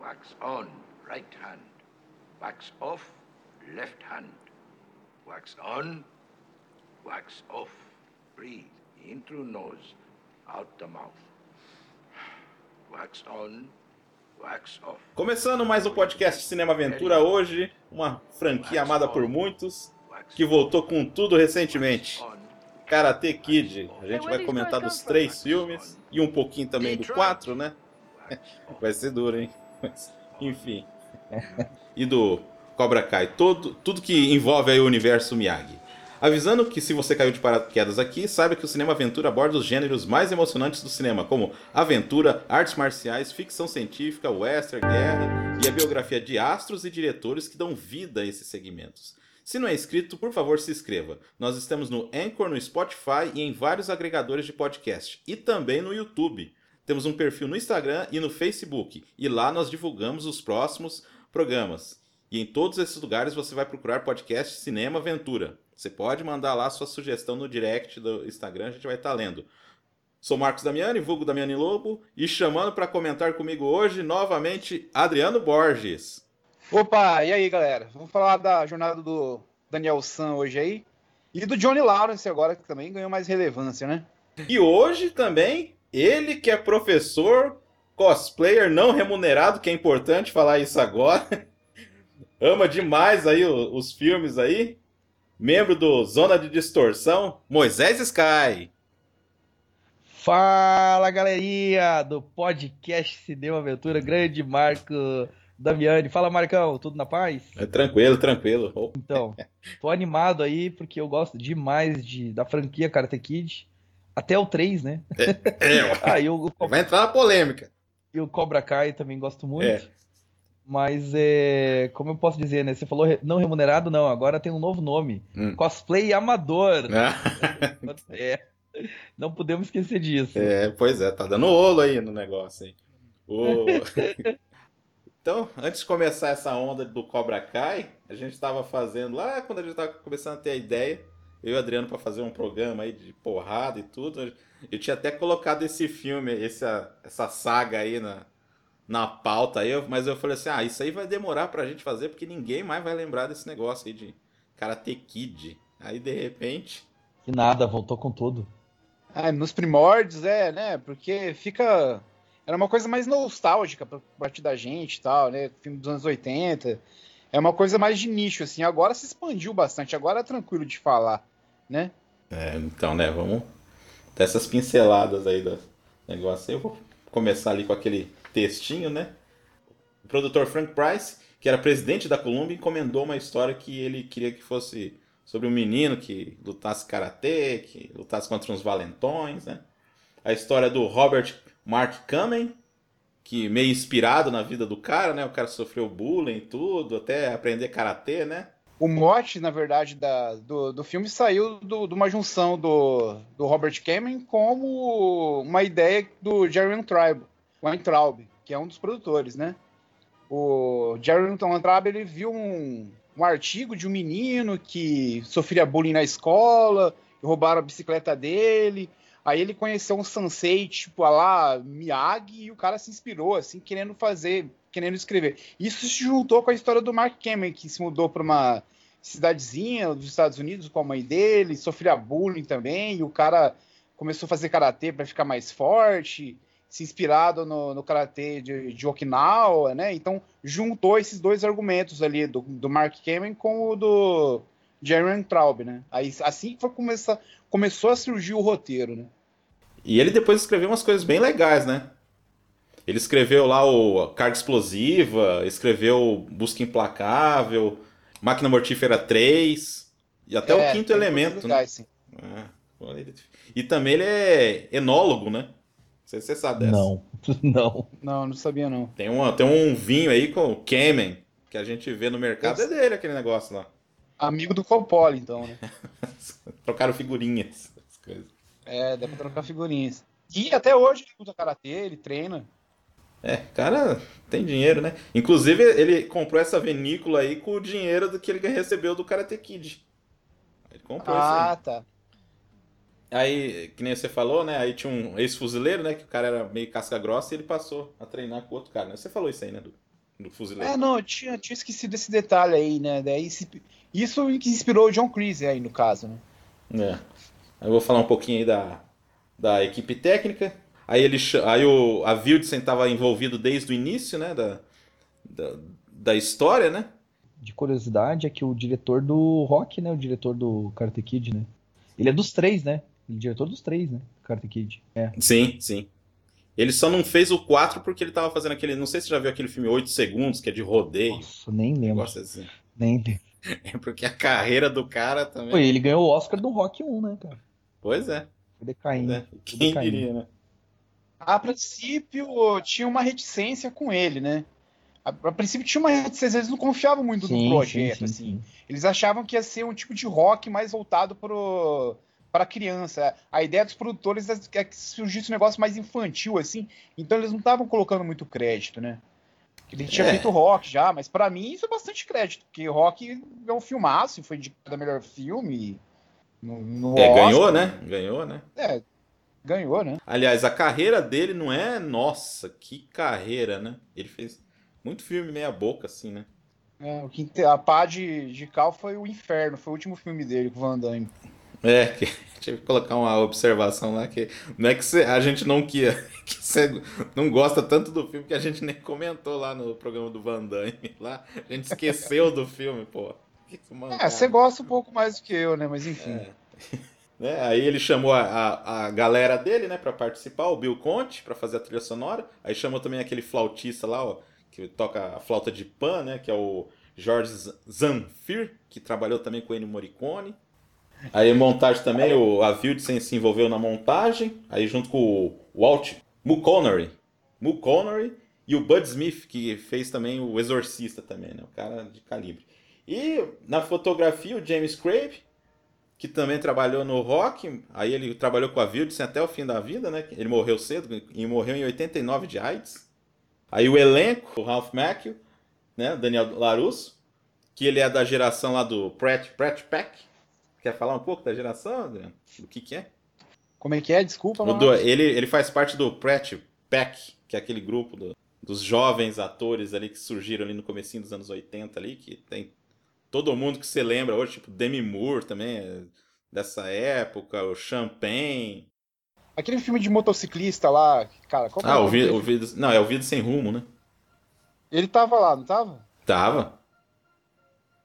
Wax on, right hand. Wax off, left hand. Wax on, wax off. Breathe in through nose, out the mouth. Wax on, wax off. Começando mais um podcast Cinema Aventura hoje, uma franquia amada por muitos, que voltou com tudo recentemente. Karate Kid. A gente vai comentar dos três filmes e um pouquinho também do quatro, né? Vai ser duro, hein? Mas, enfim. E do Cobra Kai. Todo, tudo que envolve aí o universo Miyagi. Avisando que se você caiu de paraquedas aqui, saiba que o Cinema Aventura aborda os gêneros mais emocionantes do cinema, como aventura, artes marciais, ficção científica, western, guerra e a biografia de astros e diretores que dão vida a esses segmentos. Se não é inscrito, por favor, se inscreva. Nós estamos no Anchor, no Spotify e em vários agregadores de podcast. E também no YouTube. Temos um perfil no Instagram e no Facebook. E lá nós divulgamos os próximos programas. E em todos esses lugares você vai procurar podcast Cinema Aventura. Você pode mandar lá sua sugestão no direct do Instagram, a gente vai estar lendo. Sou Marcos Damiani, vulgo Damiani Lobo, e chamando para comentar comigo hoje, novamente, Adriano Borges. Opa, e aí galera? Vamos falar da jornada do Daniel San hoje aí. E do Johnny Lawrence agora, que também ganhou mais relevância, né? E hoje também, ele que é professor, cosplayer não remunerado, que é importante falar isso agora. Ama demais aí os filmes aí membro do Zona de Distorção, Moisés Sky. Fala galerinha do podcast Cinema Aventura, grande Marco Damiani. Fala Marcão, tudo na paz? É tranquilo, tranquilo. Então, tô animado aí porque eu gosto demais de, da franquia Karate Kid. Até o 3, né? É, é ah, eu, vai entrar na polêmica. E o Cobra Kai também gosto muito. É. Mas é. Como eu posso dizer, né? Você falou não remunerado, não. Agora tem um novo nome. Hum. Cosplay amador. é. Não podemos esquecer disso. É, pois é, tá dando olo aí no negócio aí. O... então, antes de começar essa onda do Cobra Kai, a gente estava fazendo lá quando a gente estava começando a ter a ideia, eu e o Adriano para fazer um programa aí de porrada e tudo. Eu tinha até colocado esse filme, essa, essa saga aí na, na pauta aí, mas eu falei assim: ah, isso aí vai demorar pra gente fazer porque ninguém mais vai lembrar desse negócio aí de Karate Kid. Aí de repente. Que nada, voltou com tudo. Ah, nos primórdios, é, né? Porque fica. Era uma coisa mais nostálgica pra parte da gente e tal, né? Filme dos anos 80. É uma coisa mais de nicho, assim. Agora se expandiu bastante, agora é tranquilo de falar, né? É, então, né? Vamos. Dessas pinceladas aí do negócio. Eu vou começar ali com aquele textinho, né? O produtor Frank Price, que era presidente da Columbia, encomendou uma história que ele queria que fosse sobre um menino que lutasse karatê, que lutasse contra uns valentões, né? A história do Robert Mark Kamen, que meio inspirado na vida do cara, né? O cara sofreu bullying e tudo, até aprender karatê, né? O mote, na verdade, da, do, do filme saiu de uma junção do, do Robert Kamen como uma ideia do Jerry Tribe. Weintraub, que é um dos produtores, né? O Jerry Weintraub, ele viu um, um artigo de um menino que sofria bullying na escola, roubaram a bicicleta dele, aí ele conheceu um sensei, tipo, lá, Miyagi, e o cara se inspirou, assim, querendo fazer, querendo escrever. Isso se juntou com a história do Mark Cameron, que se mudou para uma cidadezinha dos Estados Unidos com a mãe dele, sofria bullying também, e o cara começou a fazer karatê para ficar mais forte se inspirado no, no karatê de, de, Okinawa, né? Então juntou esses dois argumentos ali do, do Mark Kamen com o do Jeremy Traub, né? Aí assim foi começar, começou a surgir o roteiro, né? E ele depois escreveu umas coisas bem legais, né? Ele escreveu lá o Carga Explosiva, escreveu Busca Implacável, Máquina Mortífera 3 e até é, o Quinto Elemento, né? legais, né? É. E também ele é enólogo, né? sei se você sabe dessa. Não, não. Não, não sabia não. Tem, uma, tem um vinho aí com o Kemen, que a gente vê no mercado, é dele aquele negócio lá. Amigo do Coppola, então, né? Trocaram figurinhas. É, deve trocar figurinhas. E até hoje ele usa karatê, ele treina. É, cara tem dinheiro, né? Inclusive, ele comprou essa vinícola aí com o dinheiro do que ele recebeu do Karate Kid. Ele comprou ah, isso aí. Ah, tá. Aí, que nem você falou, né? Aí tinha um ex-fuzileiro, né? Que o cara era meio casca grossa e ele passou a treinar com outro cara. Né? Você falou isso aí, né, Du? do fuzileiro. É, não, eu tinha, tinha esquecido esse detalhe aí, né? Daí, isso que inspirou o John Cleese aí, no caso, né? É. Eu vou falar um pouquinho aí da, da equipe técnica. Aí, ele, aí o, a Wildsen estava envolvido desde o início, né? Da, da, da história, né? De curiosidade é que o diretor do Rock, né? O diretor do Karate Kid, né? Ele é dos três, né? Ele é diretor dos três, né? Karate Kid. É. Sim, sim. Ele só não fez o 4 porque ele tava fazendo aquele. Não sei se você já viu aquele filme 8 Segundos, que é de rodeio. Nossa, nem lembro. Assim. Nem lembro. É porque a carreira do cara também. Pô, ele ganhou o Oscar do Rock 1, né, cara? Pois é. Foi decaindo. É. Quem diria, né? A princípio tinha uma reticência com ele, né? A, a princípio tinha uma reticência, eles não confiavam muito sim, no projeto, sim, sim, assim. Eles achavam que ia ser um tipo de rock mais voltado pro para criança. A ideia dos produtores é que surgisse um negócio mais infantil, assim. Então eles não estavam colocando muito crédito, né? Ele tinha é. feito rock já, mas para mim isso é bastante crédito, porque rock é um filmaço, foi indicado a melhor filme. No, no é, ganhou, né? Ganhou, né? É, ganhou, né? Aliás, a carreira dele não é. Nossa, que carreira, né? Ele fez muito filme meia-boca, assim, né? É, a pá de, de Cal foi o Inferno, foi o último filme dele com o Van Damme. É, que, tive que colocar uma observação lá que não é que cê, a gente não que, que você não gosta tanto do filme que a gente nem comentou lá no programa do Van Damme lá. A gente esqueceu do filme, pô. É, você gosta um pouco mais do que eu, né? Mas enfim. É. Né? Aí ele chamou a, a, a galera dele, né, para participar, o Bill Conte, para fazer a trilha sonora. Aí chamou também aquele flautista lá, ó, que toca a flauta de pan, né, que é o George Zanfir, que trabalhou também com o Ennio Morricone. Aí montagem também, o, a Wildsen se envolveu na montagem, aí junto com o Walt McConnery. McConnery e o Bud Smith, que fez também o Exorcista também, né? O cara de calibre. E na fotografia, o James Craig, que também trabalhou no rock, aí ele trabalhou com a Wildsen até o fim da vida, né? Ele morreu cedo, e morreu em 89 de AIDS. Aí o elenco, o Ralph Macchio, né? Daniel Larusso, que ele é da geração lá do Pratt, Pratt Pack, Quer falar um pouco da geração, Adriano? Do que, que é? Como é que é? Desculpa, do, ele, ele faz parte do Pratt Pack, que é aquele grupo do, dos jovens atores ali que surgiram ali no comecinho dos anos 80 ali, que tem todo mundo que você lembra hoje, tipo Demi Moore também, é dessa época, o Champagne. Aquele filme de motociclista lá, cara, qual Ah, é o, vi, o vida, não, é o Vida Sem Rumo, né? Ele tava lá, não tava? Tava.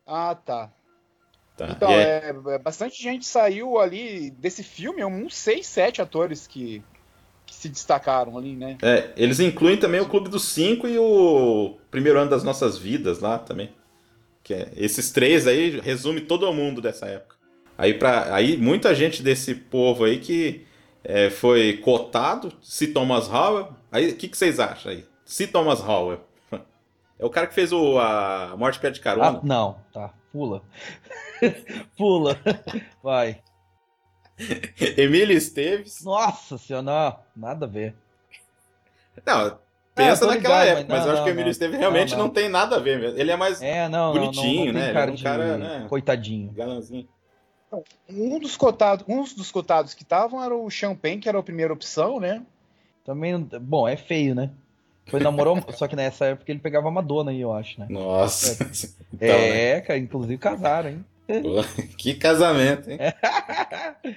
Ah, tá. Tá. Então, é... É, bastante gente saiu ali desse filme, uns 6, 7 atores que, que se destacaram ali, né? É, eles incluem também o Clube dos Cinco e o Primeiro Ano das Nossas Vidas lá também. Que é, esses três aí resume todo mundo dessa época. Aí, pra, aí muita gente desse povo aí que é, foi cotado, se Thomas Howell. Aí o que, que vocês acham aí? Se Thomas Howell. É o cara que fez o a Morte Pé de Carona. Ah, não, tá. Pula. Pula. Vai. Emílio Esteves. Nossa senhora, não. Nada a ver. Não, pensa naquela ligado, época, mas, não, mas eu acho que o Emílio Esteves realmente não, tem nada a ver mesmo. Ele é mais é, não, bonitinho, né? Cara é um cara, né? Coitadinho. Galãzinho. Um dos cotados, uns dos cotados que estavam era o Champagne, que era a primeira opção, né? Também, bom, é feio, né? Foi namorou, só que nessa época ele pegava a Madonna aí, eu acho, né? Nossa. É, então, é cara, inclusive casaram, hein? que casamento, hein?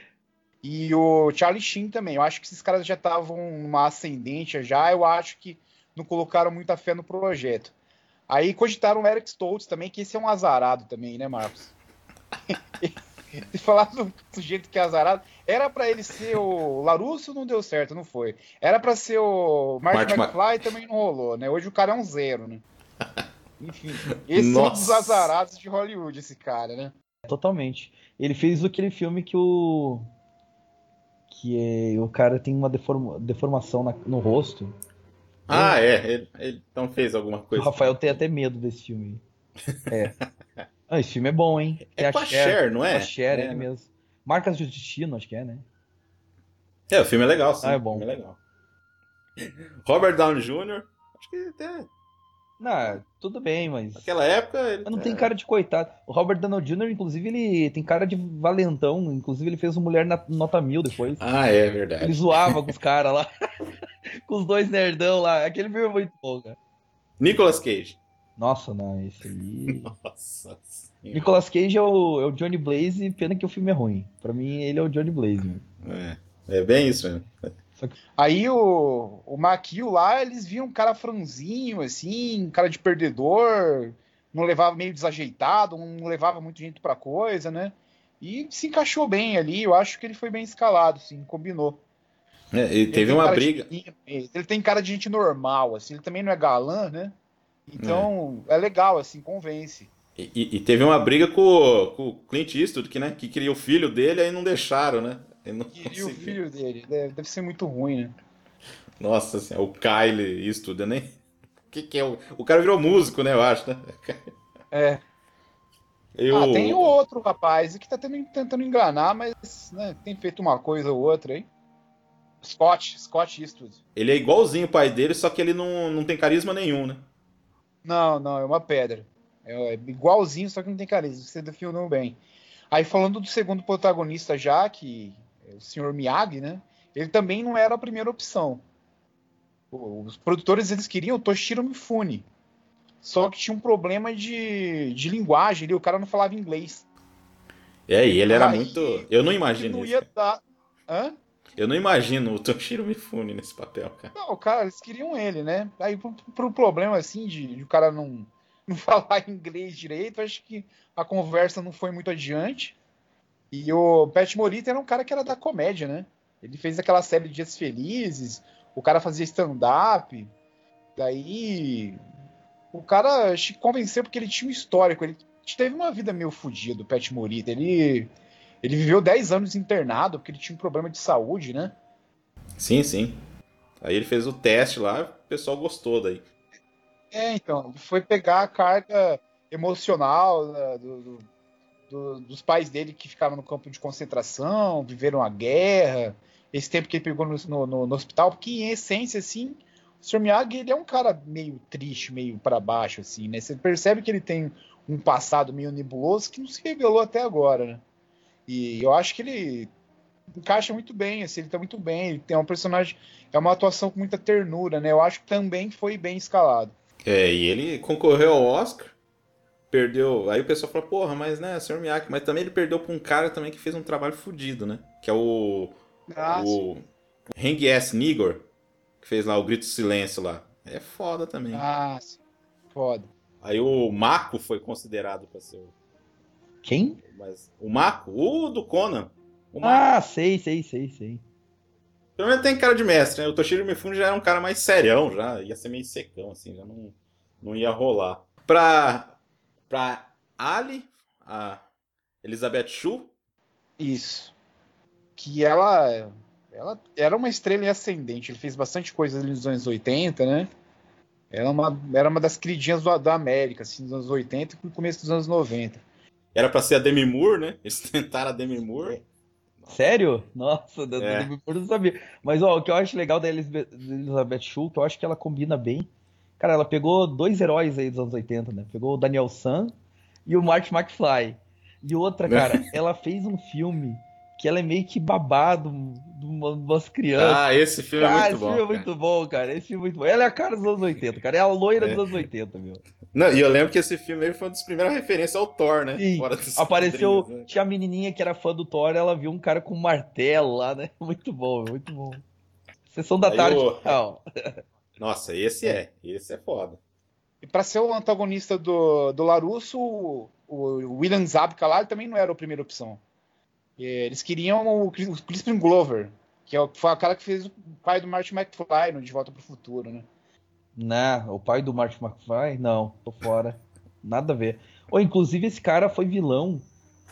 e o Charlie Sheen também. Eu acho que esses caras já estavam numa ascendente já. Eu acho que não colocaram muita fé no projeto. Aí cogitaram o Eric Stoltz também, que esse é um azarado também, né, Marcos? Se falar do, do, jeito que é azarado, era para ele ser o Larusso, não deu certo, não foi. Era para ser o Mark, Mark McFly, também não rolou, né? Hoje o cara é um zero, né? Enfim, esse Nossa. é um dos azarados de Hollywood, esse cara, né? Totalmente. Ele fez aquele filme que o. Que é, o cara tem uma deforma, deformação na, no rosto. Ah, é. Ele, ele, então fez alguma coisa. O Rafael tem até medo desse filme. É. ah, esse filme é bom, hein? É com a Cher, Cher, não é? A Cher, é, é mesmo. Marcas de Destino, acho que é, né? É, o filme é legal, sim. Ah, é bom. é legal. Robert Downey Jr., acho que até não, tudo bem, mas. Naquela época. Ele... Não tem é. cara de coitado. O Robert Downey Jr., inclusive, ele tem cara de valentão. Inclusive, ele fez o Mulher na Nota Mil depois. Ah, é verdade. Ele zoava com os caras lá. com os dois nerdão lá. Aquele filme é muito bom, cara. Nicolas Cage. Nossa, não, esse aí. Nossa Nicolas Cage é o, é o, Johnny Blaze, pena que o filme é ruim. Pra mim, ele é o Johnny Blaze. É, é bem isso mesmo. Aí o, o Maquio lá, eles viam um cara franzinho, assim, um cara de perdedor, não levava meio desajeitado, não levava muito gente pra coisa, né? E se encaixou bem ali, eu acho que ele foi bem escalado, assim, combinou. É, e teve uma briga. De, ele tem cara de gente normal, assim, ele também não é galã, né? Então é, é legal, assim, convence. E, e, teve uma briga com, com o Clint Eastwood, que, né, que queria o filho dele, aí não deixaram, né? Não queria o filho dele, deve, deve, ser muito ruim, né? Nossa senhora, o Kyle Eastwood, né? O que, que é? O, o cara virou músico, né, eu acho, né? É. Eu... Ah, tem o outro rapaz que tá tentando enganar, mas né, tem feito uma coisa ou outra aí. Scott, Scott Eastwood. Ele é igualzinho o pai dele, só que ele não, não tem carisma nenhum, né? Não, não, é uma pedra. É, é igualzinho, só que não tem carisma. Você definiu bem. Aí falando do segundo protagonista já, que é o Sr. Miyagi, né? Ele também não era a primeira opção. Os produtores eles queriam o Toshiro Mifune. Só que tinha um problema de, de linguagem ali, o cara não falava inglês. É, e ele era Aí, muito. Eu não imagino. Não ia dar. Hã? Eu não imagino o Toshiro Mifune nesse papel, cara. Não, cara, eles queriam ele, né? Aí pro, pro problema assim de, de, o cara não, não falar inglês direito, acho que a conversa não foi muito adiante. E o Pat Morita era um cara que era da comédia, né? Ele fez aquela série de Dias Felizes, o cara fazia stand-up. Daí o cara que convenceu porque ele tinha um histórico, ele teve uma vida meio fodida, o Pat Morita. Ele ele viveu 10 anos internado porque ele tinha um problema de saúde, né? Sim, sim. Aí ele fez o teste lá, o pessoal gostou daí. É, então, foi pegar a carga emocional né, do, do, do, dos pais dele que ficavam no campo de concentração, viveram a guerra, esse tempo que ele pegou no, no, no hospital, porque em essência, assim, o Sr. Miyagi ele é um cara meio triste, meio para baixo, assim, né? Você percebe que ele tem um passado meio nebuloso que não se revelou até agora, né? E eu acho que ele encaixa muito bem, assim, ele tá muito bem, ele tem um personagem, é uma atuação com muita ternura, né? Eu acho que também foi bem escalado. É, e ele concorreu ao Oscar, perdeu, aí o pessoal falou, porra, mas né, Sr. Miyake, mas também ele perdeu pra um cara também que fez um trabalho fodido, né? Que é o ah, o Heng S. Nigor, que fez lá o Grito Silêncio lá. É foda também. Ah, foda. Aí o Mako foi considerado para ser o quem? Mas, o Mako, o do Conan. O ah, sei, sei, sei, sei. Pelo menos tem cara de mestre, né? O Toshiro Mifune já era um cara mais serião, já ia ser meio secão, assim, já não, não ia rolar. Pra, pra Ali, a Elizabeth Shue. Isso. Que ela, ela era uma estrela ascendente, ele fez bastante coisa nos anos 80, né? Era uma, era uma das queridinhas do, da América, assim, nos anos 80 e no começo dos anos 90. Era pra ser a Demi Moore, né? Eles tentaram a Demi Moore. Sério? Nossa, da é. Demi Moore eu não sabia. Mas ó, o que eu acho legal da Elizabeth Shue, que eu acho que ela combina bem. Cara, ela pegou dois heróis aí dos anos 80, né? Pegou o Daniel San e o Mark McFly. E outra, cara, ela fez um filme que ela é meio que babado de umas crianças. Ah, esse filme é cara, é muito bom. Esse filme é muito bom, cara. Esse filme é muito bom. Ela é a cara dos anos 80, cara. É a loira é. dos anos 80, meu. Não, e eu lembro que esse filme foi uma das primeiras referências ao Thor, né? Sim. Apareceu, né? tinha a menininha que era fã do Thor, ela viu um cara com um martelo lá, né? Muito bom, muito bom. Sessão da Aí tarde. Eu... Nossa, esse é. Esse é foda. E pra ser o antagonista do, do Larusso, o, o William Zabka lá também não era a primeira opção. Eles queriam o Crispin Glover, que é foi o cara que fez o pai do Martin McFly no De Volta para o Futuro, né? Não, o pai do Martin McFly? Não, tô fora. Nada a ver. Ou inclusive esse cara foi vilão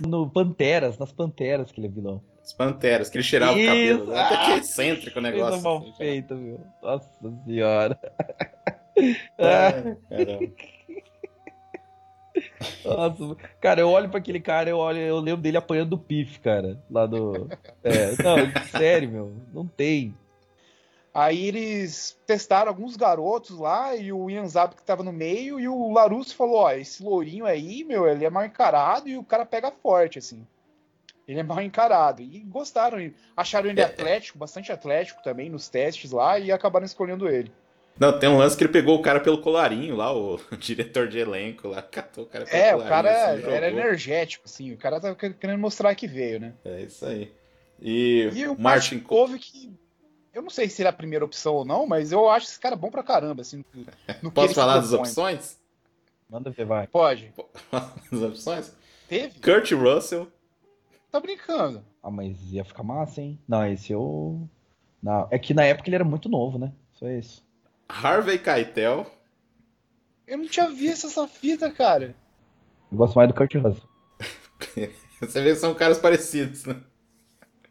no Panteras, nas Panteras que ele é vilão. As Panteras, que ele cheirava Isso. o cabelo. Né? Até que é excêntrico o negócio. Coisa mal assim, feita, meu. Nossa senhora. É, caramba. Nossa, cara, eu olho para aquele cara, eu olho, eu lembro dele apanhando o pif, cara, lá do. É, não, sério, meu, não tem. Aí eles testaram alguns garotos lá e o Ian Zab que tava no meio e o Larusso falou: Ó, esse lourinho aí, meu, ele é mal encarado e o cara pega forte, assim. Ele é mal encarado. E gostaram, acharam ele é. atlético, bastante atlético também nos testes lá e acabaram escolhendo ele. Não, tem um lance que ele pegou o cara pelo colarinho lá, o diretor de elenco lá, catou o cara pelo É, colarinho. o cara assim, era jogou. energético, assim. O cara tava querendo mostrar que veio, né? É isso aí. E, E o Martin Cove que. Eu não sei se ele é a primeira opção ou não, mas eu acho esse cara bom pra caramba, assim. No, no que Posso falar das opções? Manda ver, vai. Pode. das opções? Teve? Kurt Russell, Tá brincando. Ah, mas ia ficar massa, hein? Não, esse eu. Não, é que na época ele era muito novo, né? Só isso. Harvey Keitel, Eu não tinha visto essa fita, cara. Eu gosto mais do Kurt Russell. você vê que são caras parecidos, né?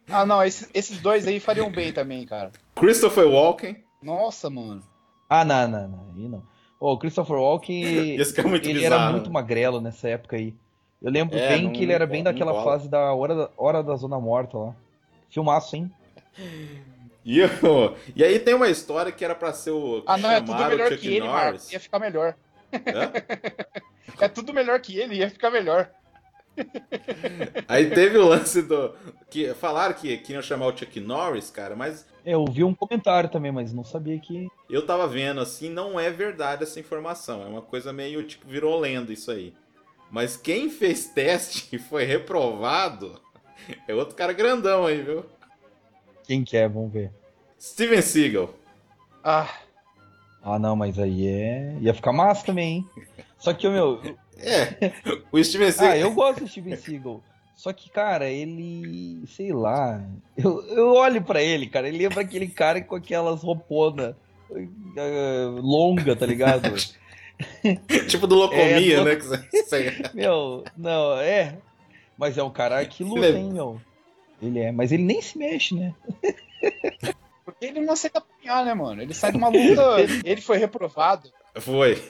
Ah, não, esses, esses dois aí fariam bem também, cara. Christopher Walken, Nossa, mano. Ah, não, não, não. Aí não. Ô, o Christopher Walken. esse que é muito ele bizarro. era muito magrelo nessa época aí. Eu lembro É, bem não- que ele era bem não daquela fase da hora, da hora da Zona Morta lá. Filmaço, hein? E, o- e aí tem uma história que era pra ser o. Ah, não, é tudo melhor Chuck que ele, Norris. Marcos. Ia ficar melhor. Hã? É tudo melhor que ele, ia ficar melhor. Aí teve o lance do. que Falaram que queriam chamar o Chuck Norris, cara, mas Eu vi um comentário também, mas não sabia que. eu tava vendo assim, não é verdade essa informação. É uma coisa meio tipo, virou lenda isso aí. Mas quem fez teste e foi reprovado é outro cara grandão aí, viu? Quem que é? Vamos ver. Steven Seagal. Ah, Ah, não, mas aí é. Ia ficar massa também, hein? Só que, meu. É, o Steven Seagal. Ah, eu gosto do Steven Seagal. Só que, cara, ele. Sei lá. Eu, eu olho pra ele, cara. Ele lembra aquele cara com aquelas rouponas eh, longa, tá ligado? tipo do Locomia, É, né? meu, não, é. Mas é um cara que luta, é- hein, meu. Ele é, mas ele nem se mexe, né? porque ele não aceita apanhar, né, mano? Ele sai de uma luta, ele foi reprovado. Foi.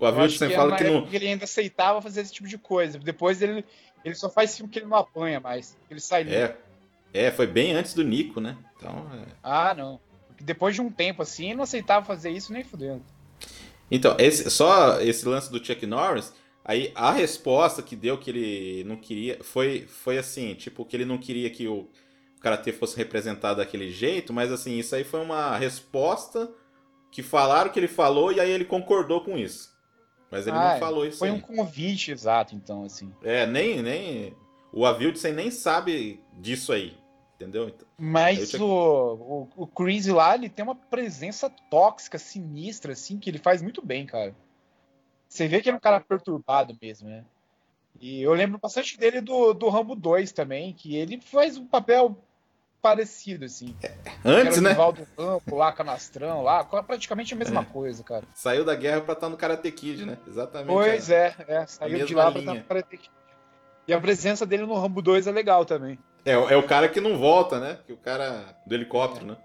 O Avilton que fala na que não. ele ainda aceitava fazer esse tipo de coisa. Depois ele, ele só faz filme que ele não apanha mais. Ele sai. É, é, foi bem antes do Nico, né? Então, é. Ah, não. Porque depois de um tempo assim, ele não aceitava fazer isso nem fudendo. Então, esse- só esse lance do Chuck Norris, aí a resposta que deu que ele não queria foi, foi assim, tipo, que ele não queria que o karatê fosse representado daquele jeito, mas assim, isso aí foi uma resposta que falaram que ele falou e aí ele concordou com isso. Mas ele Ah, não falou isso Foi aí. um convite exato, então, assim. É, nem, nem. O Avildsen nem sabe disso aí. Entendeu? Então, Mas o, o, o Chris lá, ele tem uma presença tóxica, sinistra, assim, que ele faz muito bem, cara. Você vê que ele é um cara perturbado mesmo, né? E eu lembro bastante dele do, do Rambo 2 também, que ele faz um papel parecido, assim. Antes, Era o né? rival do campo lá, canastrão lá, praticamente a mesma coisa, cara. Saiu da guerra pra estar no Karate Kid, né? Exatamente. Pois é, é, saiu mesma de lá pra linha. estar no Karate Kid. E a presença dele no Rambo 2 é legal também. É, é o cara que não volta, né? Que o cara do helicóptero, né?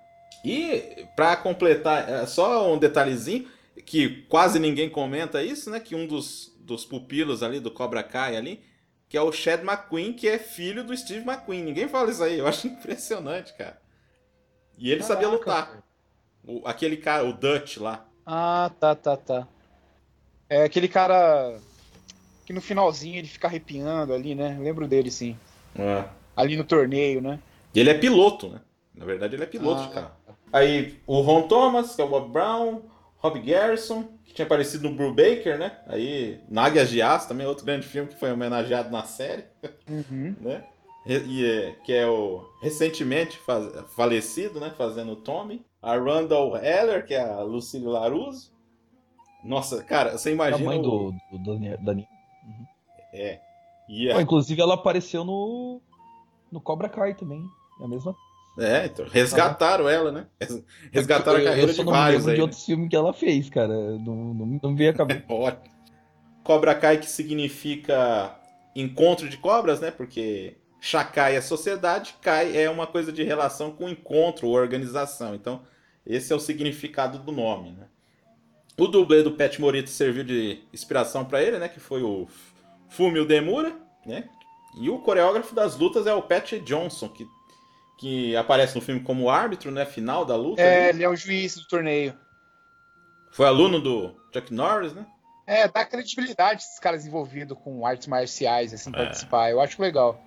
E pra completar, é, só um detalhezinho que quase ninguém comenta isso, né? Que um dos, dos pupilos ali do Cobra Kai ali, que é o Chad McQueen, que é filho do Steve McQueen. Ninguém fala isso aí. Eu acho impressionante, cara. E ele sabia Caraca, lutar. velho. O- aquele cara, o Dutch lá. Ah, tá, tá, tá. É aquele cara que no finalzinho ele fica arrepiando ali, né? Lembro dele, sim. É. Ali no torneio, né? E ele é piloto, né? Na verdade, ele é piloto Ah. de carro. Aí o Ron Thomas, que é o Bob Brown, Rob Garrison, que tinha aparecido no Brew Baker, né? Aí Náguias de Aço, também é outro grande filme que foi homenageado na série, Uhum. né? Re- E é, que é o recentemente faz- falecido, né? Fazendo o Tommy. A Randall Heller, que é a Lucille Laruso. Nossa, cara, você A imagina. mãe o- do, do Daniel. Daniel. É. E a- Pô, inclusive ela apareceu no. No Cobra Kai também. É a mesma. É, então, resgataram ela, né? Res- Resgataram a Eu- carreira eu só de não vários aí. de né? outros filmes que ela fez, cara. Não, não, não me veio a cabeça. Ótimo. Cobra Kai que significa encontro de cobras, né? Porque Shakai é sociedade, Kai é uma coisa de relação com encontro ou organização. Então, esse é o significado do nome, né? O dublê do Pet Morita serviu de inspiração para ele, né? Que foi o Fumio Demura, né? E o coreógrafo das lutas é o Pat Johnson, que, que aparece no filme como árbitro, né? Final da luta. É, ali. ele é o juiz do torneio. Foi aluno do Chuck Norris, né? É, dá credibilidade esses caras envolvidos com artes marciais, assim, É. participar. Eu acho legal.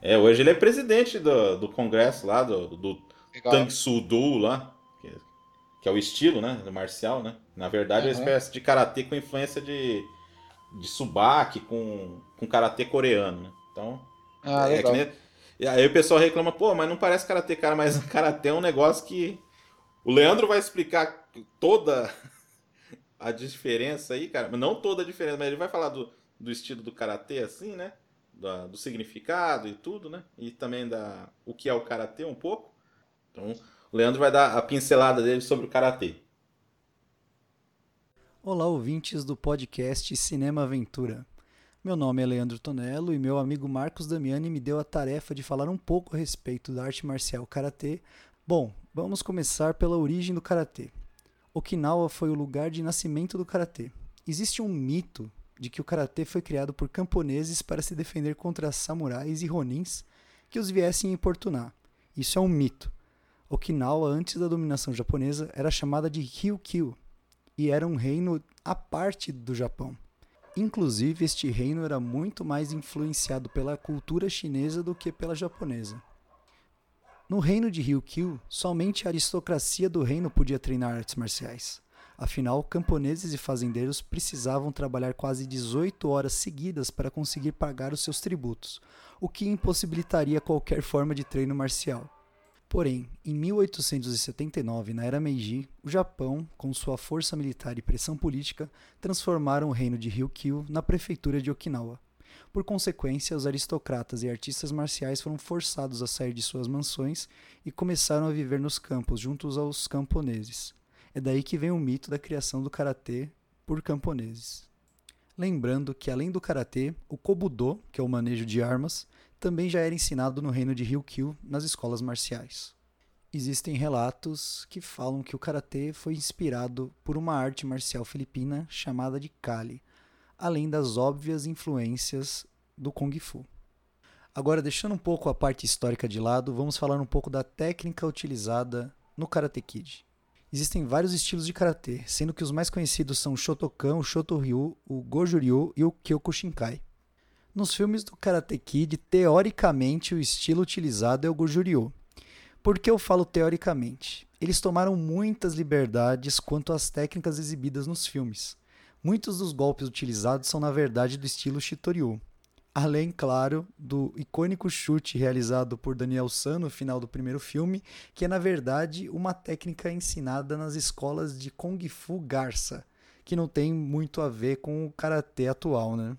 É, hoje ele é presidente do, do congresso lá, do, do legal. Tang Soo Do lá, que, que é o estilo, né? Marcial, né? Na verdade uhum. é uma espécie de karatê com influência de, de subaki, com, com karatê coreano, né? Então. Ah, é, nem... E aí o pessoal reclama, pô, mas não parece karatê, cara, mas karatê é um negócio que. O Leandro vai explicar toda a diferença aí, cara. Não toda a diferença, mas ele vai falar do, do estilo do karatê, assim, né? Do, do significado e tudo, né? E também da o que é o karatê um pouco. Então, o Leandro vai dar a pincelada dele sobre o karatê. Olá, ouvintes do podcast Cinema Aventura. Meu nome é Leandro Tonello e meu amigo Marcos Damiani me deu a tarefa de falar um pouco a respeito da arte marcial karatê. Bom, vamos começar pela origem do karatê. Okinawa foi o lugar de nascimento do karatê. Existe um mito de que o karatê foi criado por camponeses para se defender contra samurais e ronins que os viessem importunar. Isso é um mito. Okinawa, antes da dominação japonesa, era chamada de Ryukyu e era um reino à parte do Japão. Inclusive, este reino era muito mais influenciado pela cultura chinesa do que pela japonesa. No reino de Ryukyu, somente a aristocracia do reino podia treinar artes marciais. Afinal, camponeses e fazendeiros precisavam trabalhar quase 18 horas seguidas para conseguir pagar os seus tributos, o que impossibilitaria qualquer forma de treino marcial. Porém, em 1879, na era Meiji, o Japão, com sua força militar e pressão política, transformaram o reino de Ryukyu na prefeitura de Okinawa. Por consequência, os aristocratas e artistas marciais foram forçados a sair de suas mansões e começaram a viver nos campos, juntos aos camponeses. É daí que vem o mito da criação do karatê por camponeses. Lembrando que, além do karatê, o kobudo, que é o manejo de armas, também já era ensinado no reino de Ryukyu nas escolas marciais. Existem relatos que falam que o karatê foi inspirado por uma arte marcial filipina chamada de Kali, além das óbvias influências do Kung Fu. Agora, deixando um pouco a parte histórica de lado, vamos falar um pouco da técnica utilizada no Karate Kid. Existem vários estilos de karatê, sendo que os mais conhecidos são o Shotokan, o Shotoryu, o Goju-ryu e o Kyokushinkai. Nos filmes do Karate Kid, teoricamente, o estilo utilizado é o Goju-ryu. Por que eu falo teoricamente? Eles tomaram muitas liberdades quanto às técnicas exibidas nos filmes. Muitos dos golpes utilizados são, na verdade, do estilo Shitoryu. Além, claro, do icônico chute realizado por Daniel San no final do primeiro filme, que é, na verdade, uma técnica ensinada nas escolas de Kung Fu Garça, que não tem muito a ver com o karatê atual, né?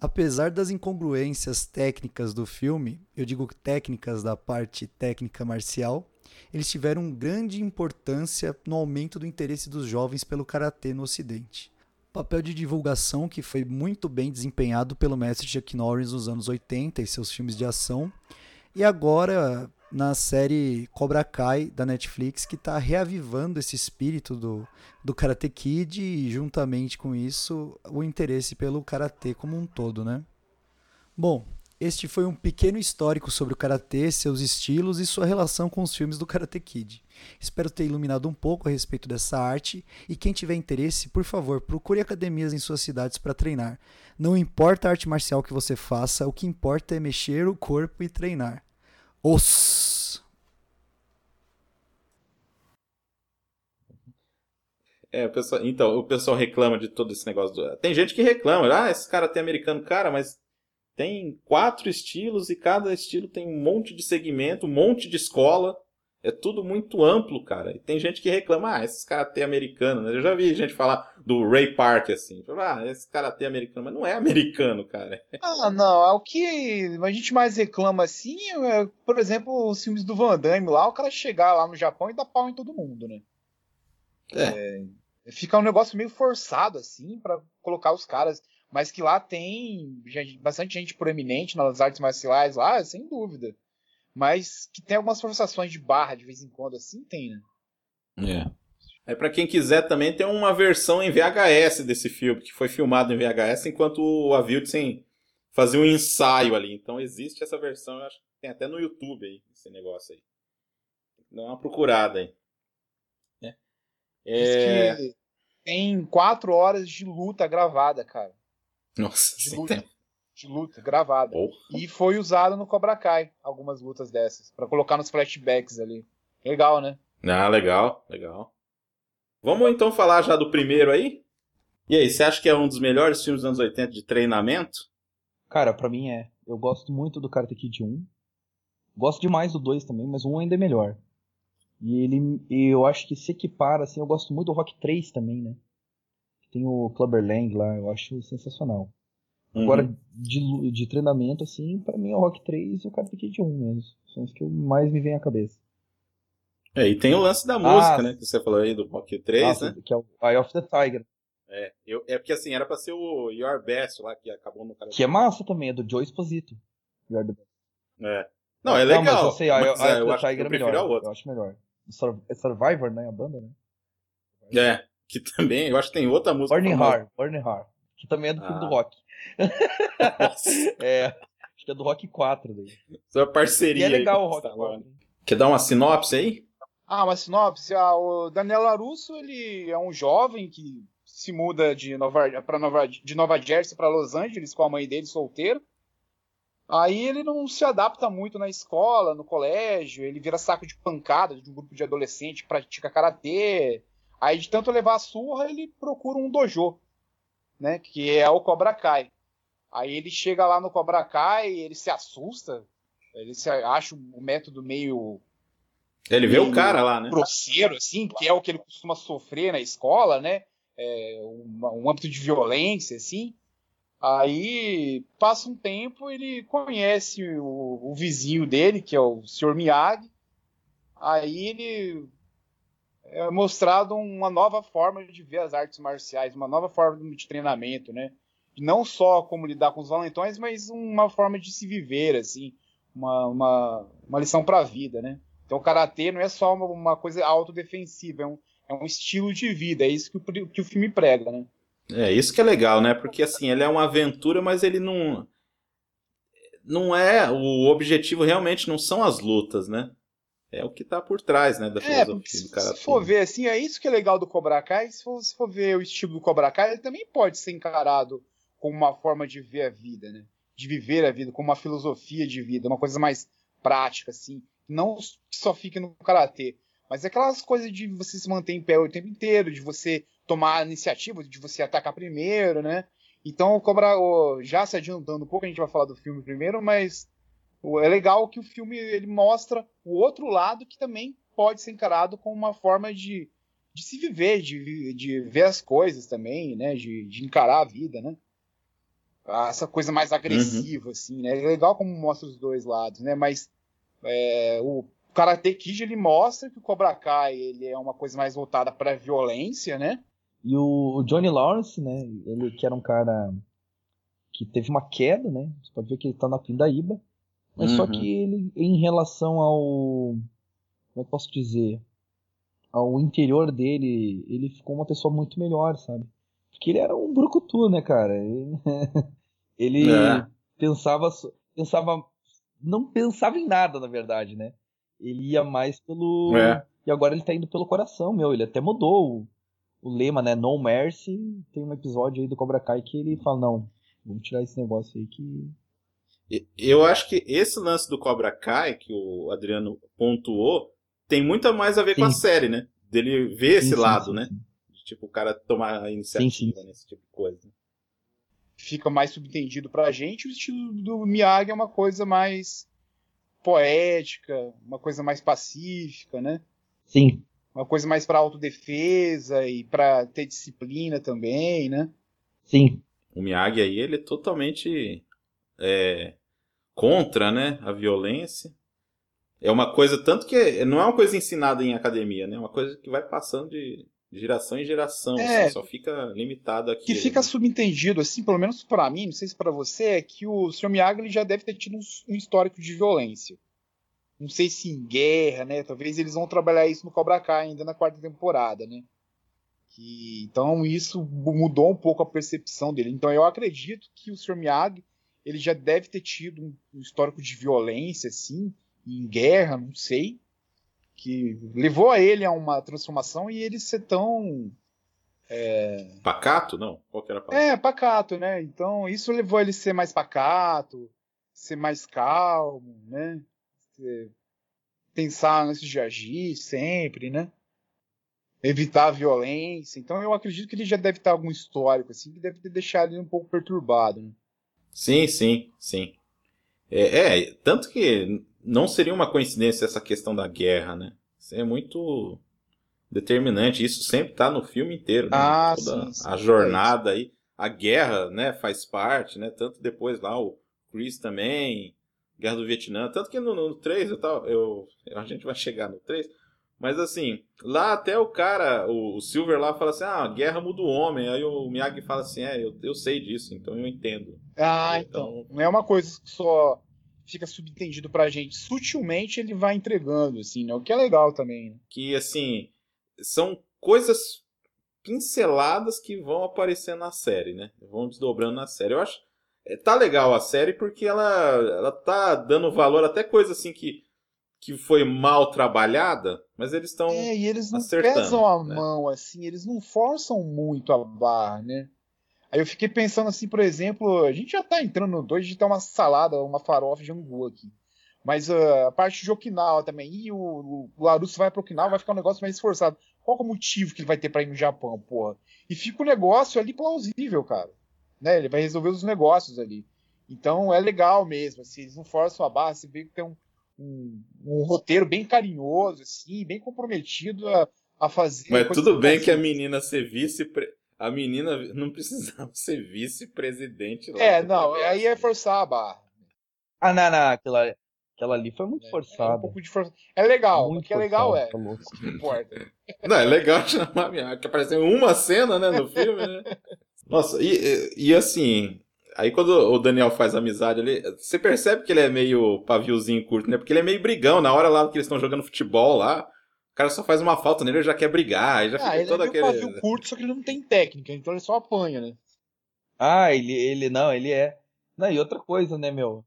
Apesar das incongruências técnicas do filme, eu digo técnicas da parte técnica marcial, eles tiveram grande importância no aumento do interesse dos jovens pelo karatê no Ocidente. Papel de divulgação que foi muito bem desempenhado pelo mestre Chuck Norris nos anos 80 e seus filmes de ação, e agora na série Cobra Kai da Netflix, que está reavivando esse espírito do, do Karate Kid e, juntamente com isso, o interesse pelo Karate como um todo, né? Bom, este foi um pequeno histórico sobre o Karatê, seus estilos e sua relação com os filmes do Karate Kid. Espero ter iluminado um pouco a respeito dessa arte e quem tiver interesse, por favor, procure academias em suas cidades para treinar. Não importa a arte marcial que você faça, o que importa é mexer o corpo e treinar. Os. É, o pessoal, então, o pessoal reclama de todo esse negócio. Do... Tem gente que reclama, ah, esse cara tem americano. Cara, mas tem quatro estilos e cada estilo tem um monte de segmento, um monte de escola. É tudo muito amplo, cara. E tem gente que reclama, ah, esses karatê americano, né? Eu já vi gente falar do Ray Park, assim. Ah, esse karatê americano, mas não é americano, cara. Ah, não. É o que a gente mais reclama, assim, é, por exemplo, os filmes do Van Damme lá, o cara chegar lá no Japão e dar pau em todo mundo, né? É. é fica um negócio meio forçado, assim, para colocar os caras. Mas que lá tem gente, bastante gente proeminente nas artes marciais lá, sem dúvida. Mas que tem algumas forçações de barra de vez em quando, assim tem, né? É. É para quem quiser também tem uma versão em VHS desse filme, que foi filmado em VHS enquanto o Avildsen fazia um ensaio ali. Então existe essa versão, eu acho que tem até no YouTube aí, esse negócio aí. Dá uma procurada aí. É. é... tem quatro horas de luta gravada, cara. Nossa, de luta de luta gravada. Oh. E foi usado no Cobra Kai, algumas lutas dessas, para colocar nos flashbacks ali. Legal, né? Ah, legal, legal. Vamos então falar já do primeiro aí? E aí, você acha que é um dos melhores filmes dos anos 80 de treinamento? Cara, para mim é. Eu gosto muito do Karate Kid 1. Gosto demais do 2 também, mas o 1 ainda é melhor. E ele, eu acho que se equipara, assim, eu gosto muito do Rock 3 também, né? Tem o Clubber Lang lá, eu acho sensacional. Uhum. Agora, de, de treinamento, assim, para mim é o Rock 3 e o Karate Kid 1 mesmo. São os que mais me vem à cabeça. É, e tem o lance da música, ah, né? Que você falou aí do Rock 3, nossa, né? Que é o Eye of the Tiger. É, eu, é porque assim, era pra ser o Your Best lá, que acabou no cara. Que é massa também, é do Joe Exposito. Your Best. É. Não, é legal. Não, mas eu sei, mas, é, eu, acho, Tiger eu é melhor. outro. Eu acho melhor. É Survivor, né? A banda, né? É, que também, eu acho que tem outra música. Burning Heart, Burning Heart. Que também é do ah. filme do Rock. é, acho que é do Rock 4 daí. Isso é uma parceria. E é legal o Rock 4. Quer dar uma sinopse aí? Ah, uma sinopse. Ah, o Daniel Larusso, ele é um jovem que se muda de Nova, pra Nova, de Nova Jersey para Los Angeles com a mãe dele solteiro. Aí ele não se adapta muito na escola, no colégio, ele vira saco de pancada de um grupo de adolescentes que pratica karatê. Aí de tanto levar a surra, ele procura um dojo, né, que é o Cobra Kai. Aí ele chega lá no Cobra Kai, ele se assusta, ele se acha o método meio ele vê o cara lá, né? Grosseiro, assim, que é o que ele costuma sofrer na escola, né? é, um, um âmbito de violência, assim. Aí passa um tempo, ele conhece o, o, vizinho dele, que é o Sr. Miyagi. Aí ele é mostrado uma nova forma de ver as artes marciais, uma nova forma de treinamento, né? Não só como lidar com os valentões, mas uma forma de se viver, assim, uma, uma, uma lição para a vida, né? Então o karatê não é só uma, uma coisa autodefensiva, é um, é um estilo de vida, é isso que o, que o filme prega, né? É, isso que é legal, né? Porque assim, ele é uma aventura, mas ele não. Não é. O objetivo realmente não são as lutas, né? É o que tá por trás, né? Da é, filosofia do cara. Se for ver, assim, é isso que é legal do Cobra Kai. Se for, se for ver o estilo do Cobra Kai, ele também pode ser encarado como uma forma de ver a vida, né? De viver a vida, como uma filosofia de vida, uma coisa mais prática, assim. Não só fica no karatê. Mas é aquelas coisas de você se manter em pé o tempo inteiro, de você tomar a iniciativa, de você atacar primeiro, né? Então, o Cobra, já se adiantando um pouco, a gente vai falar do filme primeiro, mas é legal que o filme ele mostra o outro lado que também pode ser encarado como uma forma de, de se viver, de, de ver as coisas também, né? De, de encarar a vida, né? Essa coisa mais agressiva, uhum. assim, né? É legal como mostra os dois lados, né? Mas é, o Karate Kid ele mostra que o Cobra Kai ele é uma coisa mais voltada para violência, né? E o, Johnny Lawrence, né? Ele que era um cara que teve uma queda, né? Você pode ver que ele tá na pindaíba. Mas uhum. só que ele, em relação ao. Como é que posso dizer? Ao interior dele, ele ficou uma pessoa muito melhor, sabe? Porque ele era um brucutu, né, cara? Ele, ele é. pensava. Pensava. Não pensava em nada, na verdade, né? ele ia mais pelo. É. E agora ele tá indo pelo coração, meu. Ele até mudou o, o lema, né? No Mercy. Tem um episódio aí do Cobra Kai que ele fala: não, vamos tirar esse negócio aí que. Eu acho que esse lance do Cobra Kai, que o Adriano pontuou, tem muito mais a ver sim. com a série, né? Dele ver esse sim, lado, sim, né? De, tipo, o cara tomar a iniciativa nesse tipo de coisa. Fica mais subentendido pra gente, o estilo do Miyagi é uma coisa mais poética, uma coisa mais pacífica, né? Sim. Uma coisa mais para autodefesa e para ter disciplina também, né? Sim. O Miyagi aí, ele é totalmente é, contra, né, a violência. É uma coisa, tanto que não é uma coisa ensinada em academia, né? É uma coisa que vai passando de geração em geração, é, assim, só fica limitado aqui. Que fica né? subentendido, assim, pelo menos para mim, não sei se para você, é que o Sr. Miyagi já deve ter tido um, um, histórico de violência. Não sei se em guerra, né? Talvez eles vão trabalhar isso no Cobra Kai ainda na quarta temporada, né? Que, então isso mudou um pouco a percepção dele. Então eu acredito que o Sr. Miyagi ele já deve ter tido um, histórico de violência, assim, em guerra, não sei que levou a ele a uma transformação e ele ser tão. É... Pacato? Não? Qual que era pacato? É, pacato, né? Então isso levou ele a ser mais pacato, ser mais calmo, né? Pensar antes de agir sempre, né? evitar a violência. Então eu acredito que ele já deve ter algum histórico, assim, que deve ter deixado ele um pouco perturbado. Né? Sim, sim, sim. É, é, tanto que não seria uma coincidência essa questão da guerra, né? Isso é muito determinante. Isso sempre está no filme inteiro, né? Ah, Toda sim, sim, a jornada é aí, a guerra, né, faz parte, né? Tanto depois lá o Chris também, Guerra do Vietnã, tanto que no, no 3 eu, tava, eu a gente vai chegar no 3, mas assim, lá até o cara, o, Silver lá fala assim: ah, guerra muda o homem. Aí o Miyagi fala assim: é, eu, eu sei disso, então eu entendo. Ah, então. então. Não é uma coisa que só fica subentendido pra gente. Sutilmente ele vai entregando, assim, né? O que é legal também. Né? Que, assim, são coisas pinceladas que vão aparecer na série, né? Vão desdobrando na série. Eu acho. É, tá legal a série porque ela, ela tá dando valor até coisa assim que que foi mal trabalhada, mas eles estão É, e eles não pesam a né? mão assim, eles não forçam muito a barra, né? Aí eu fiquei pensando assim, por exemplo, a gente já tá entrando no 2, a gente tem uma salada, uma farofa de angu aqui. Mas uh, a parte de Okinawa também, e o, o Larusso vai para Okinawa, vai ficar um negócio mais esforçado. Qual é o motivo que ele vai ter para ir no Japão, porra? E fica o um negócio ali plausível, cara. Né? Ele vai resolver os negócios ali. Então é legal mesmo, assim, eles não forçam a barra, você vê que tem um, um, um roteiro bem carinhoso, assim, bem comprometido a, a fazer. Mas tudo bem que a menina ser vice. A menina não precisava ser vice-presidente lá. É, não, aí é forçar a barra. Ah, não, não, aquela, aquela ali foi muito é, forçada. É, um pouco de for... é legal, muito o que é legal é. Tá não importa. Não, é legal chamar minha. Que apareceu uma cena, né, no filme, né? Nossa, e, e assim, Aí quando o Daniel faz amizade ali, você percebe que ele é meio paviozinho curto, né? Porque ele é meio brigão. Na hora lá que eles estão jogando futebol lá, o cara só faz uma falta nele e já quer brigar. Aí já ah, fica ele todo é meio aquele. pavio curto, só que ele não tem técnica, então ele só apanha, né? Ah, ele, ele não, ele é. Não, e outra coisa, né, meu?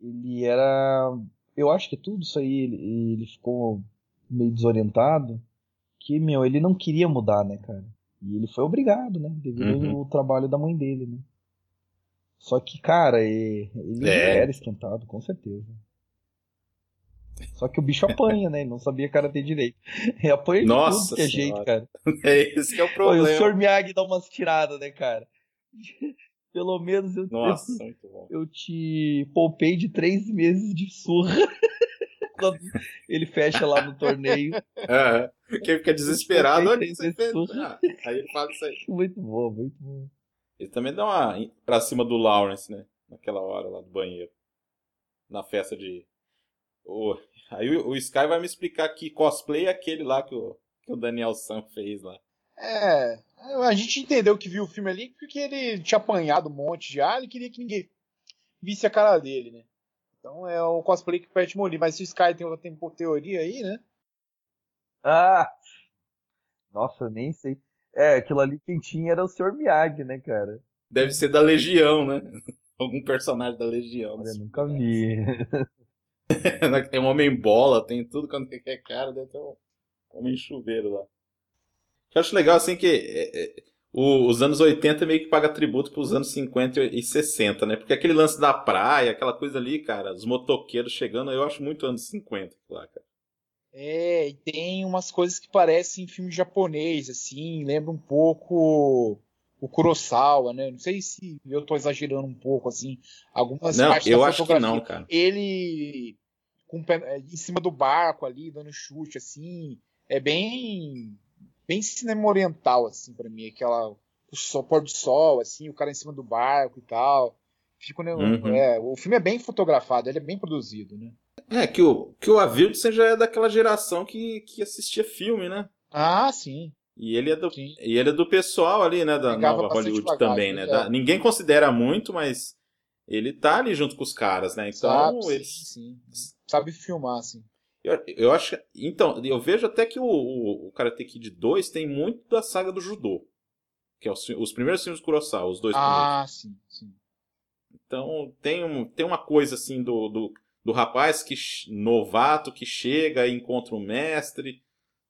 Ele era. Eu acho que tudo isso aí ele, ele ficou meio desorientado. Que, meu, ele não queria mudar, né, cara? E ele foi obrigado, né? Devido uhum. ao trabalho da mãe dele, né? Só que, cara, ele é. era esquentado, com certeza. Só que o bicho apanha, né? Ele não sabia ter direito. Ele apanha de Nossa tudo que é jeito, cara. É esse que é o problema. o Sr. Miyagi dá umas tiradas, né, cara? Pelo menos eu, Nossa, eu, eu te poupei de três meses de surra. Quando ele fecha lá no torneio. É, quem fica desesperado, olha fez. Ah, aí ele fala isso aí. Muito bom, muito bom. Ele também dá uma pra cima do Lawrence, né? Naquela hora lá do banheiro. Na festa de. Oh, aí o, o Sky vai me explicar que cosplay é aquele lá que o, que o Daniel Sam fez lá. É. A gente entendeu que viu o filme ali porque ele tinha apanhado um monte de ar e queria que ninguém visse a cara dele, né? Então é o cosplay que perde Molly. Mas se o Sky tem outra teoria aí, né? Ah! Nossa, nem sei. É, aquilo ali quem tinha era o Sr. Miyagi, né, cara? Deve ser da Legião, né? Algum personagem da Legião. Eu nunca vi. tem um homem bola, tem tudo quando é cara, deve ter um homem chuveiro lá. Eu acho legal assim que é, é, os anos 80 meio que paga tributo para os anos 50 e 60, né? Porque aquele lance da praia, aquela coisa ali, cara, os motoqueiros chegando, eu acho muito anos 50 lá, cara. É, e tem umas coisas que parecem filme japonês, assim, lembra um pouco o Kurosawa, né? Não sei se eu tô exagerando um pouco, assim, algumas não, partes eu da acho que não, cara. Ele com, é, em cima do barco ali, dando chute, assim, é bem bem cinema oriental, assim, para mim, aquela o sol, pôr do sol, assim, o cara em cima do barco e tal. Fico, né, uhum. é, o filme é bem fotografado, ele é bem produzido, né? É, que o, que o Avildsen já é daquela geração que, que assistia filme, né? Ah, sim. E ele é do, e ele é do pessoal ali, né, da Pegava nova Hollywood bagagem, também, né? É. Da, ninguém considera muito, mas ele tá ali junto com os caras, né? Então, Sabe, eles... sim, sim. Sabe filmar, assim. Eu, eu acho. Então, eu vejo até que o, o, o Karate Kid 2 tem muito da saga do judô. Que é os, os primeiros filmes do Kurosawa, os dois ah, primeiros. Ah, sim, sim. Então, tem, um, tem uma coisa assim do, do do rapaz que novato que chega e encontra o mestre,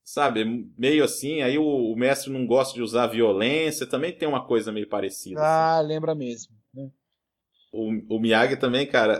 sabe? Meio assim, aí o, o, mestre não gosta de usar violência, também tem uma coisa meio parecida. Ah, assim. lembra mesmo. Né? O, o Miyagi também, cara,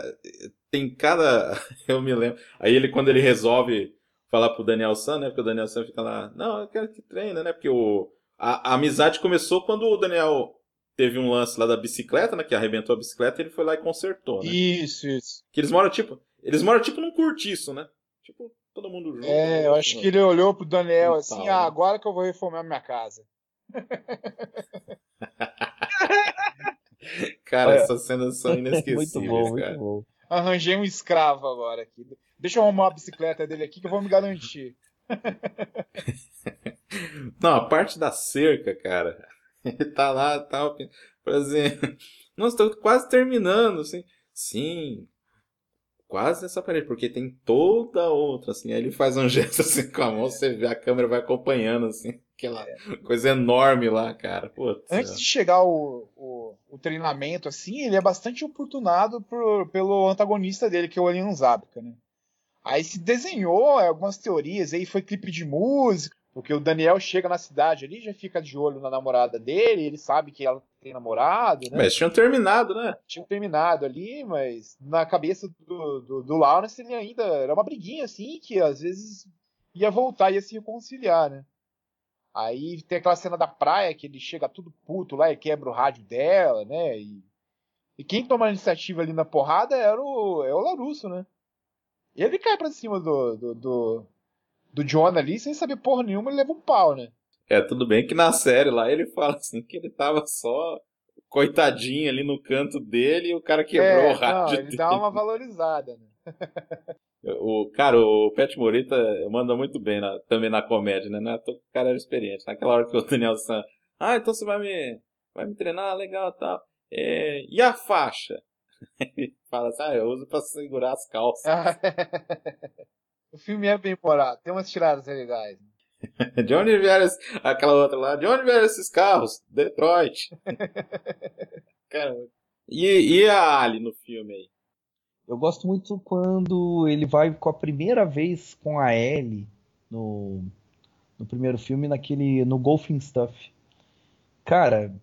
tem cada. Eu me lembro. Aí ele, quando ele resolve falar pro Daniel San, né? Porque o Daniel San fica lá, não, eu quero que treine, né? Porque o, a, a, amizade começou quando o Daniel teve um lance lá da bicicleta, né? Que arrebentou a bicicleta e ele foi lá e consertou, né? Isso, isso. Que eles moram tipo. Eles moram tipo num curtiço, né? Tipo, todo mundo junto. É, eu acho que ele olhou pro Daniel assim, tal, ah, né? agora que eu vou reformar minha casa. cara, essas cenas são inesquecíveis, muito bom, cara. Muito bom. Arranjei um escravo agora aqui. Deixa eu arrumar a bicicleta dele aqui que eu vou me garantir. Não, a parte da cerca, cara. Ele tá lá, tal, tá, por exemplo. Nossa, tô quase terminando, assim. Sim, quase nessa parede, porque tem toda outra, assim. Aí ele faz um gesto assim com a mão, você vê a câmera vai acompanhando, assim. Aquela é. coisa enorme lá, cara. Putz, Antes é. de chegar o, o, o, treinamento, assim, ele é bastante oportunado por, pelo antagonista dele, que é o Alien Zabka, né? Aí se desenhou algumas teorias, aí foi clipe de música, porque o Daniel chega na cidade ali, já fica de olho na namorada dele, ele sabe que ela tem namorado, né? Mas tinham terminado, né? Tinham terminado ali, mas na cabeça do, do, do Lawrence ele ainda era uma briguinha assim, que às vezes ia voltar, ia se reconciliar, né? Aí tem aquela cena da praia que ele chega tudo puto lá e quebra o rádio dela, né? E, e quem toma a iniciativa ali na porrada era o, é o Larusso, né? E ele cai pra cima do, do, do, do John ali, sem saber porra nenhuma, ele leva um pau, né? É, tudo bem que na série lá ele fala assim que ele tava só coitadinho ali no canto dele e o cara quebrou é, o rádio. Não, ele dele. dá uma valorizada, né? O, cara, o Pet Morita manda muito bem na, também na comédia, né? É o cara era experiente. Naquela hora que o Daniel San. Ah, então você vai me, vai me treinar, legal tal. É, e a faixa? Ele fala assim, ah, eu uso pra segurar as calças. o filme é bem morado, tem umas tiradas legais. de onde vieram aquela outra lá? De onde vieram esses carros? Detroit. Caramba. E, e a Ali no filme aí? Eu gosto muito quando ele vai com a primeira vez com a Ellie no, no primeiro filme, naquele no Golfing Stuff. Cara,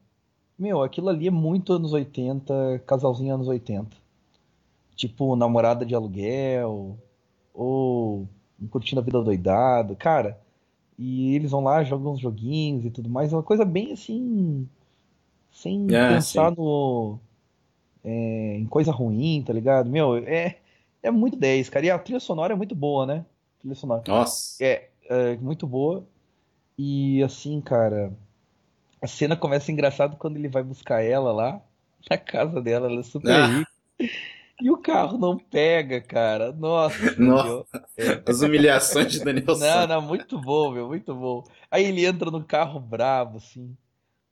meu, aquilo ali é muito anos 80, casalzinho anos 80. Tipo, namorada de aluguel, ou curtindo a vida doidado. Cara, e eles vão lá, jogam uns joguinhos e tudo mais. É uma coisa bem assim. Sem ah, pensar no. É, em coisa ruim, tá ligado? Meu, é, é muito 10, cara. E a trilha sonora é muito boa, né? A trilha sonora. Nossa. É, é muito boa. E assim, cara. A cena começa engraçado quando ele vai buscar ela lá na casa dela, ela é super ah. rica. E o carro não pega, cara. Nossa. Nossa. É. As humilhações de Daniel Não, não, muito bom, meu, muito bom. Aí ele entra no carro bravo, assim.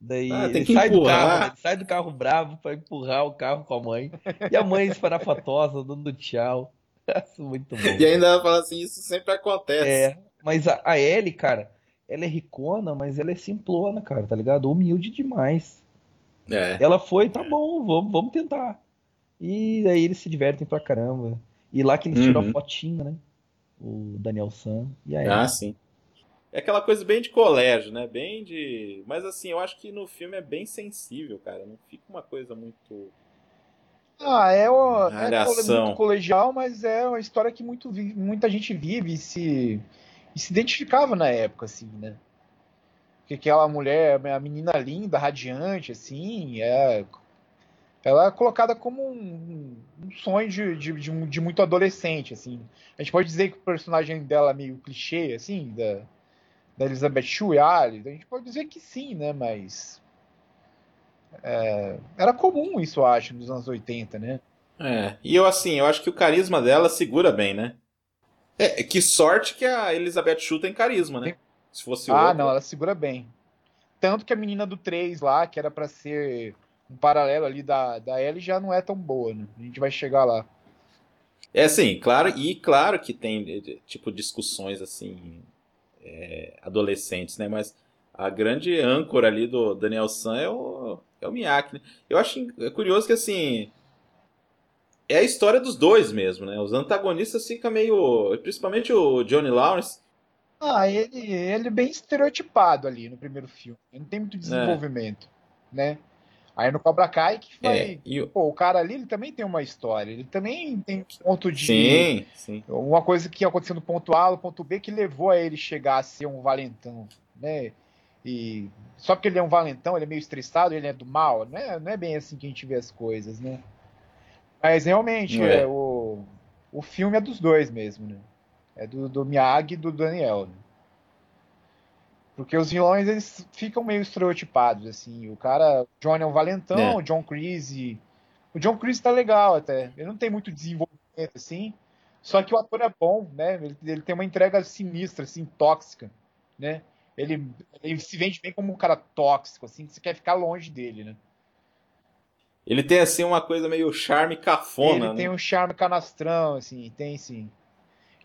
Daí ah, ele sai do carro, ele sai do carro bravo para empurrar o carro com a mãe. E a mãe esparafatosa, dando tchau. muito bom. E ainda fala assim, isso sempre acontece. É, mas a, a Ellie, cara, ela é ricona, mas ela é simplona, cara, tá ligado? Humilde demais. É. Ela foi, tá bom, vamos, vamos tentar. E aí eles se divertem pra caramba. E lá que eles tiram a uhum. fotinha, né? O Daniel San e a Ah, sim. É aquela coisa bem de colégio, né? Bem de. Mas assim, eu acho que no filme é bem sensível, cara. Não fica uma coisa muito. Ah, é, o, é muito colegial, mas é uma história que muito, muita gente vive e se, e se identificava na época, assim, né? Porque aquela mulher, a menina linda, radiante, assim, é ela é colocada como um, um sonho de, de, de, de, muito adolescente, assim. A gente pode dizer que o personagem dela é meio clichê, assim, da, da Elizabeth Shue, a gente pode dizer que sim, né, mas... É, era comum isso, eu acho, nos anos 80, né? É, e eu assim, eu acho que o carisma dela segura bem, né? É, que sorte que a Elizabeth Shue tem carisma, né? Se fosse Ah, outra... não, ela segura bem. Tanto que a menina do 3 lá, que era para ser um paralelo ali da, da Ellie já não é tão boa, né? A gente vai chegar lá. É sim, claro, e claro que tem tipo discussões assim é, adolescentes, né? Mas a grande âncora ali do Daniel San é o, é o Miyake, né? Eu acho é curioso que assim é a história dos dois mesmo, né? Os antagonistas ficam meio, principalmente o Johnny Lawrence. Ah, ele, ele é bem estereotipado ali no primeiro filme. Ele não tem muito é. desenvolvimento, é. né? Aí no Cobra Kai que foi. É, e... Pô, o cara ali ele também tem uma história. Ele também tem um ponto de. Sim, sim. Uma coisa que aconteceu no ponto A, no ponto B, que levou a ele chegar a ser um valentão, né? E só porque ele é um valentão, ele é meio estressado, ele é do mal. Não é, não é bem assim que a gente vê as coisas, né? Mas realmente, é. é. o, o filme é dos dois mesmo, né? É do, do Miyagi e do Daniel, né? Porque os vilões, eles ficam meio estereotipados, assim. O cara, o John é um valentão, é. o John Creasy... O John Creasy tá legal até. Ele não tem muito desenvolvimento, assim. Só que o ator é bom, né? Ele, ele tem uma entrega sinistra, assim, tóxica, né? Ele, ele se vende bem como um cara tóxico, assim, que você quer ficar longe dele, né? Ele tem, assim, uma coisa meio charme cafona, Ele né? tem um charme canastrão, assim, tem, sim.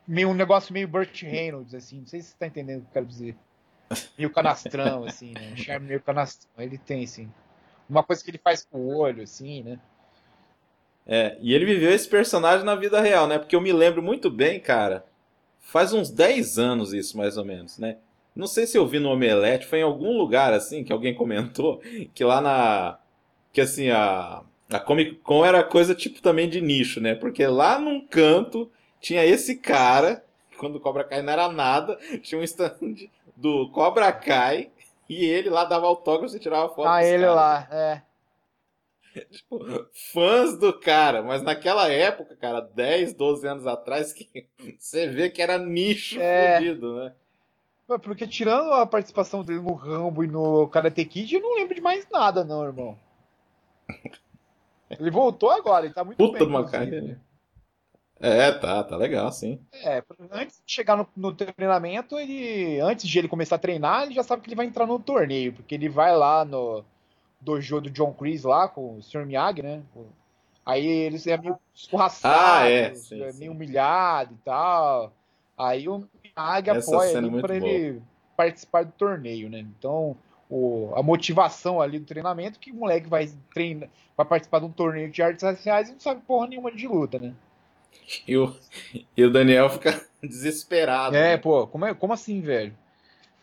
Meio, um negócio meio Burt Reynolds, assim. Não sei se você tá entendendo o que eu quero dizer. Meio canastrão, assim, né? Um charme meio canastrão. Ele tem, sim. Uma coisa que ele faz com o olho, assim, né? É, e ele viveu esse personagem na vida real, né? Porque eu me lembro muito bem, cara. Faz uns 10 anos isso, mais ou menos, né? Não sei se eu vi no Omelete, foi em algum lugar assim que alguém comentou que lá na. Que assim, a, a Comic Con era coisa tipo também de nicho, né? Porque lá num canto tinha esse cara, quando o Cobra Kai não era nada, tinha um stand do Cobra Kai e ele lá dava autógrafo e tirava foto. Ah, ele lá, é. Tipo, fãs do cara, mas naquela época, cara, 10, 12 anos atrás, que você vê que era nicho é. fodido, né? Porque tirando a participação dele no Rambo e no Karate Kid, eu não lembro de mais nada, não, irmão. Ele voltou agora, ele tá muito Puta bem. Puta carreira. É, tá, tá legal, sim. É, antes de chegar no, no, treinamento, ele. Antes de ele começar a treinar, ele já sabe que ele vai entrar no torneio, porque ele vai lá no dojo do John Chris lá com o Sr. Miyagi, né? Aí ele é meio escorraçado, ah, é, sim, é meio sim. humilhado e tal. Aí o Miyagi apoia ele para ele participar do torneio, né? Então, o, a motivação ali do treinamento que o moleque vai treinar, vai participar de um torneio de artes marciais e não sabe porra nenhuma de luta, né? E o, e o Daniel fica desesperado. É, né? pô, como, é, como assim, velho?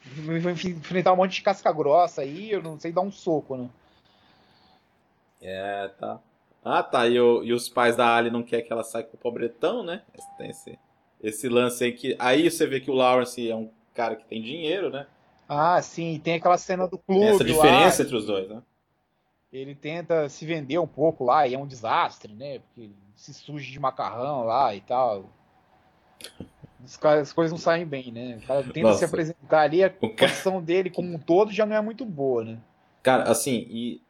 Vai enfrentar um monte de casca grossa aí, eu não sei dar um soco, né? É, tá. Ah, tá. E, o, e os pais da Ali não querem que ela saia com o pobretão, né? Tem esse, esse lance aí que. Aí você vê que o Lawrence é um cara que tem dinheiro, né? Ah, sim, tem aquela cena do clube. Essa diferença lá, entre os dois, né? Ele tenta se vender um pouco lá e é um desastre, né? Porque se suja de macarrão lá e tal. As, coisas não saem bem, né? O cara tenta Nossa. se apresentar ali, a posição cara... dele como um todo já não é muito boa, né? Cara, assim, e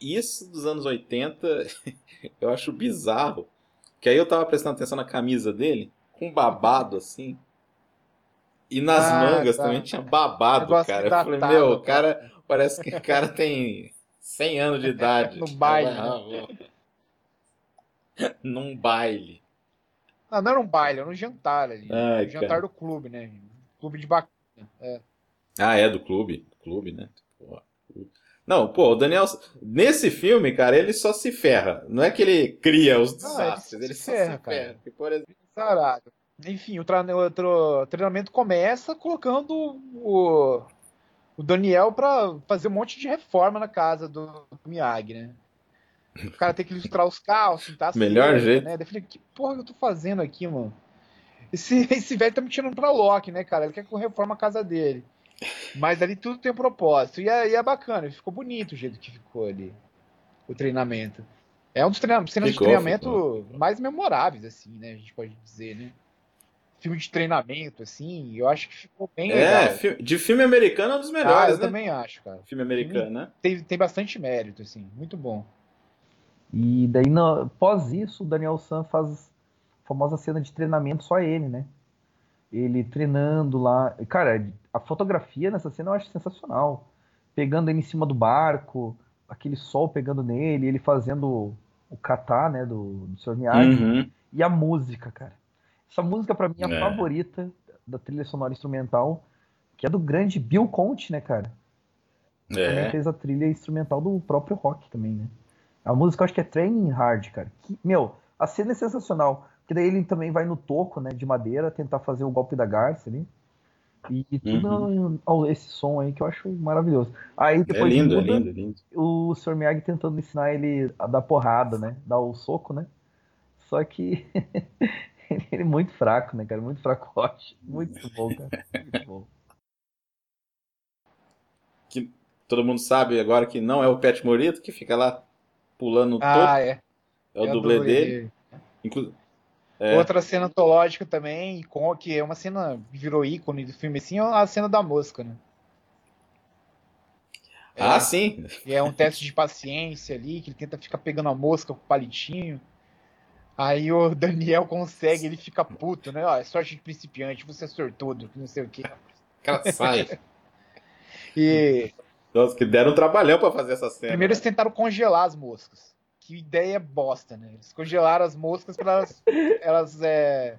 isso dos anos 80 eu acho bizarro. Que aí eu tava prestando atenção na camisa dele com babado assim. E nas ah, mangas tá. também tinha babado, cara. Eu falei, meu, o cara, parece que o cara tem 100 anos de idade. no baile. Num baile. Não, não era um baile, era um jantar ali. Ai, um jantar cara. do clube, né? Clube de bacana. É. Ah, é do clube. Clube, né? Porra. Não, pô, o Daniel, nesse filme, cara, ele só se ferra. Não é que ele cria os desastres, ele, ele se ferra, se ferra. Cara. Por exemplo... Enfim, o, o, treinamento começa colocando o, o Daniel para fazer um monte de reforma na casa do, do Miyagi, né? O cara tem que ilustrar os carros, tá? Melhor jeito. Né? Eu falei, que porra que eu tô fazendo aqui, mano? Esse, esse velho tá me tirando pra Loki, né, cara? Ele quer que eu reforme a casa dele. Mas ali tudo tem um propósito. E é, e é bacana, ficou bonito o jeito que ficou ali o treinamento. É um dos treinamentos, cenas ficou, de treinamento ficou. mais memoráveis, assim, né? A gente pode dizer, né? Filme de treinamento, assim, eu acho que ficou bem é, legal. de filme americano é um dos melhores, ah, eu né? também acho, cara. Filme americano, filme né? Tem, tem bastante mérito, assim, muito bom. E daí, no, pós isso, o Daniel San faz a famosa cena de treinamento só ele, né? Ele treinando lá. Cara, a fotografia nessa cena eu acho sensacional. Pegando ele em cima do barco, aquele sol pegando nele, ele fazendo o kata, né, do, do Sr. Miyagi. Uhum. E a música, cara. Essa música para mim é a é. favorita da trilha sonora instrumental, que é do grande Bill Conte, né, cara? É. Também fez a trilha instrumental do próprio rock também, né? A música eu acho que é Training Hard, cara. Que, meu, a cena é sensacional. Porque daí ele também vai no toco, né, de madeira, tentar fazer o golpe da garça ali. E, e tudo uhum. esse som aí que eu acho maravilhoso. Aí é depois é lindo, muda, é lindo, lindo. o Sr. Miyagi tentando ensinar ele a dar porrada, né? Dar o soco, né? Só que ele é muito fraco, né, cara? Muito fracote. Muito bom, cara. Muito bom. Que todo mundo sabe agora que não é o Pet Morito que fica lá pulando no ah, topo. É. É o é dublê dele. Inclu é. Outra cena antológica também, com, que é uma cena que virou ícone do filme assim, é a cena da mosca, né? Ah, é, sim. É um teste de paciência ali, que ele tenta ficar pegando a mosca com o palitinho. Aí o Daniel consegue, ele fica puto, né? Ó, é sorte de principiante, você é sortudo, não sei o quê. Cara sai. e. Nossa, que deram um trabalhão pra fazer essa cena. Primeiro né? eles tentaram congelar as moscas que ideia bosta, né? Eles congelaram as moscas para elas, elas é,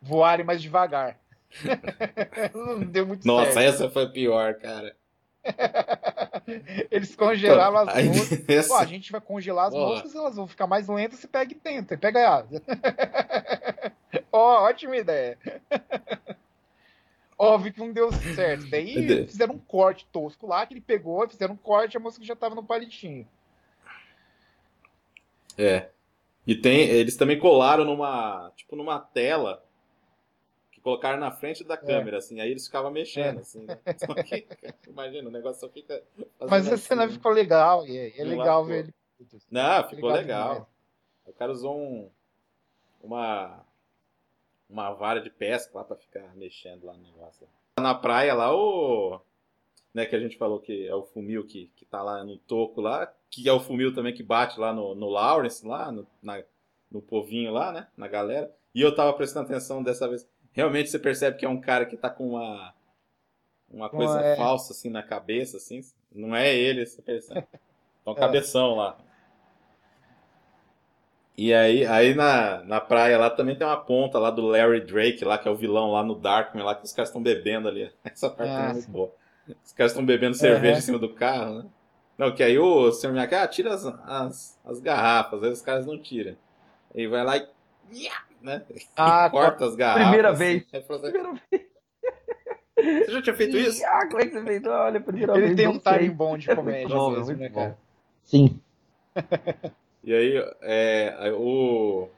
voarem mais devagar. Não deu muito Nossa, certo. essa foi pior, cara. Eles congelaram as moscas. Essa... Pô, a gente vai congelar as Porra. moscas, elas vão ficar mais lentas, você pega e tenta. Pega a Ó, oh, ótima ideia. Óbvio que não deu certo. Daí fizeram um corte tosco lá, que ele pegou, fizeram um corte, a mosca já tava no palitinho. É. E tem, eles também colaram numa, tipo, numa tela que colocaram na frente da é. câmera, é. assim, aí eles ficavam mexendo, é. assim, né? que, imagina, o negócio só fica. Mas a cena assim, ficou legal, e é, é legal ver ele. Não, ficou legal. legal. O cara usou um, uma, uma vara de pesca lá pra ficar mexendo lá no negócio. Na praia lá, o. Né, que a gente falou que é o fumil que, que tá lá no toco lá, que é o Fumil também que bate lá no, no Lawrence, lá no, na, no povinho lá, né? Na galera. E eu tava prestando atenção dessa vez. Realmente você percebe que é um cara que tá com uma uma coisa é. falsa assim na cabeça, assim. Não é ele, você percebe. Tá um é. cabeção lá. E aí, aí na, na praia lá também tem uma ponta lá do Larry Drake, lá, que é o vilão lá no Darkman, lá que os caras estão bebendo ali. Essa parte ah, é muito boa. Os caras estão bebendo cerveja em cima do carro, né? Não, que aí o senhor Miyagi, ah, tira as, as, as garrafas, aí os caras não tiram. Aí vai lá e. Né? Ah, corta as garrafas. Primeira assim, vez. Primeira vez. Você já tinha feito isso? Ah, como é que você fez? Olha, primeira Ele vez. tem um timing bom de comédia, bom, mesmo, né, cara? Sim. E aí, é, o.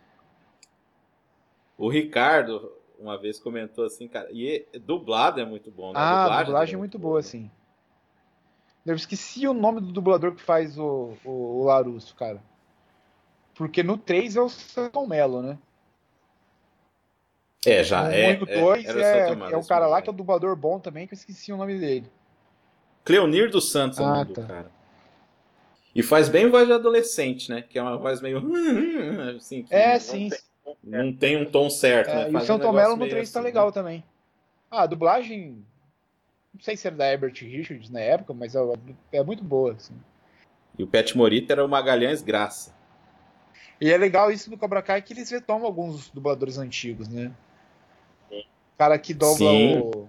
O Ricardo, uma vez comentou assim, cara, e dublado é muito bom, né? Ah, a dublagem, dublagem é muito boa, boa sim. Eu esqueci o nome do dublador que faz o, o, o Larusso, cara. Porque no 3 é o Santon Mello, né? É, já no é. No 2 é, é, é, o cara lá que é o dublador bom também, que eu esqueci o nome dele. Cleonir dos Santos é o ah, nome tá. cara. E faz bem voz de adolescente, né? Que é uma voz meio. Assim, é, sim. Tem, não tem um tom certo, é, né? E o Santo um Mello no 3 tá assim, tá legal né? também. Ah, a dublagem não sei se era da Herbert Richards na época, mas é, é muito boa. Assim. E o Pet Morita era o Magalhães Graça. E é legal isso do Cobra Kai que eles retomam alguns dubladores antigos, né? O cara que dubla o,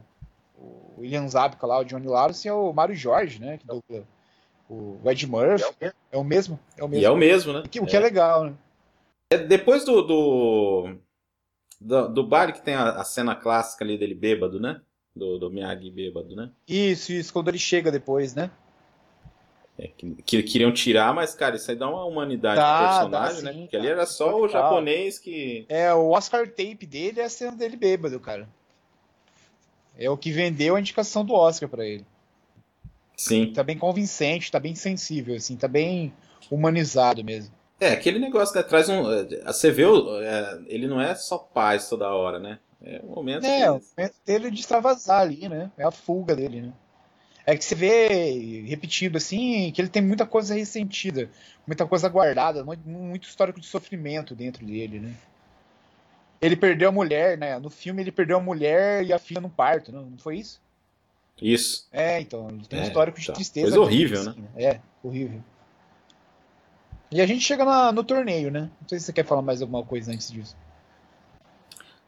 o William Zabka lá, o Johnny Lawrence, é o Mário Jorge, né? Que dubla o Ed Murphy. É o mesmo. É o mesmo. E é o mesmo, né? O que, o que é. é. legal, né? É, depois do, do, do, do bar que tem a, a cena clássica ali dele bêbado, né? do, do Miyagi bêbado, né? Isso, isso, quando ele chega depois, né? É, que, que queriam tirar, mas, cara, isso aí dá uma humanidade dá, pro personagem, dá, né? Porque ali era só o japonês que. É, o Oscar tape dele é a cena dele bêbado, cara. É o que vendeu a indicação do Oscar para ele. Sim. Tá bem convincente, tá bem sensível, assim, tá bem humanizado mesmo. É, aquele negócio, né? Traz um. É, você vê, é, ele não é só paz toda hora, né? É o momento, é, o momento dele de extravasar ali, né? É a fuga dele, né? É que você vê repetido assim, que ele tem muita coisa ressentida, muita coisa guardada, muito, muito histórico de sofrimento dentro dele, né? Ele perdeu a mulher, né? No filme ele perdeu a mulher e a filha no parto, não, não foi isso? Isso. É, então, ele tem um é, histórico de tá. tristeza. Coisa horrível, assim, né? É, horrível. E a gente chega na, no torneio, né? Não sei se você quer falar mais alguma coisa antes disso.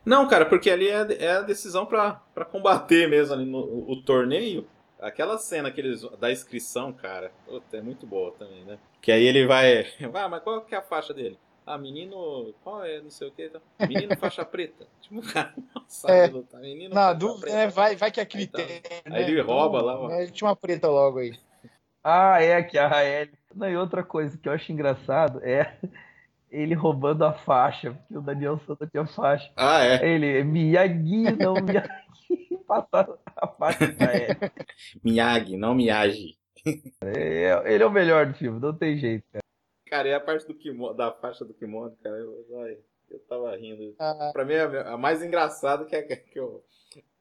Não, cara, porque ali é, é a decisão para combater mesmo ali no o torneio. Aquela cena que eles, da inscrição, cara, puta, é muito boa também, né? Que aí ele vai. Ah, mas qual que é a faixa dele? Ah, menino, qual é, não sei o que, menino faixa preta. Tipo, o cara não sabe é, lutar. Menino na dúvida, é, vai, vai que é critério. Aí, tá. né? aí ele rouba lá. Ó. Ele tinha uma preta logo aí. Ah, é, que a Rael. Não, e outra coisa que eu acho engraçado é ele roubando a faixa, porque o Daniel Santos tinha faixa. Ah, é? Ele, Miyagi, não Miyagi. Passar a faixa pra ele. Miyagi, não Miyagi. É, ele é o melhor do filme, não tem jeito, cara. Cara, e a parte do kimono, da faixa do kimono, cara, eu, eu tava rindo. Ah. Pra mim, a, a mais engraçada que é que eu.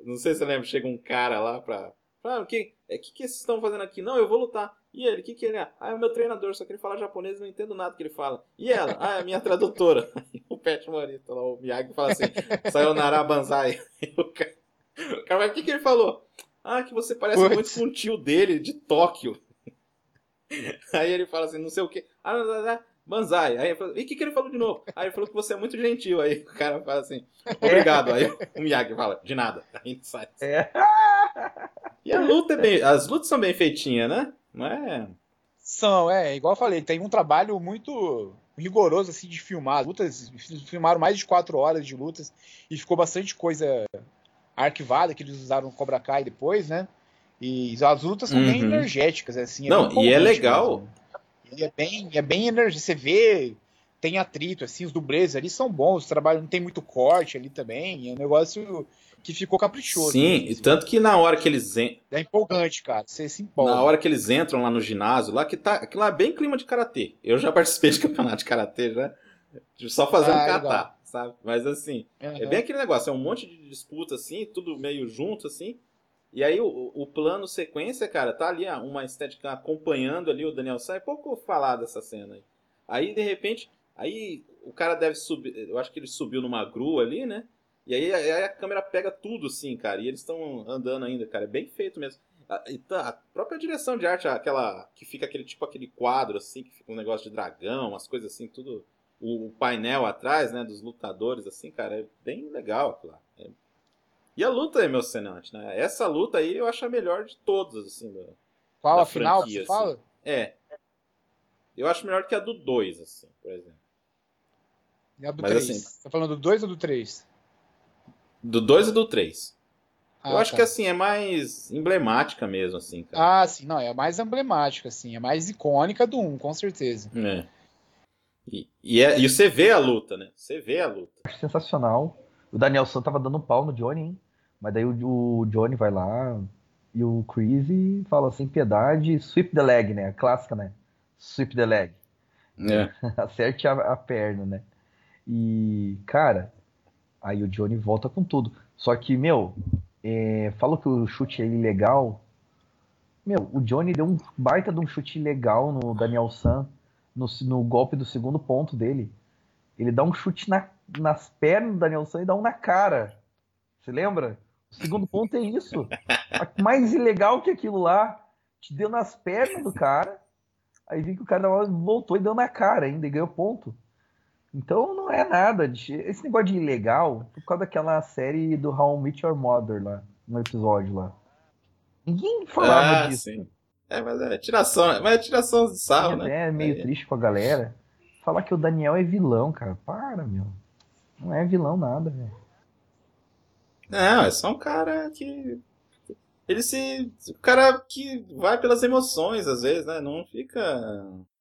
Não sei se você lembra, chega um cara lá pra. Ah, o que, é, que, que vocês estão fazendo aqui? Não, eu vou lutar. E ele, o que, que ele é? Ah, é o meu treinador, só que ele fala japonês, não entendo nada que ele fala. E ela? Ah, é a minha tradutora. O Pet Morita lá, o Miyagi, fala assim: Sayonara Banzai. o cara, o cara, mas o que, que ele falou? Ah, que você parece muito com o tio dele de Tóquio. Aí ele fala assim, não sei o que. Ah, Banzai. Aí ele falou, e o que, que ele falou de novo? Aí ele falou que você é muito gentil. Aí o cara fala assim, obrigado. Aí o Miyagi fala, de nada. Aí a gente sai. É. E a luta é bem. As lutas são bem feitinhas, né? Não é. São, é, igual eu falei, tem um trabalho muito rigoroso assim de filmar. As lutas filmaram mais de quatro horas de lutas e ficou bastante coisa arquivada que eles usaram no Cobra Kai depois, né? E as lutas são uhum. bem energéticas, assim. É Não, e é legal. E é bem, é bem energético. Você vê, tem atrito, assim, os dublês ali são bons, o trabalho não tem muito corte ali também. É um negócio que ficou caprichoso. Sim, né? e tanto que na hora que eles entram. É empolgante, cara. Você se empolga. Na hora que eles entram lá no ginásio, lá que tá. Aquilo lá é bem clima de karatê. Eu já participei de campeonato de karatê, já. Só fazendo ah, kata sabe? Mas assim, uhum. é bem aquele negócio, é um monte de disputa assim, tudo meio junto assim. E aí o, o plano sequência, cara, tá ali uma estética acompanhando ali o Daniel Sai, pouco falar dessa cena aí. Aí de repente, aí o cara deve subir, eu acho que ele subiu numa grua ali, né? E aí, aí a câmera pega tudo assim, cara, e eles estão andando ainda, cara, é bem feito mesmo. A, tá, a própria direção de arte, aquela que fica aquele tipo aquele quadro assim, que fica um negócio de dragão, umas coisas assim, tudo o, painel atrás, né, dos lutadores, assim, cara, é bem legal. É... E a luta é emocionante, né? Essa luta aí eu acho a melhor de todas, assim, da, Qual da a final que você assim. fala? É. Eu acho melhor que a do 2, assim, por exemplo. E a do 3? Assim, tá falando do 2 ou do 3? Do 2 e do 3. Ah, eu acho tá. que assim, é mais emblemática mesmo, assim, cara. Ah, sim, não, é mais emblemática, assim, é mais icônica do 1, um, com certeza. É. E, e, é, e, você vê a luta, né? Você vê a luta. Acho sensacional. O Daniel San tava dando um pau no Johnny, hein? Mas daí o, o Johnny vai lá e o Chris fala assim, piedade, sweep the leg, né? A clássica, né? Sweep the leg. É. Acerte a, a, perna, né? E, cara, aí o Johnny volta com tudo. Só que, meu, é, falo que o chute é ilegal. Meu, o Johnny deu um baita de um chute ilegal no Daniel San no, no golpe do segundo ponto dele. Ele dá um chute na, nas pernas do Danielson e dá um na cara. Você lembra? O segundo ponto é isso. Mais ilegal que aquilo lá. Te deu nas pernas do cara. Aí vi que o cara voltou e deu na cara ainda e ganhou ponto. Então não é nada. Esse negócio de ilegal, por causa daquela série do How I Met Your Mother lá, no episódio lá. Ninguém falava ah, disso. Sim. É, mas é tiração, mas é tiração de sarro, é, né? É meio é. triste com a galera. Falar que o Daniel é vilão, cara. Para, meu. Não é vilão nada, velho. Não, é só um cara que. Ele se. O cara que vai pelas emoções, às vezes, né? Não fica.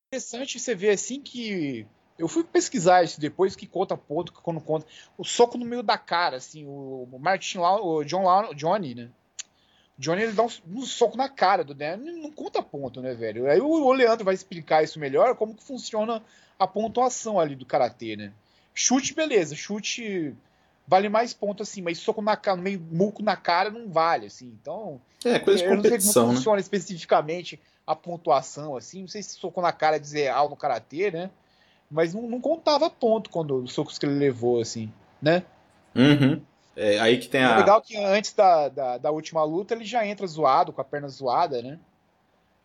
Interessante você ver assim que. Eu fui pesquisar isso depois que conta ponto, que quando conta. O soco no meio da cara, assim, o Martin lá, o John lá, Johnny, né? Johnny ele dá um, um, soco na cara do Dan, não conta ponto, né, velho? Aí o Leandro vai explicar isso melhor, como que funciona a pontuação ali do karatê, né? Chute, beleza, chute vale mais ponto assim, mas soco na cara, meio muco na cara não vale, assim. Então, é coisa de eu não sei como né? funciona especificamente a pontuação, assim. Não sei se soco na cara é dizer algo no karatê, né? Mas não, não contava ponto quando os socos que ele levou, assim, né? Uhum. É aí que tem é a. É legal que antes da, da, da, última luta ele já entra zoado, com a perna zoada, né?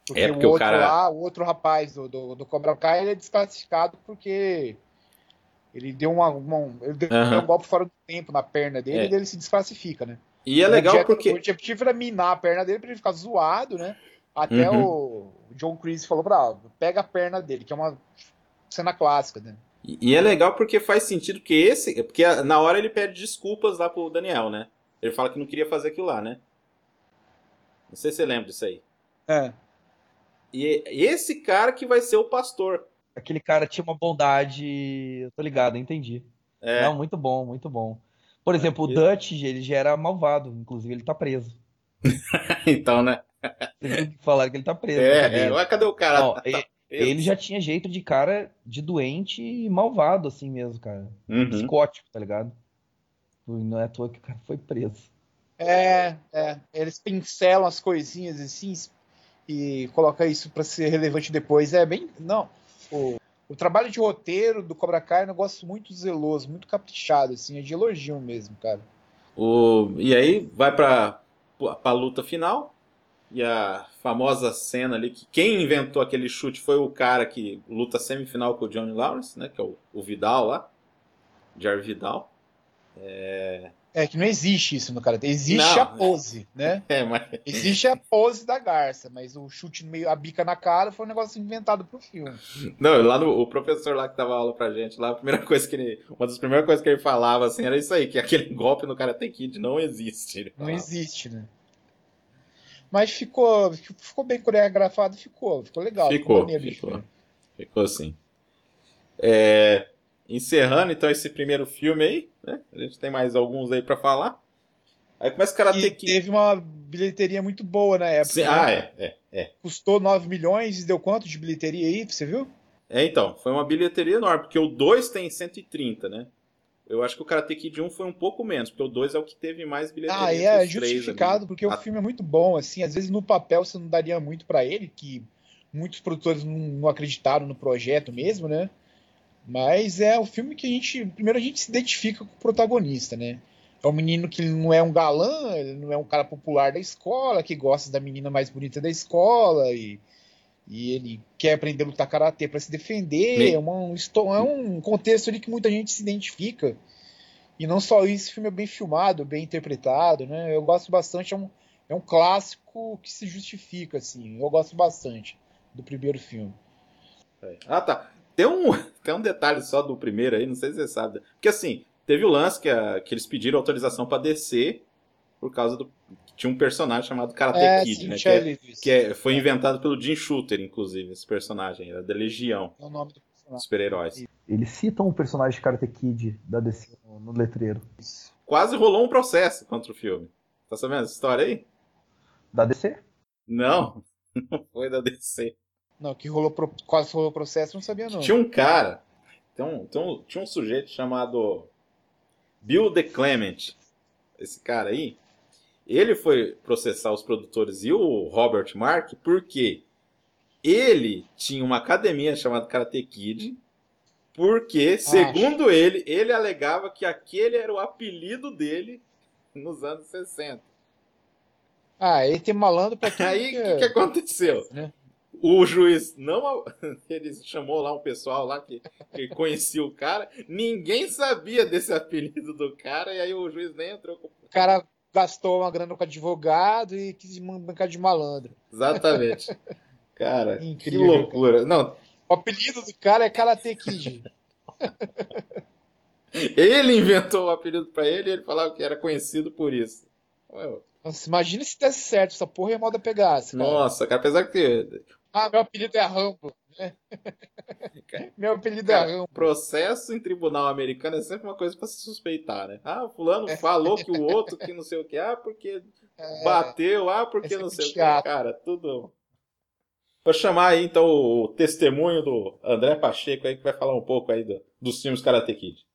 Porque, é porque o outro o cara... lá, o outro rapaz do, do, do Cobra Kai, ele é desclassificado porque ele deu, uma, uma ele deu uhum. um golpe fora do tempo na perna dele é. e ele se desclassifica, né? E é legal o porque. O objetivo era minar a perna dele pra ele ficar zoado, né? Até uhum. o John Chris falou pra pega a perna dele, que é uma cena clássica, né? E, e, é legal porque faz sentido que esse. Porque na hora ele pede desculpas lá pro Daniel, né? Ele fala que não queria fazer aquilo lá, né? Não sei se você lembra disso aí. É. E esse cara que vai ser o pastor. Aquele cara tinha uma bondade. Eu tô ligado, entendi. É. Não, muito bom, muito bom. Por exemplo, o Dutch, ele já era malvado, inclusive ele tá preso. então, né? Falaram que ele tá preso. É, é. cadê o cara? Ó, tá ele, ele, já tinha jeito de cara de doente e malvado, assim mesmo, cara. Uhum. Psicótico, tá ligado? Não é à toa que o cara foi preso. É, é. Eles pincelam as coisinhas assim e colocam isso para ser relevante depois. É bem. Não. O, o trabalho de roteiro do Cobra Kai é um negócio muito zeloso, muito caprichado, assim, é de elogio mesmo, cara. O, e aí vai pra, pra luta final. E a famosa cena ali que quem inventou aquele chute foi o cara que luta semifinal com o Johnny Lawrence, né? Que é o, o Vidal lá. Jair Vidal. É... É que não existe isso no karatê. Existe não. a pose, né? É, mas... Existe a pose da garça, mas o chute no meio, a bica na cara foi um negócio inventado pro filme. Não, lá no o professor lá que dava aula pra gente, lá a primeira coisa que ele, uma das primeiras coisas que ele falava assim era isso aí, que aquele golpe no Karate Kid não existe. Não existe, né? Mas ficou, ficou bem coreografado, ficou, ficou legal. Ficou, ficou, ficou, ficou sim. É, encerrando então esse primeiro filme aí, né? A gente tem mais alguns aí para falar. Aí começa o Karate Kid. Teve uma bilheteria muito boa na época. Sim, né? Ah, é, é, é. Custou 9 milhões e deu quanto de bilheteria aí, você viu? É, então, foi uma bilheteria enorme, porque o 2 tem 130, né? Eu acho que o Karate Kid 1 foi um pouco menos, porque o 2 é o que teve mais bilheteria. Ah, é justificado, porque o filme é muito bom, assim, às vezes no papel você não daria muito para ele, que muitos produtores não, não acreditaram no projeto mesmo, né? Mas é o filme que a gente. Primeiro a gente se identifica com o protagonista, né? É um menino que não é um galã, ele não é um cara popular da escola, que gosta da menina mais bonita da escola e, e ele quer aprender a lutar karatê para se defender. É, uma, é um contexto ali que muita gente se identifica. E não só isso, o filme é bem filmado, bem interpretado, né? Eu gosto bastante, é um, é um clássico que se justifica, assim. Eu gosto bastante do primeiro filme. Ah, tá. Tem um, tem um detalhe só do primeiro aí, não sei se você sabe. Porque assim, teve o lance que, a, que eles pediram autorização para descer por causa do. Tinha um personagem chamado Karate é, Kid, sim, né? Que, é, que é, foi inventado pelo Jim Shooter, inclusive, esse personagem, era da Legião. É o nome do personagem. Super-heróis. Eles citam o personagem de Karate Kid da DC no, no letreiro. Quase rolou um processo contra o filme. Tá sabendo essa história aí? Da DC? Não, não foi da DC. Não, que rolou pro, quase rolou processo, não sabia não. Tinha um cara, tem um, tinha um sujeito chamado Bill De Clement. Esse cara aí, ele foi processar os produtores e o Robert Mark porque ele tinha uma academia chamada Karate Kid, porque, segundo ele, ele alegava que aquele era o apelido dele nos anos 60. Ah, ele tem malandro pra tudo. Aí, o que, que, aconteceu? Né? O juiz não. Ele chamou lá um pessoal lá que, que conhecia o cara. Ninguém sabia desse apelido do cara, e aí o juiz nem entrou com. O cara gastou uma grana com advogado e quis bancar de malandro. Exatamente. Cara, Incrível, que loucura. Cara. Não. O apelido do cara é Karate Kid. ele inventou o apelido para ele e ele falava que era conhecido por isso. Nossa, imagina se desse certo, essa porra ia moda pegasse. Cara. Nossa, cara, apesar que ah, meu apelido é Rambo. Né? meu apelido é Cara, é Rambo. Processo em tribunal americano é sempre uma coisa para se suspeitar, né? Ah, o fulano é. falou que o outro que não sei o que, ah, porque é. bateu, ah, porque é não sei chato. o que. Cara, tudo. Vou chamar aí então o testemunho do André Pacheco aí que vai falar um pouco aí do, dos filmes Karate Kid.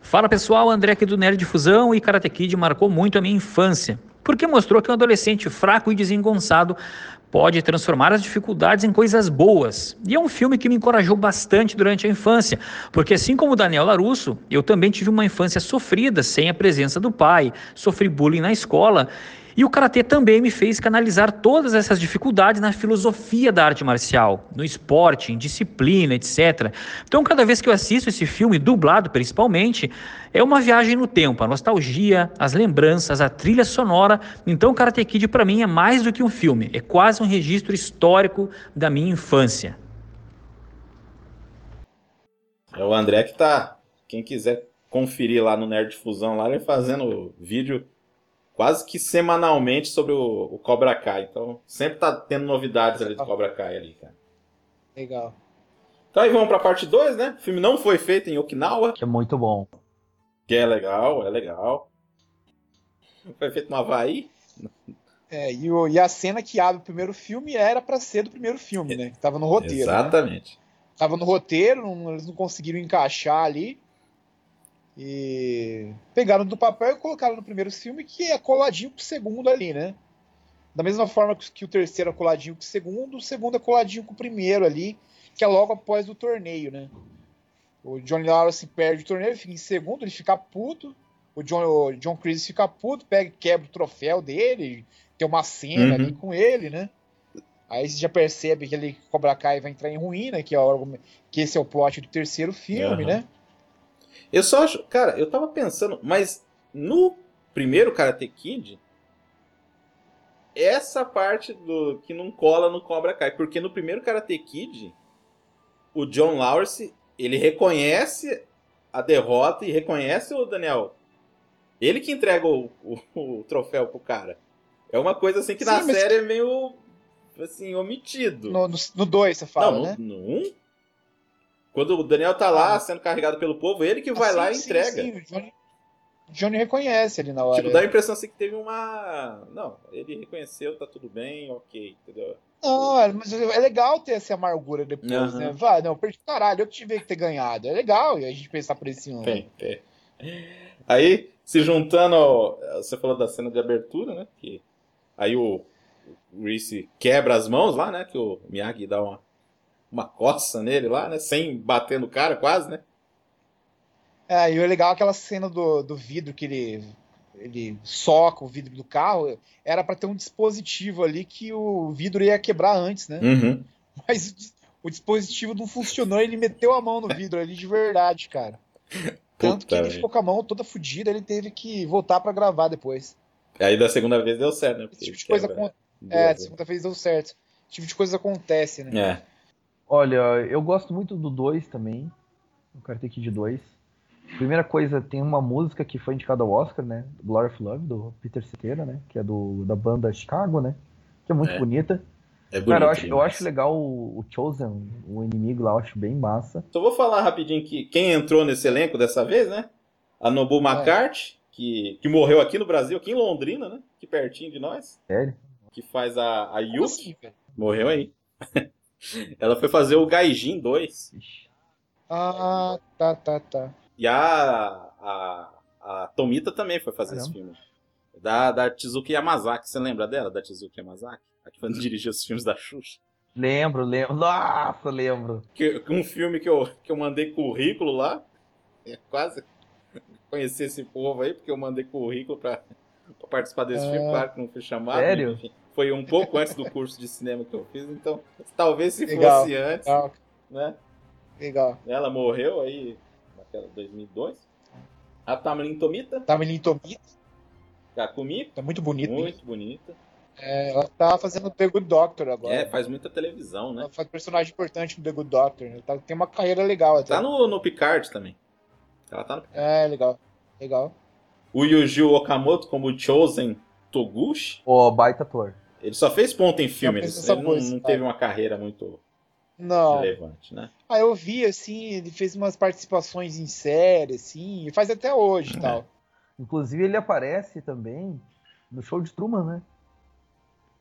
Fala pessoal, André aqui do Nerd Difusão e Karate Kid marcou muito a minha infância, porque mostrou que um adolescente fraco e desengonçado pode transformar as dificuldades em coisas boas. E é um filme que me encorajou bastante durante a infância, porque assim como Daniel Larusso, eu também tive uma infância sofrida sem a presença do pai, sofri bullying na escola e o karatê também me fez canalizar todas essas dificuldades na filosofia da arte marcial, no esporte, em disciplina, etc. Então, cada vez que eu assisto esse filme, dublado principalmente, é uma viagem no tempo, a nostalgia, as lembranças, a trilha sonora. Então, Karate Kid para mim é mais do que um filme, é quase um registro histórico da minha infância. É o André que tá. Quem quiser conferir lá no Nerd Fusão, lá ele fazendo vídeo quase que semanalmente sobre o, o Cobra Kai. Então, sempre tá tendo novidades ali do Cobra Kai ali, cara. Legal. Então aí vamos pra parte 2, né? O filme não foi feito em Okinawa. Que é muito bom. Que é legal, é legal. Foi feito no Havaí. É, e, o, e, a cena que abre o primeiro filme era para ser do primeiro filme, né? Que tava no roteiro. Né? Exatamente. Né? Tava no roteiro, não, eles não conseguiram encaixar ali. E pegaram do papel e colocaram no primeiro filme, que é coladinho pro segundo ali, né? Da mesma forma que o terceiro é coladinho com o segundo, o segundo é coladinho com o primeiro ali, que é logo após o torneio, né? O Johnny Lawrence perde o torneio, fica em segundo, ele fica puto. O John, o John Chris fica puto, pega quebra o troféu dele, tem uma cena uhum. ali com ele, né? Aí você já percebe que ele Cobra Kai vai entrar em ruína, que, é o, que esse é o plot do terceiro filme, uhum. né? Eu só acho, cara, eu tava pensando, mas no primeiro Karate Kid, essa parte do que não cola no Cobra Kai, porque no primeiro Karate Kid, o John Lawrence, ele reconhece a derrota e reconhece o Daniel. Ele que entrega o, o, o troféu pro cara. É uma coisa assim que Sim, na série é meio assim, omitido. No 2 você fala, Não, né? No 1? Um, quando o Daniel tá lá ah. sendo carregado pelo povo, ele que vai ah, lá sim, e entrega. Sim, sim. Johnny, Johnny reconhece ali na hora. Tipo, dá a impressão assim que teve uma. Não, ele reconheceu, tá tudo bem, ok, entendeu? Não, é, mas é legal ter essa amargura depois, uhum. né? Vai, não, perdi caralho, eu que tive que ter ganhado. É legal a gente pensar por esse ano. Tem, tem. Aí, se juntando, você falou da cena de abertura, né? Que aí o, o Reese quebra as mãos lá, né? Que o Miyagi dá uma, uma coça nele lá, né? Sem bater no cara, quase, né? É, e o legal é aquela cena do, do vidro que ele, ele soca o vidro do carro, era para ter um dispositivo ali que o vidro ia quebrar antes, né? Uhum. Mas o, dispositivo não funcionou, ele meteu a mão no vidro ali de verdade, cara. Tanto Puta que ele ficou com a mão toda fodida, ele teve que voltar para gravar depois. Aí da segunda vez deu certo, né? Esse tipo de coisa acontece. É, da segunda vez deu certo. Esse tipo de coisa acontece, né? É. Olha, eu gosto muito do 2 também. O Karate Kid 2. Primeira coisa, tem uma música que foi indicada ao Oscar, né? Glory of Love, do Peter Cetera, né? Que é do, da banda Chicago, né? Que é muito é. bonita. É bonito, Cara, eu acho, eu acho legal o, o, Chosen, o inimigo lá, eu acho bem massa. Só vou falar rapidinho que quem entrou nesse elenco dessa vez, né? A Nobu é. McCarthy, que, que morreu aqui no Brasil, aqui em Londrina, né? Aqui pertinho de nós. Sério? Que faz a, a Yuki. Assim, morreu aí. Ela foi fazer o Gaijin 2. Ah, tá, tá, tá. E a, a, a Tomita também foi fazer Caramba. esse filme. Da, da Tizuki Yamazaki. Você lembra dela, da Tizuki Yamazaki? A que dirigiu os filmes da Xuxa. Lembro, lembro. Nossa, lembro. Que, um filme que eu, que eu mandei currículo lá. É quase conhecer esse povo aí, porque eu mandei currículo pra, pra participar desse é... filme. Claro que não fui chamado. Sério? Enfim, foi um pouco antes do curso de cinema que eu fiz, então talvez se Legal. fosse antes. Legal. Né? Legal. Ela morreu aí 2002. A Tamlin Tomita. Tamlin Tomita. Kakumi. Tá muito bonita. Muito hein? bonita. É, ela tá fazendo The Good Doctor agora. É, faz muita televisão, né? Ela faz personagem importante no The Good Doctor. Ela tá, tem uma carreira legal até. Tá no, no Picard também. Ela tá no Picard. É, legal. Legal. O Yuji Okamoto como Chosen Toguchi. O baita ator. Ele só fez ponto em filme. Ele, ele não, não teve uma carreira muito não. relevante, né? Ah, eu vi, assim, ele fez umas participações em série, assim, e faz até hoje e é. tal. Inclusive, ele aparece também no show de Truman, né?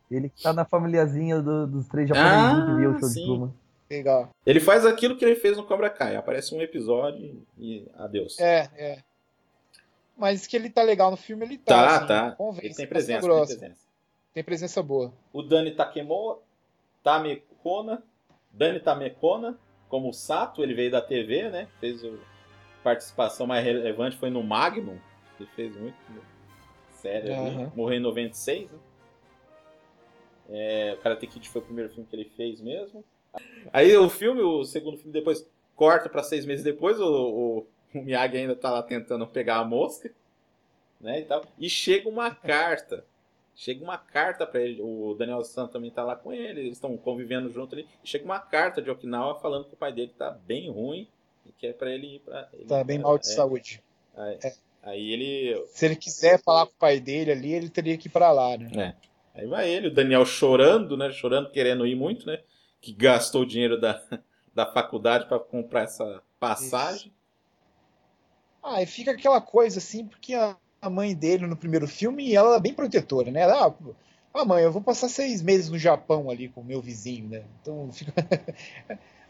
Ele tá na familiazinha do, dos três japoneses ah, que viu o show sim. de Truman. Legal. Ele faz aquilo que ele fez no Cobra Kai. Aparece um episódio e adeus. É, é. Mas que ele tá legal no filme, ele tá. Tá, assim, tá. Convence, ele tem presença, tem presença. Tem presença boa. O Dani Takemoa, Tame Kona, Dani Tamekona, como Sato, ele veio da TV, né? Fez a participação mais relevante foi no Magnum, ele fez muito sério uhum. morreu em 96, né? É, o Karate Kid foi o primeiro filme que ele fez mesmo. Aí o filme, o segundo filme depois corta para seis meses depois, o, o, o, Miyagi ainda tá lá tentando pegar a mosca, né, e tal. E chega uma carta Chega uma carta para ele, o Daniel Santos também tá lá com ele, eles estão convivendo junto ali. Chega uma carta de Okinawa falando que o pai dele tá bem ruim que é pra ele ir pra. Ele, tá bem mal de é, saúde. Aí, é. aí, ele. Se ele quiser falar com o pai dele ali, ele teria que ir pra lá, né? É. Aí vai ele, o Daniel chorando, né? Chorando, querendo ir muito, né? Que gastou o dinheiro da, da faculdade para comprar essa passagem. Isso. Ah, e fica aquela coisa assim, porque a, a mãe dele no primeiro filme, ela é bem protetora, né? Ela, ah, ah, mãe, eu vou passar seis meses no Japão ali com o meu vizinho, né? Então fica.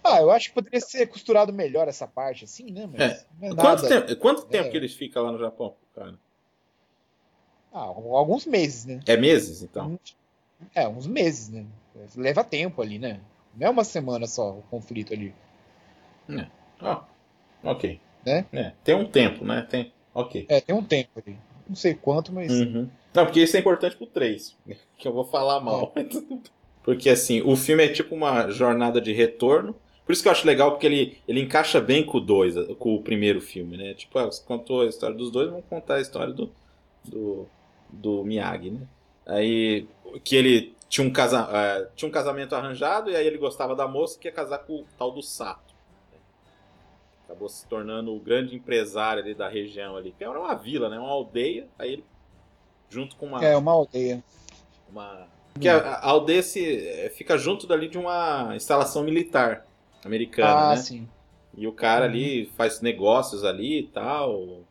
ah, eu acho que poderia ser costurado melhor essa parte, assim, né? Mas é. é quanto tempo, quanto tempo é. que eles ficam lá no Japão, cara? Ah, alguns meses, né? É meses, então? É, uns meses, né? Leva tempo ali, né? Não é uma semana só o conflito ali. É. Ah, ok. Né? É, tem um tempo, né? Tem... Ok. É, tem um tempo ali. Não sei quanto, mas. Uhum. Não, porque isso é importante pro 3. Que eu vou falar mal. É. porque assim, o filme é tipo uma jornada de retorno. Por isso que eu acho legal, porque ele, ele encaixa bem com o dois, com o primeiro filme, né? Tipo, ah, você contou a história dos dois, vamos contar a história do, do, do Miyagi, né? Aí, que ele tinha um, casa, uh, tinha um casamento arranjado e aí ele gostava da moça que ia casar com o tal do Sato. Acabou se tornando o grande empresário ali da região ali. Que era uma vila, né? Uma aldeia. Aí ele, junto com uma... É, uma aldeia. Uma... Que a, a aldeia se, eh, fica junto dali de uma instalação militar americana, ah, né? sim. E o cara uhum. ali faz negócios ali e tal.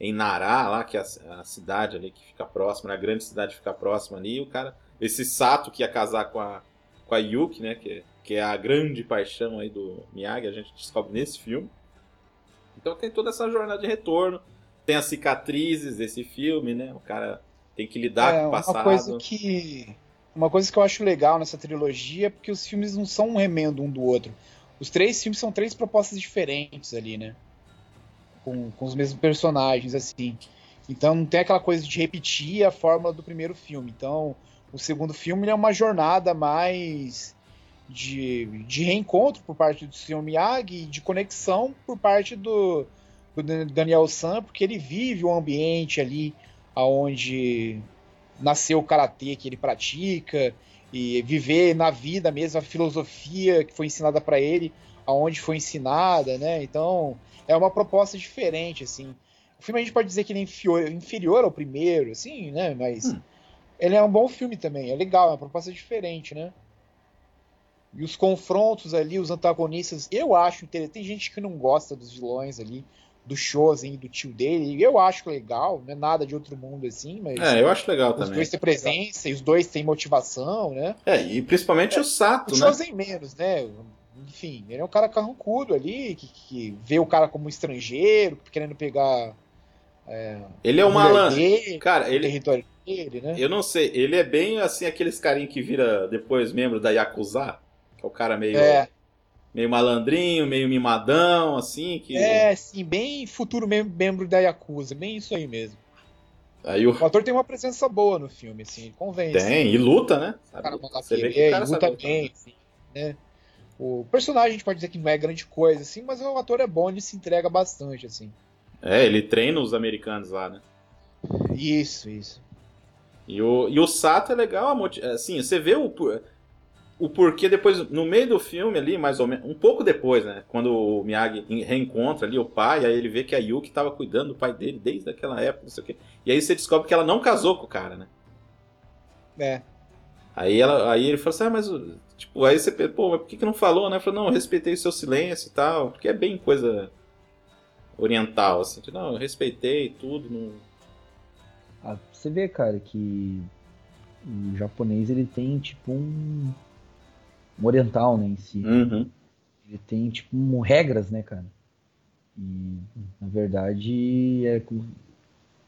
Em Nará, lá, que é a, a cidade ali que fica próxima, né? a grande cidade fica próxima ali. E o cara esse Sato que ia casar com a, com a Yuki, né? Que, que é a grande paixão aí do Miyagi, a gente descobre nesse filme. Então tem toda essa jornada de retorno. Tem as cicatrizes desse filme, né? O cara tem que lidar é, com o passado. Uma coisa que. Uma coisa que eu acho legal nessa trilogia é porque os filmes não são um remendo um do outro. Os três filmes são três propostas diferentes ali, né? Com, com os mesmos personagens, assim. Então não tem aquela coisa de repetir a fórmula do primeiro filme. Então, o segundo filme é uma jornada mais de, de reencontro por parte do Sr. Miyagi e de conexão por parte do, do Daniel San, porque ele vive o ambiente ali aonde nasceu o karatê que ele pratica e viver na vida mesmo a filosofia que foi ensinada para ele, aonde foi ensinada, né? Então é uma proposta diferente assim. O filme a gente pode dizer que ele é inferior, inferior ao primeiro, assim, né? Mas hum ele é um bom filme também, é legal, é uma proposta diferente, né? E os confrontos ali, os antagonistas, eu acho interessante. Tem gente que não gosta dos vilões ali, do Shozen, do tio dele. Eu acho legal, não é nada de outro mundo assim, mas. É, eu acho legal os também. Os dois têm presença e os dois têm motivação, né? É, e principalmente é, o Sato, o né? O Shozen menos, né? Enfim, ele é um cara carrancudo ali, que, que vê o cara como um estrangeiro, querendo pegar. É, ele é um malandro. Cara, ele. Território né? Eu não sei, ele é bem assim aqueles carinha que vira depois membro da Yakuza, que é o cara meio é. meio malandrinho, meio mimadão, assim, que É, sim, bem futuro membro da Yakuza, bem isso aí mesmo. Aí o... o ator tem uma presença boa no filme, assim, convence. Tem, e luta, né? Sabe? Cara, Você vê que é, o cara luta bem, assim, né? O personagem a gente pode dizer que não é grande coisa, assim, mas o ator é bom, ele se entrega bastante, assim. É, ele treina os americanos lá, né? Isso, isso. E o, e o Sato é legal, assim, você vê o, o porquê depois, no meio do filme ali, mais ou menos, um pouco depois, né? Quando o Miyagi reencontra ali o pai, aí ele vê que a Yuki estava cuidando do pai dele desde aquela época, não sei o quê. E aí você descobre que ela não casou com o cara, né? É. Aí, ela, aí ele fala assim, ah, mas, tipo, aí você, pô, mas por que, que não falou, né? Falou, não, eu respeitei o seu silêncio e tal, porque é bem coisa oriental, assim. Não, eu respeitei tudo, não ah, você vê, cara, que o japonês ele tem tipo um, um oriental, né, em si. Uhum. Ele tem tipo um, regras, né, cara. E na verdade é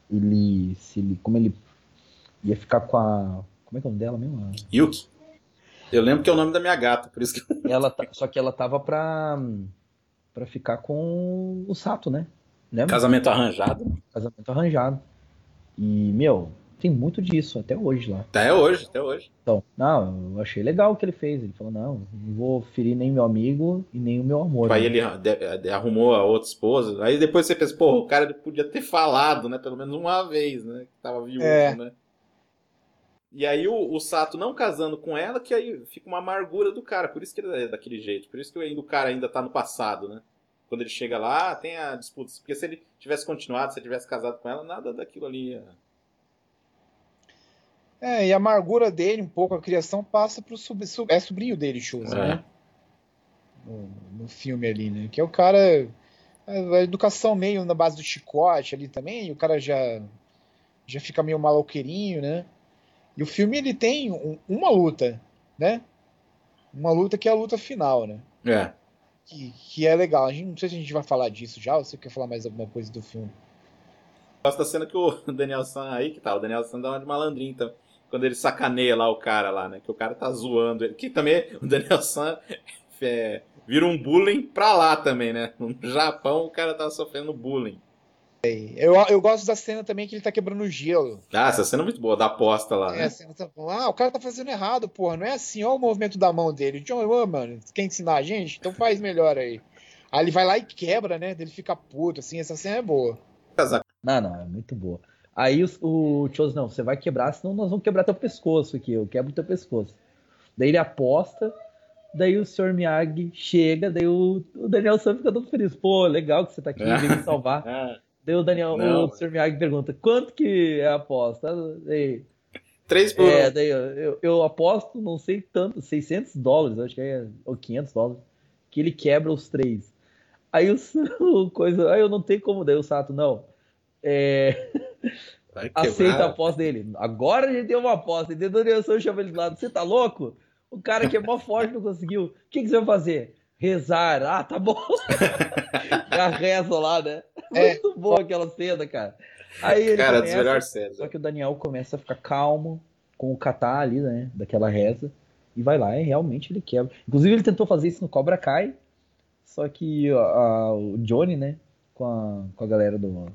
ele se ele como ele ia ficar com a como é que é o nome dela mesmo? Yuki. Eu lembro que é o nome da minha gata, por isso que ela tá, só que ela tava pra para ficar com o Sato, né? Lembra? Casamento arranjado. Casamento arranjado. E, meu, tem muito disso até hoje lá. Até hoje, até hoje. Então, não, eu achei legal o que ele fez. Ele falou: não, não vou ferir nem meu amigo e nem o meu amor. Aí né? ele arrumou a outra esposa. Aí depois você pensa: pô, o cara podia ter falado, né? Pelo menos uma vez, né? Que tava viúvo, é. né? E aí o, o, Sato não casando com ela, que aí fica uma amargura do cara. Por isso que ele é daquele jeito. Por isso que o cara ainda tá no passado, né? quando ele chega lá, tem a disputa. Porque se ele tivesse continuado, se ele tivesse casado com ela, nada daquilo ali ia... É, e a amargura dele, um pouco, a criação passa pro sub, sub é sobrinho dele, Shoes, é. né? No, no, filme ali, né? Que é o cara. A educação meio na base do chicote ali também, e o cara já, já fica meio maloqueirinho, né? E o filme ele tem um, uma luta, né? Uma luta que é a luta final, né? É. Que, que é legal. A gente, não sei se a gente vai falar disso já, ou você quer falar mais alguma coisa do filme. Gosto da cena que o Daniel San aí, que tá, o Daniel San dá uma de malandrinho então, quando ele sacaneia lá o cara lá, né? Que o cara tá zoando ele. Que também o Daniel San é, vira um bullying pra lá também, né? No Japão o cara tá sofrendo bullying. Eu, eu gosto da cena também que ele tá quebrando o gelo. Ah, essa cena é muito boa, da aposta lá, é, né? A cena tá... Ah, o cara tá fazendo errado, porra. Não é assim, ó o movimento da mão dele. John, oh, mano, quer ensinar a gente? Então faz melhor aí. Aí ele vai lá e quebra, né? Ele fica puto, assim, essa cena é boa. Não, não, é muito boa. Aí o, o Chose, não, você vai quebrar, senão nós vamos quebrar teu pescoço aqui, eu quebro teu pescoço. Daí ele aposta, daí o Sr. Miyagi chega, daí o, o Daniel Sam fica todo feliz. Pô, legal que você tá aqui, vem me salvar. É. daí o Daniel, não. o Sr. Miyagi pergunta, quanto que é a aposta? Daí, Três por É, daí eu, eu, eu, aposto, não sei tanto, 600 dólares, acho que é, ou 500 dólares, que ele quebra os três. Aí o, o coisa, aí eu não tenho como, daí o Sato, não, é... aceita a aposta dele. Agora a gente tem uma aposta, entendeu? Eu sou chama ele do lado. Você tá louco? O cara que é mó forte não conseguiu. O que, que você vai fazer? Rezar. Ah, tá bom. Já reza lá, né? É. Muito boa aquela cena, cara. Aí ele cara, começa, melhor cenas. Só que o Daniel começa a ficar calmo com o Katá ali, né? Daquela reza. E vai lá e realmente ele quebra. Inclusive ele tentou fazer isso no Cobra Kai. Só que a, a, o Johnny, né? Com a, com a galera do,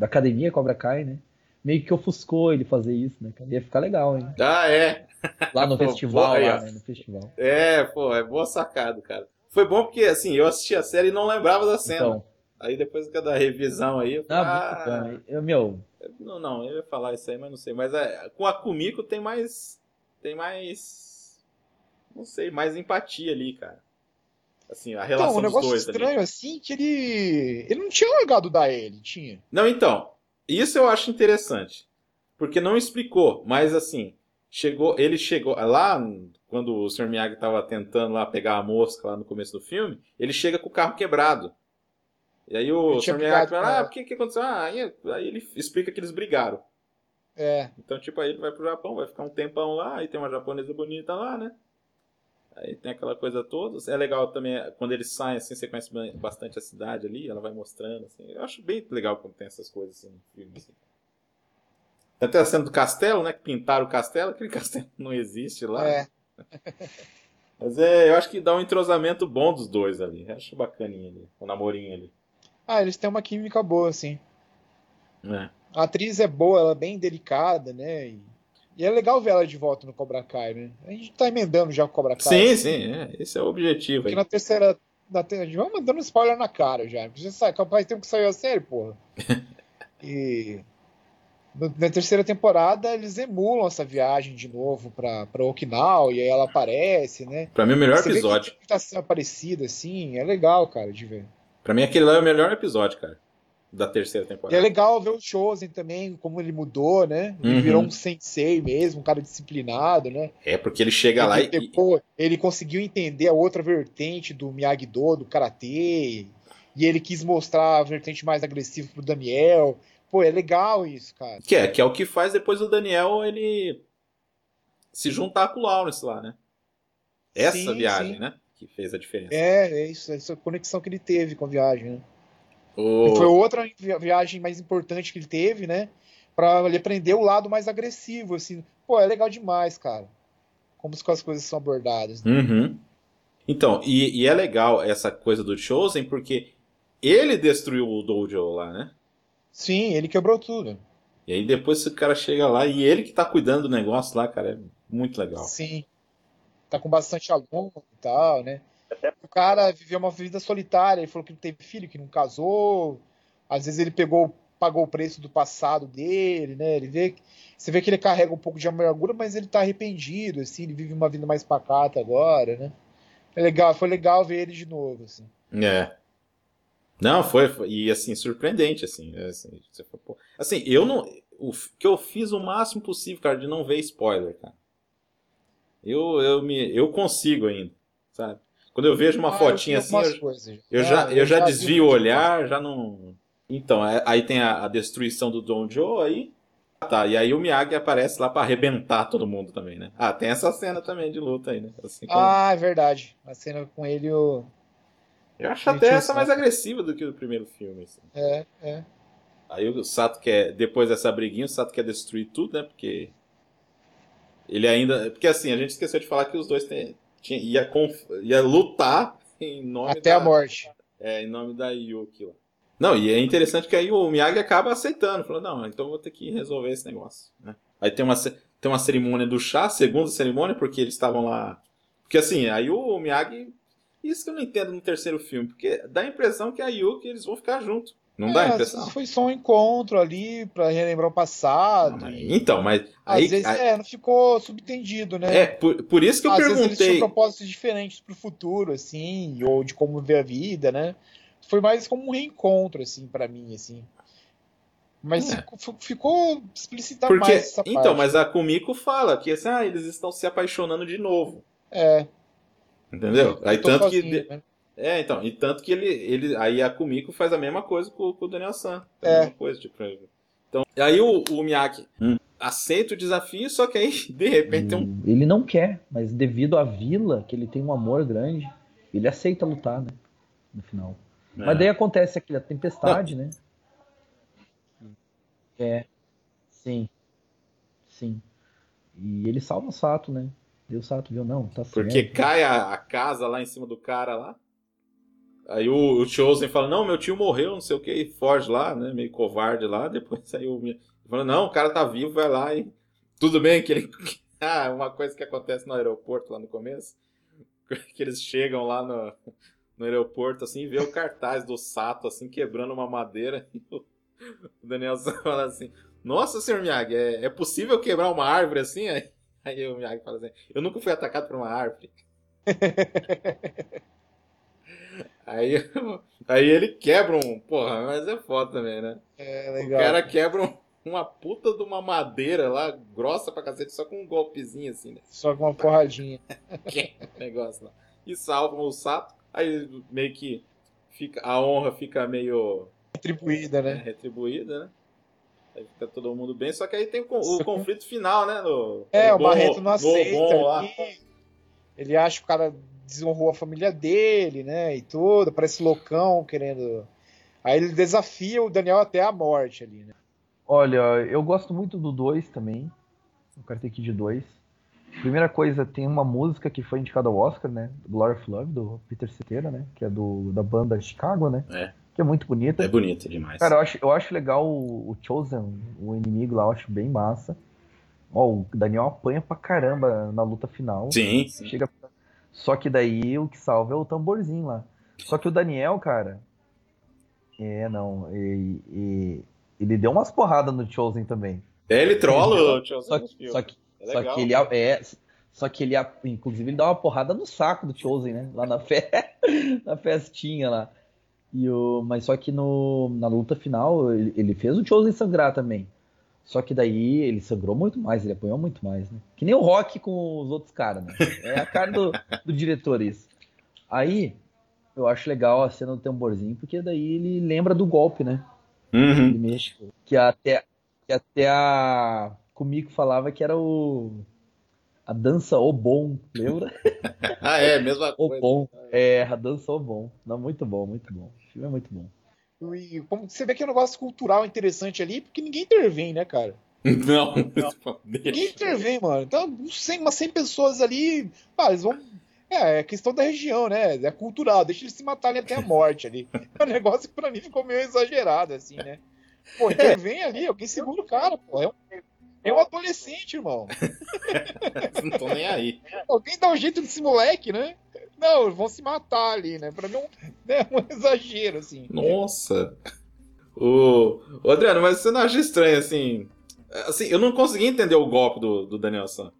da academia Cobra Kai, né? Meio que ofuscou ele fazer isso, né? Ia ficar legal, hein? Ah, é. Lá no pô, festival, pô, lá, né? No festival. É, pô, é boa sacado, cara. Foi bom porque, assim, eu assisti a série e não lembrava da cena. Então, aí depois da revisão aí, eu falei, ah, ah eu, meu... Não, não, eu ia falar isso aí, mas não sei. Mas é, com a Kumiko tem mais... Tem mais... Não sei, mais empatia ali, cara. Assim, a relação então, um negócio estranho ali. assim que ele ele não tinha largado da ele, tinha. Não, então, isso eu acho interessante, porque não explicou, mas assim, chegou, ele chegou lá quando o Sr. Miyagi estava tentando lá pegar a mosca lá no começo do filme, ele chega com o carro quebrado. E aí o Sr. Miyagi fala, ah, o que, que aconteceu? Ah, aí, aí ele explica que eles brigaram. É. Então, tipo, aí ele vai pro Japão, vai ficar um tempão lá, aí tem uma japonesa bonita lá, né? Aí tem aquela coisa toda. É legal também quando eles saem, assim, você conhece bastante a cidade ali, ela vai mostrando, assim. Eu acho bem legal quando tem essas coisas assim no filme, assim. Até a cena do castelo, né? Que pintaram o castelo, aquele castelo não existe lá. É. Mas é, eu acho que dá um entrosamento bom dos dois ali. Eu acho bacaninha ali, o namorinho ali. Ah, eles têm uma química boa, assim. É. A atriz é boa, ela é bem delicada, né? E e é legal ver ela de volta no Cobra Kai, né? A gente tá emendando já o Cobra Kai. Sim, sim, é. esse é o objetivo. Porque aí. na terceira. Na ter... A gente vai mandando spoiler na cara já. Você sabe, capaz tempo que saiu a série, porra. e. Na terceira temporada, eles emulam essa viagem de novo pra, pra Okinawa, e aí ela aparece, né? Pra mim, o melhor Você episódio. Vê que tá sendo parecida, assim, é legal, cara, de ver. Pra mim, aquele lá é o melhor episódio, cara da terceira temporada. E é legal ver o Chosen também, como ele mudou, né? Ele uhum. virou um sensei mesmo, um cara disciplinado, né? É, porque ele chega ele, lá e. Depois, ele conseguiu entender a outra vertente do Miyagi-Do, do Karatê. E ele quis mostrar a vertente mais agressiva pro Daniel. Pô, é legal isso, cara. Que é, que é o que faz depois o Daniel ele se juntar com o Lawrence lá, né? Essa sim, viagem, sim. né? Que fez a diferença. É, é isso, essa conexão que ele teve com a viagem, né? Oh. Foi outra viagem mais importante que ele teve, né? Pra ele aprender o lado mais agressivo, assim. Pô, é legal demais, cara. Como as coisas são abordadas. Né? Uhum. Então, e, e, é legal essa coisa do Chosen, porque ele destruiu o dojo lá, né? Sim, ele quebrou tudo. E aí depois o cara chega lá e ele que tá cuidando do negócio lá, cara, é muito legal. Sim. Tá com bastante aluno e tal, né? Cara viveu uma vida solitária, ele falou que não teve filho, que não casou. Às vezes ele pegou, pagou o preço do passado dele, né? Ele vê, você vê que ele carrega um pouco de amargura, mas ele tá arrependido, assim, ele vive uma vida mais pacata agora, né? É legal, foi legal ver ele de novo, assim. É. Não, foi, foi, e assim, surpreendente, assim. Assim, foi, assim, eu não. O que eu fiz o máximo possível, cara, de não ver spoiler, cara. Eu, eu, me, eu consigo ainda, sabe? Quando eu vejo uma ah, fotinha assim, eu, eu, já, ah, eu, eu já, já desvio o olhar, já não. Então, é, aí tem a, a, destruição do Don Joe aí. Tá, e aí o Miyagi aparece lá para arrebentar todo mundo também, né? Ah, tem essa cena também de luta aí, né? Assim como... Ah, é verdade. A cena com ele o. Eu acho até essa mais agressiva do que o primeiro filme. Assim. É, é. Aí o Sato quer, depois dessa briguinha, o Sato quer destruir tudo, né? Porque ele ainda. Porque assim, a gente esqueceu de falar que os dois tem, tinha, ia, conf, ia lutar em nome Até da, a morte. É, em nome da Yuki lá. Não, e é interessante que aí o Miyagi acaba aceitando. Falou, não, então vou ter que resolver esse negócio. Né? Aí tem uma, tem uma cerimônia do chá, segunda cerimônia, porque eles estavam lá. Porque assim, aí o Miyagi isso que eu não entendo no terceiro filme, porque dá a impressão que a Yuki eles vão ficar juntos. Não é, dá a impressão? Foi só um encontro ali para relembrar o passado. Mas, então, mas. Aí, às vezes aí, é, não ficou subtendido, né? É, por, por isso que eu às perguntei. Vezes eles tinham propósitos diferentes pro futuro, assim, ou de como ver a vida, né? Foi mais como um reencontro, assim, para mim, assim. Mas é. ficou explicitar Porque, mais essa Então, parte. mas a Kumiko fala que assim, ah, eles estão se apaixonando de novo. É. Entendeu? Aí tanto sozinho, que. Né? É, então. E tanto que ele. ele aí a Kumiko faz a mesma coisa com, com o Daniel San. É. A mesma coisa, tipo. Então, aí o, o Miyake hum. aceita o desafio, só que aí, de repente, tem um. Ele não quer, mas devido à vila, que ele tem um amor grande, ele aceita lutar, né? No final. É. Mas daí acontece aquela tempestade, não. né? É. Sim. Sim. E ele salva o Sato, né? E o Sato viu, não, tá certo. Porque cai a, a, casa lá em cima do cara lá. Aí o, o Chosen fala, não, meu tio morreu, não sei o que, e foge lá, né? Meio covarde lá. Depois aí o fala, não, o cara tá vivo, vai lá e. Tudo bem que ele. ah, uma coisa que acontece no aeroporto lá no começo. Que eles chegam lá no, no aeroporto, assim, e vê o cartaz do Sato, assim, quebrando uma madeira. E o Daniel fala assim: Nossa, senhor Miyagi, é, é possível quebrar uma árvore assim? Aí Aí o Miyagi fala assim: Eu nunca fui atacado por uma árvore. Aí, aí ele quebra um. Porra, mas é foda também, né? É, legal. O cara quebra um, uma puta de uma madeira lá, grossa pra cacete, só com um golpezinho assim, né? Só com uma porradinha. que negócio lá. E salvam o sapo. Aí meio que fica, a honra fica meio. Retribuída, né? É, retribuída, né? Aí fica todo mundo bem, só que aí tem o, o conflito final, né? No, é, no o Barreto não aceita. Ele acha que o cara desonrou a família dele, né? E tudo, parece loucão querendo. Aí ele desafia o Daniel até a morte ali, né? Olha, eu gosto muito do 2 também. O Karate Kid 2. Primeira coisa, tem uma música que foi indicada ao Oscar, né? Glory of Love, do Peter Cetera, né? Que é do, da banda Chicago, né? É que é muito bonita. É bonita demais. Cara, eu acho, eu acho legal o, o Chosen, o inimigo lá, eu acho bem massa. Ó, o Daniel apanha pra caramba na luta final. Sim. sim. Chega... Só que daí o que salva é o tamborzinho lá. Só que o Daniel, cara. É, não. E, e, ele deu umas porradas no Chosen também. É, ele trola o Chosen. Só, que, só, que, é só que ele é. Só que ele, inclusive, ele dá uma porrada no saco do Chosen, né? Lá na, fe... na festinha lá. E o, mas só que no, na luta final ele, ele fez o Chosen sangrar também. Só que daí ele sangrou muito mais, ele apanhou muito mais, né? Que nem o Rock com os outros caras, né? É a cara do, do diretor isso. Aí, eu acho legal a cena do tamborzinho, porque daí ele lembra do golpe, né? Uhum. Ele mexe. Que até, que até a Kumiko falava que era o a dança Obon, lembra? ah, é, mesma coisa. Obon. É, a dança Obon. Não, muito bom, muito bom. O filme é muito bom. E como você vê que é um negócio cultural interessante ali, porque ninguém intervém, né, cara? Não, não. Ninguém intervém, mano. Então, 100, umas 100 pessoas ali, ah, eles vão. É, é questão da região, né? É cultural, deixa eles se matarem até a morte ali. É um negócio que pra mim ficou meio exagerado, assim, né? Pô, intervém ali, alguém segura o cara, pô. É um, é um adolescente, irmão. não tô nem aí. Alguém dá um jeito nesse moleque, né? Não, vão se matar ali, né? Pra mim é um, um exagero, assim. Nossa. O... o Adriano, mas você não acha estranho, assim... Assim, eu não consegui entender o golpe do, do Daniel San.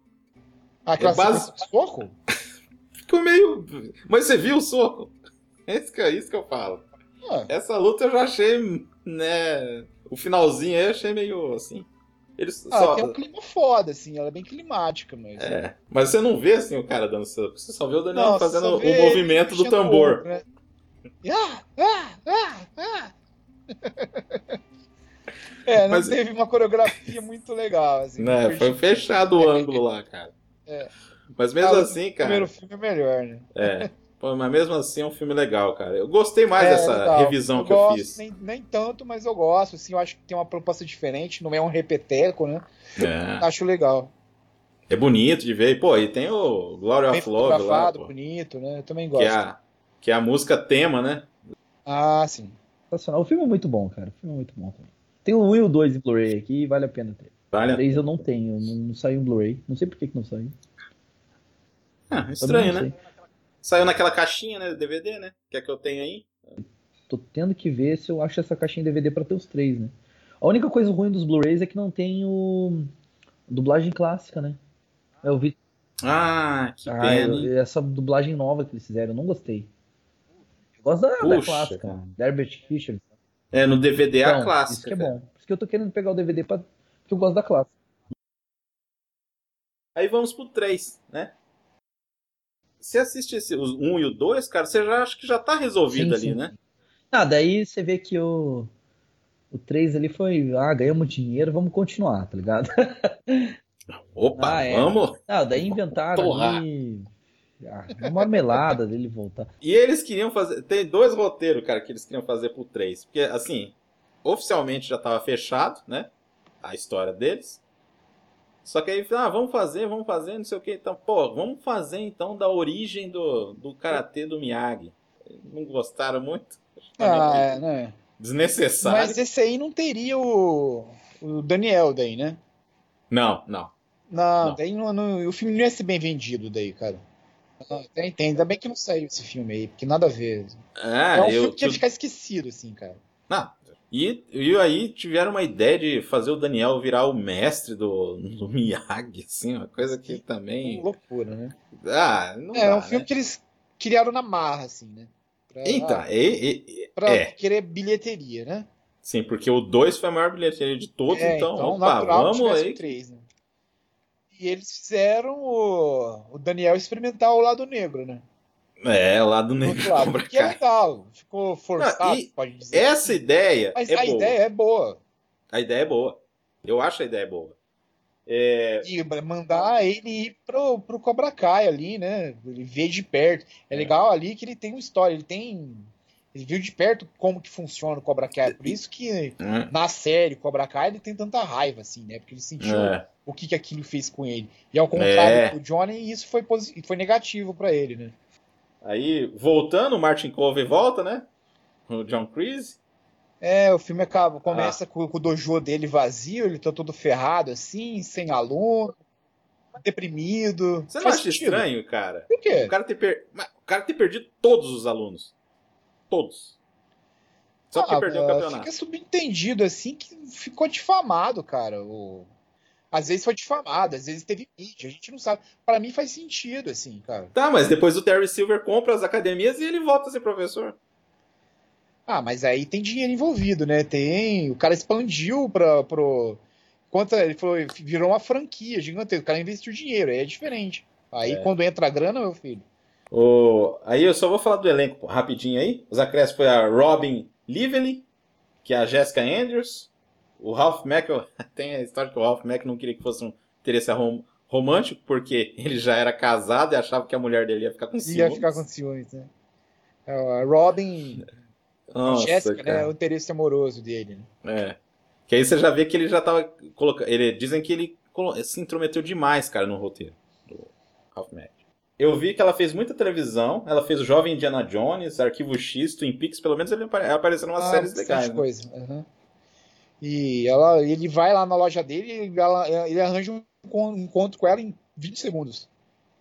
Aquela é base... soco? Ficou meio... Mas você viu o soco? É isso que, é isso que eu falo. Ah. Essa luta eu já achei, né? O finalzinho aí eu achei meio assim. Eles ah, só... tem um clima foda, assim, ela é bem climática, mas. É. Mas você não vê assim o cara dando. Você só vê o Daniel Nossa, fazendo o movimento do tambor. né? ah, ah, ah, ah. É, não Mas... teve uma coreografia muito legal. Assim, né, foi fechado o ângulo lá, cara. É. Mas mesmo ah, assim, cara. O primeiro filme é melhor, né? É. Pô, mas mesmo assim é um filme legal, cara. Eu gostei mais é, dessa legal. revisão eu que gosto, eu fiz. Nem, nem, tanto, mas eu gosto. Assim, eu acho que tem uma proposta diferente, não é um repeteco, né? É. Acho legal. É bonito de ver. Pô, e tem o Glory Bem of Love lá. Pô, bonito, né? Eu também gosto. Que é, a, que é a música tema, né? Ah, sim. O filme é muito bom, cara. O filme é muito bom. Tem o 1 e o 2 em Blu-ray aqui e vale a pena ter. Vale. O 3 eu não tenho, não, não saiu em Blu-ray. Não sei por que, que não saiu. Ah, estranho, né? Saiu naquela caixinha, né? DVD, né? Que é que eu tenho aí. Tô tendo que ver se eu acho essa caixinha DVD pra ter os três, né? A única coisa ruim dos Blu-rays é que não tem o. dublagem clássica, né? Eu vi. Ah, que ah, pena. Eu, essa dublagem nova que eles fizeram, eu não gostei. Eu gosto da, Puxa, da clássica, cara. da Herbert Fisher. É, no DVD é então, a clássica. Isso que é bom. Por isso que eu tô querendo pegar o DVD pra... porque eu gosto da clássica. Aí vamos pro 3, né? Você assiste esse, os 1 e o 2, cara, você já acha que já tá resolvido sim, ali, sim. né? Ah, daí você vê que o, o 3 ali foi, ah, ganhamos dinheiro, vamos continuar, tá ligado? Opa, ah, é. vamos? Ah, daí inventaram Torrar. ali ah, uma marmelada dele voltar. E eles queriam fazer. Tem dois roteiros, cara, que eles queriam fazer pro 3. Porque, assim, oficialmente já tava fechado, né? A história deles. Só que aí, ah, vamos fazer, vamos fazer, não sei o que. Então, pô, vamos fazer então da origem do, do karatê do Miyagi. Não gostaram muito? Ah, é, né? Desnecessário. Mas esse aí não teria o, o Daniel daí, né? Não, não. Não, não. daí não, não, o filme não ia ser bem vendido daí, cara. Não, entendo. Ainda bem que não saiu esse filme aí, porque nada a ver. É, é um eu, filme que ia ficar esquecido, assim, cara. Não, e, e aí tiveram uma ideia de fazer o Daniel virar o mestre do, do Miyagi, assim, uma coisa que também. Que loucura, né? Ah, não É, dá, um filme né? que eles criaram na marra, assim, né? Pra, Eita, ah, e, pra é. querer bilheteria, né? Sim, porque o 2 foi a maior bilheteria de todos, é, então, então opa, vamos aí. 3, né? E eles fizeram o, o Daniel experimentar o lado negro, né? É, o lado negro. Lado, que é legal. Ficou forçado, Não, pode dizer. Essa ideia. Mas é a boa. ideia é boa. A ideia é boa. Eu acho a ideia boa. É... E mandar ele ir pro, pro Cobra Kai ali, né? Ele vê de perto. É, é, legal ali que ele tem uma história, ele tem. Ele viu de perto como que funciona o Cobra Kai. Por isso que é. na série Cobra Kai ele tem tanta raiva, assim, né? Porque ele sentiu é. o que, que aquilo fez com ele. E ao contrário é. do Johnny, isso foi, foi negativo para ele, né? Aí, voltando, o Martin Cove volta, né? O John Creasy. É, o filme acaba, começa ah. com, com, o dojo dele vazio, ele tá todo ferrado assim, sem aluno, deprimido. Você não acha sentido. estranho, cara? Por quê? O cara, ter per... o cara ter perdido todos os alunos. Todos. Só porque ah, perdeu o campeonato. Fica subentendido assim que ficou difamado, cara. O... Às vezes foi difamado, às vezes teve mídia, a gente não sabe. Para mim faz sentido, assim, cara. Tá, mas depois o Terry Silver compra as academias e ele volta a ser professor. Ah, mas aí tem dinheiro envolvido, né? Tem. O cara expandiu para pro. Quanto ele falou, virou uma franquia gigantesca. O cara investiu dinheiro, aí é diferente. Aí é. quando entra a grana, meu filho. O... Aí eu só vou falar do elenco rapidinho aí. Os acréscimos foi a Robin Lively, que é a Jessica Andrews, o Ralph Macchio, tem a história que o Ralph Macchio não queria que fosse um interesse rom romântico, porque ele já era casado e achava que a mulher dele ia ficar com ciúmes. Ia ficar com ciúmes, né? É, a Robin, Nossa, Jéssica, né? É o interesse amoroso dele, né? É. Que aí você já vê que ele já tava colocando... Ele, dizem que ele se intrometeu demais, cara, no roteiro do Ralph Macchio. Eu vi que ela fez muita televisão, ela fez o Jovem Indiana Jones, Arquivo X, Twin Peaks, pelo menos ele apareceu em umas ah, séries legais. Né? coisa. Uhum. E ela, ele vai lá na loja dele e ela, ele arranja um encontro com ela em 20 segundos.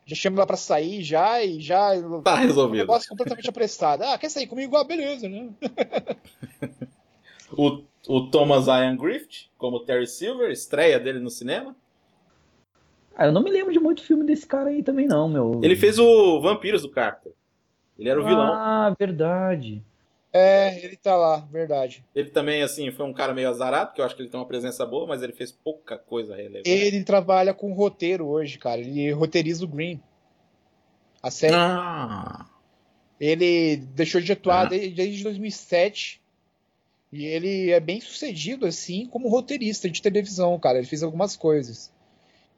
Já chama ela pra sair já e já. Tá resolvido. Um negócio completamente apressado. Ah, quer sair comigo? Ah, beleza, né? o, o Thomas Ian Griffith, como Terry Silver, estreia dele no cinema. Ah, eu não me lembro de muito filme desse cara aí também, não, meu. Ele fez o Vampiros do Carter. Ele era o vilão. Ah, verdade. É, ele tá lá, verdade. Ele também, assim, foi um cara meio azarado, porque eu acho que ele tem uma presença boa, mas ele fez pouca coisa relevante. Ele trabalha com roteiro hoje, cara. Ele roteiriza o Green. A série. Ah. Ele deixou de atuar ah. desde, desde 2007. E ele é bem sucedido, assim, como roteirista de televisão, cara. Ele fez algumas coisas.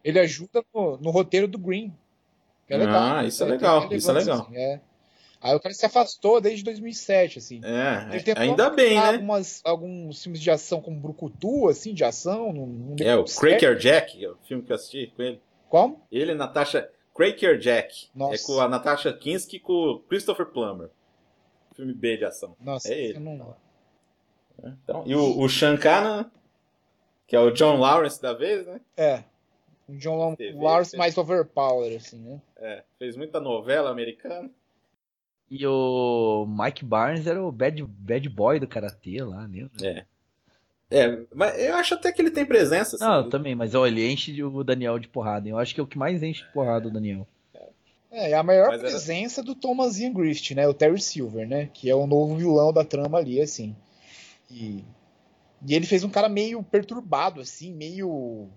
Ele ajuda no, no roteiro do Green. É legal. Ah, isso é legal. Isso é legal. Assim, é. Aí o cara se afastou desde 2007, assim. É, ainda bem, né? Algumas, alguns filmes de ação como Brucutu, assim, de ação. Não, é, o Cracker Jack, é o filme que eu assisti com ele. Como? Ele, Natasha... Cracker Jack. Nossa. É com a Natasha Kinski e com o Christopher Plummer. Filme B de ação. Nossa, é ele. não... É, então, e o, o Shankana, que é o John Lawrence da vez, né? É. O John Lawrence mais overpower, assim, né? É, fez muita novela americana. E o Mike Barnes era o bad, bad boy do karatê lá, né? É. É, mas eu acho até que ele tem presença. Assim, Não, também, mas olha, ele enche o Daniel de porrada. Eu acho que é o que mais enche de porrada o Daniel. É, é a maior mas presença era... do Thomas Ian Grist, né? O Terry Silver, né? Que é o novo vilão da trama ali, assim. E, e ele fez um cara meio perturbado, assim, meio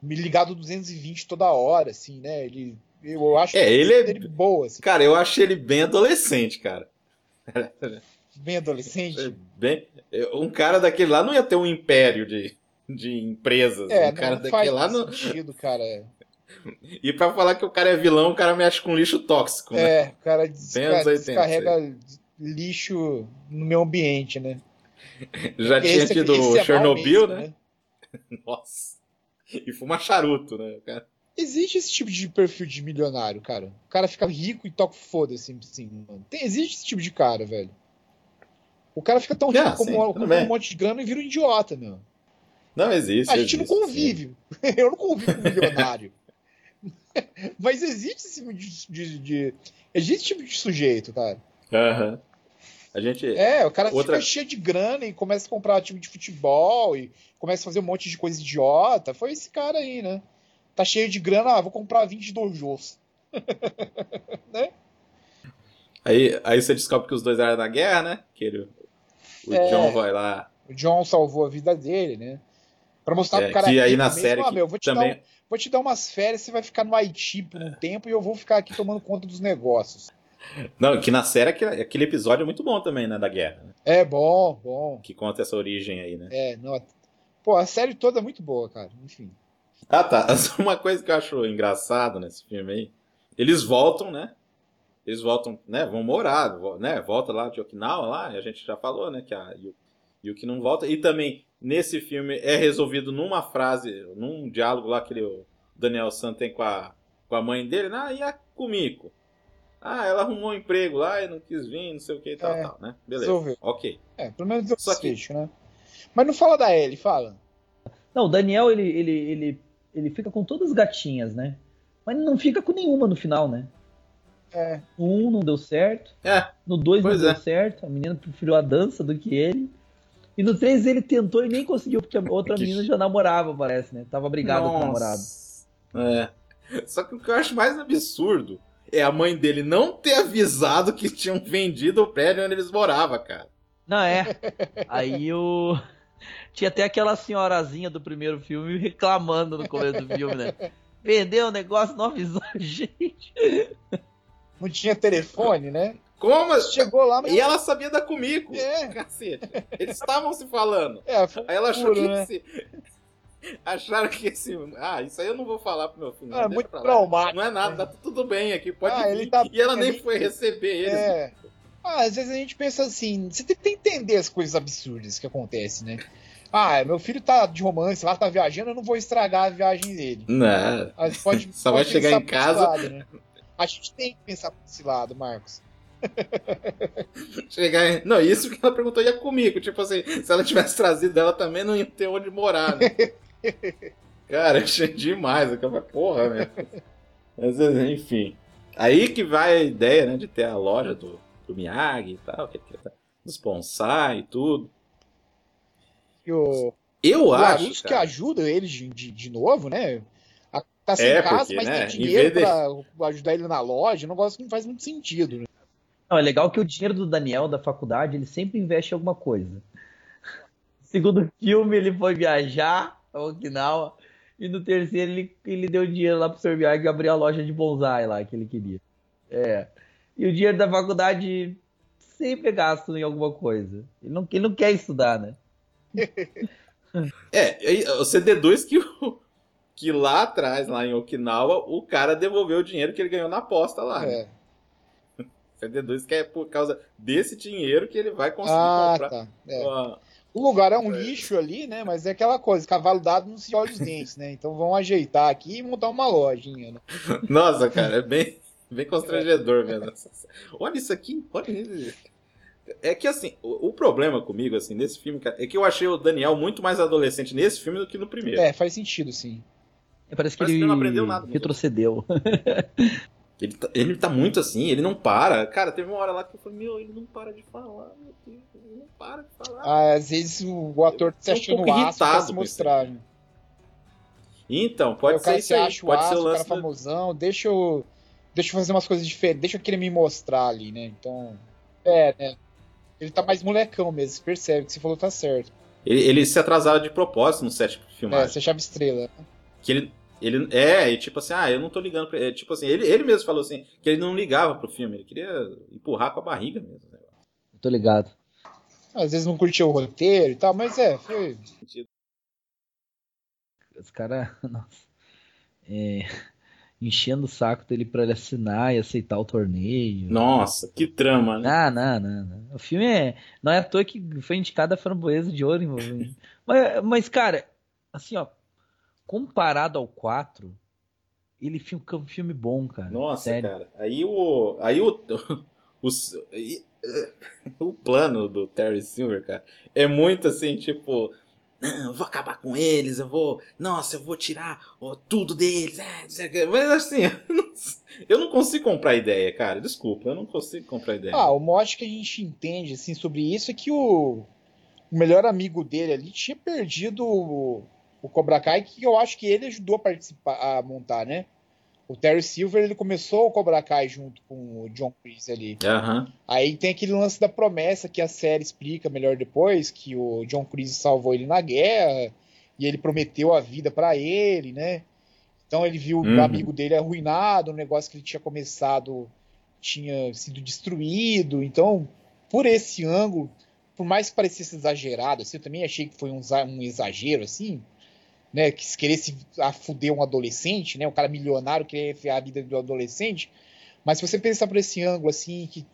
me ligado 220 toda hora, assim, né? Ele eu acho é, ele é boa. Assim. Cara, eu acho ele bem adolescente, cara. Bem adolescente? Bem, um cara daquele lá não ia ter um império de, de empresas. É, um cara não daquele lá não. Sentido, cara. E pra falar que o cara é vilão, o cara mexe com lixo tóxico, né? É, o cara descarrega, descarrega lixo no meu ambiente, né? Já tinha esse, tido esse é Chernobyl, mesmo, né? né? Nossa. E fuma charuto, né, cara? Existe esse tipo de perfil de milionário, cara. O cara fica rico e toca foda-se, assim, mano. Tem, existe esse tipo de cara, velho. O cara fica tão rico ah, como, como um monte de grana e vira um idiota, meu. Não existe. A gente existe, não convive. Eu não convivo com milionário. Mas existe esse tipo de, de, de, Existe esse tipo de sujeito, cara. Aham. Uhum. A gente. É, o cara Outra... fica cheio de grana e começa a comprar time de futebol e começa a fazer um monte de coisa idiota. Foi esse cara aí, né? Tá cheio de grana, ah, vou comprar 20 dojos. né? Aí, aí você descobre que os dois eram na guerra, né? Que ele, o é, John vai lá. O John salvou a vida dele, né? Pra mostrar é, pro cara que aí na mesmo, série ah, meu, vou te, também... dar um, vou te dar umas férias, você vai ficar no Haiti por um tempo e eu vou ficar aqui tomando conta dos negócios. Não, que na série aquele episódio é muito bom também, né? Da guerra. Né? É bom, bom. Que conta essa origem aí, né? É, não, pô, a série toda é muito boa, cara. Enfim. Ah, tá. Uma coisa que eu acho engraçado nesse filme aí, eles voltam, né? Eles voltam, né? Vão morar, né? Volta lá de Okinawa lá, a gente já falou, né? Que a Yuki não volta. E também, nesse filme, é resolvido numa frase, num diálogo lá que ele, o Daniel San tem com a, com a mãe dele, ah, e a Kumiko? Ah, ela arrumou um emprego lá e não quis vir, não sei o que e tal, é, tal, né? Beleza. Resolveu. Ok. É, pelo menos eu Só que... né? Mas não fala da Ellie, fala. Não, o Daniel, ele, ele, ele ele fica com todas as gatinhas, né? Mas não fica com nenhuma no final, né? É. No 1 um não deu certo. É. No 2 não é. deu certo. A menina preferiu a dança do que ele. E no 3 ele tentou e nem conseguiu, porque a outra menina já namorava, parece, né? Tava brigada com o namorado. É. Só que o que eu acho mais absurdo é a mãe dele não ter avisado que tinham vendido o prédio onde eles moravam, cara. Não, é. Aí o. Tinha até aquela senhorazinha do primeiro filme reclamando no começo do filme, né? Vendeu o negócio, não avisou a gente. Não tinha telefone, né? Como? Chegou lá, mas... E ela sabia da comigo. É. Cacete. Eles estavam se falando. É, Aí ela achou puro, que né? esse... Acharam que esse. Ah, isso aí eu não vou falar pro meu filho. Ah, muito traumático. Não é nada, tá tudo bem aqui, pode ah, vir. Tá... E ela nem foi receber eles. É. Ah, às vezes a gente pensa assim, você tem que entender as coisas absurdas que acontecem, né? Ah, meu filho tá de romance lá, tá viajando, eu não vou estragar a viagem dele. Não. Pode, Só pode vai chegar em casa. Lado, né? A gente tem que pensar por esse lado, Marcos. Chegar em... Não, isso que ela perguntou ia comigo. Tipo assim, se ela tivesse trazido ela também não ia ter onde morar, né? Cara, achei demais. Aquela porra, né? Mas, enfim. Aí que vai a ideia, né, de ter a loja do, do Miyagi e tal, que, que, dos bonsai e tudo. E o, eu o acho que ajuda ele de, de, de novo, né? Tá sem é, casa, porque, mas né, tem dinheiro de... pra ajudar ele na loja. Um negócio que não faz muito sentido, né? Não, é legal que o dinheiro do Daniel da faculdade, ele sempre investe em alguma coisa. Segundo filme, ele foi viajar a Okinawa. E no terceiro, ele, ele deu dinheiro lá pro Sr. Miyagi e abriu a loja de bonsai lá que ele queria. É. E o dinheiro da faculdade sempre é gasto em alguma coisa. Ele não, ele não quer estudar, né? É, você deduz que, que lá atrás, lá em Okinawa, o cara devolveu o dinheiro que ele ganhou na aposta lá. Né? É. Você deduz que é por causa desse dinheiro que ele vai conseguir ah, comprar. Tá. É. Uma... O lugar é um é. lixo ali, né? Mas é aquela coisa, cavalo dado não se olha os dentes, né? Então vamos ajeitar aqui e montar uma lojinha, né? Nossa, cara, é bem, bem constrangedor mesmo. Olha isso aqui, olha isso. É que assim, o, o, problema comigo, assim, nesse filme, cara, é que eu achei o Daniel muito mais adolescente nesse filme do que no primeiro. É, faz sentido, sim. É, parece que Parece ele, que não aprendeu nada. Retrocedeu. ele, tá, ele tá muito assim, ele não para. Cara, teve uma hora lá que eu falei, meu, ele não para de falar, meu Deus, ele não para de falar. Ah, às vezes o, o ator tá se achando um aço pra se mostrar. Né? Então, pode ser isso aí. Pode aço, ser o lance. cara famosão, deixa eu, deixa eu fazer umas coisas diferentes, deixa eu querer me mostrar ali, né? Então, é, né? Ele tá mais molecão mesmo, você percebe que você falou tá certo. Ele, ele se atrasava de propósito no set de filmagem. É, você achava estrela. Que ele, ele é, e tipo assim, ah, eu não tô ligando pra ele. Tipo assim, ele, ele mesmo falou assim, que ele não ligava pro filme, ele queria empurrar com a barriga mesmo. Né? Tô ligado. Às vezes não curtia o roteiro e tal, mas é, foi. Os caras, nossa. É, enchendo o saco dele pra ele assinar e aceitar o torneio. Nossa, que trama, né? Ah, não, não, não. O filme é. Não é à toa que foi indicado a framboesa de ouro envolvendo. mas, mas, cara, assim, ó. Comparado ao 4, ele é um filme bom, cara. Nossa, sério. cara. Aí o. Aí o. o, o plano do Terry Silver, cara, é muito assim, tipo não, eu vou acabar com eles, eu vou. Nossa, eu vou tirar tudo deles. É, mas assim, eu não consigo comprar ideia, cara. Desculpa, eu não consigo comprar ideia. Ah, o mote que a gente entende assim, sobre isso é que o, o melhor amigo dele ali tinha perdido o, o Cobra Kai, que eu acho que ele ajudou a participar, a montar, né? O Terry Silver ele começou o Cobra Kai junto com o John Chris ali. Uhum. Aí tem aquele lance da promessa que a série explica melhor depois, que o John Chris salvou ele na guerra e ele prometeu a vida para ele, né? Então ele viu uhum. o amigo dele arruinado, o negócio que ele tinha começado tinha sido destruído. Então, por esse ângulo, por mais que parecesse exagerado, assim, eu também achei que foi um, um exagero, assim, né, que querer se fuder um adolescente, né, um cara milionário querer enfiar a vida do adolescente, mas se você pensar por esse ângulo assim, que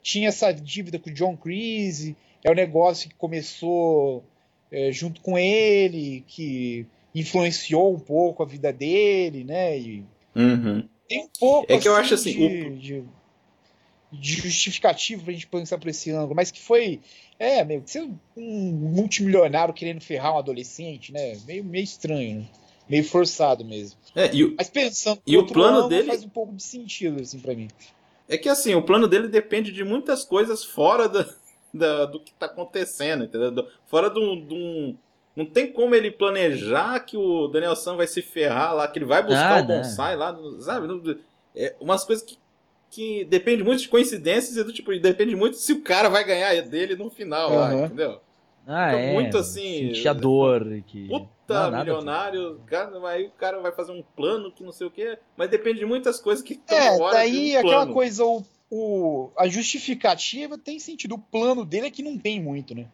tinha essa dívida com o John Creasy, é um negócio que começou é, junto com ele, que influenciou um pouco a vida dele, né, e uhum. tem um pouco é que assim, eu acho assim, de, o... de justificativo pra gente pensar por esse ângulo, mas que foi é, meio que ser um multimilionário querendo ferrar um adolescente, né? Meio, meio estranho, né? Meio forçado mesmo. É, e o, Mas pensando e o plano dele faz um pouco de sentido, assim, para mim. É que assim, o plano dele depende de muitas coisas fora da, da do que tá acontecendo, entendeu? Fora de um. Não tem como ele planejar que o Daniel San vai se ferrar lá, que ele vai buscar ah, o bonsai lá, sabe? É, umas coisas que que depende muito de coincidências e do tipo, depende muito se o cara vai ganhar dele no final, uhum. lá, entendeu? Ah, é. Muito assim. Senteador. Que... Puta, não, milionário. Cara, aí o cara vai fazer um plano que não sei o que, mas depende de muitas coisas que estão é, fora daí um aquela coisa, o, o, a justificativa tem sentido. O plano dele é que não tem muito, né?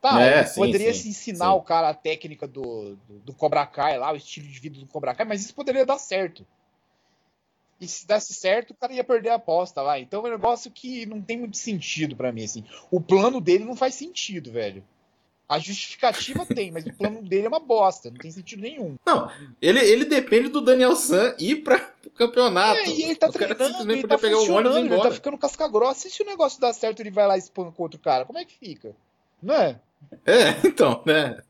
Tá, é, sim, poderia sim, se ensinar sim. o cara a técnica do, do, do Cobra Kai lá, o estilo de vida do Cobra Kai, mas isso poderia dar certo. E se desse certo, o cara ia perder a aposta lá. Então é um negócio que não tem muito sentido para mim, assim. O plano dele não faz sentido, velho. A justificativa tem, mas o plano dele é uma bosta, não tem sentido nenhum. Não, ele, ele depende do Daniel San ir para o campeonato. É, e ele tá o treinando, ele tá pegar o ele tá ficando casca grossa. E se o negócio dá certo, ele vai lá e espanca com outro cara, como é que fica? Não é? É, então, né?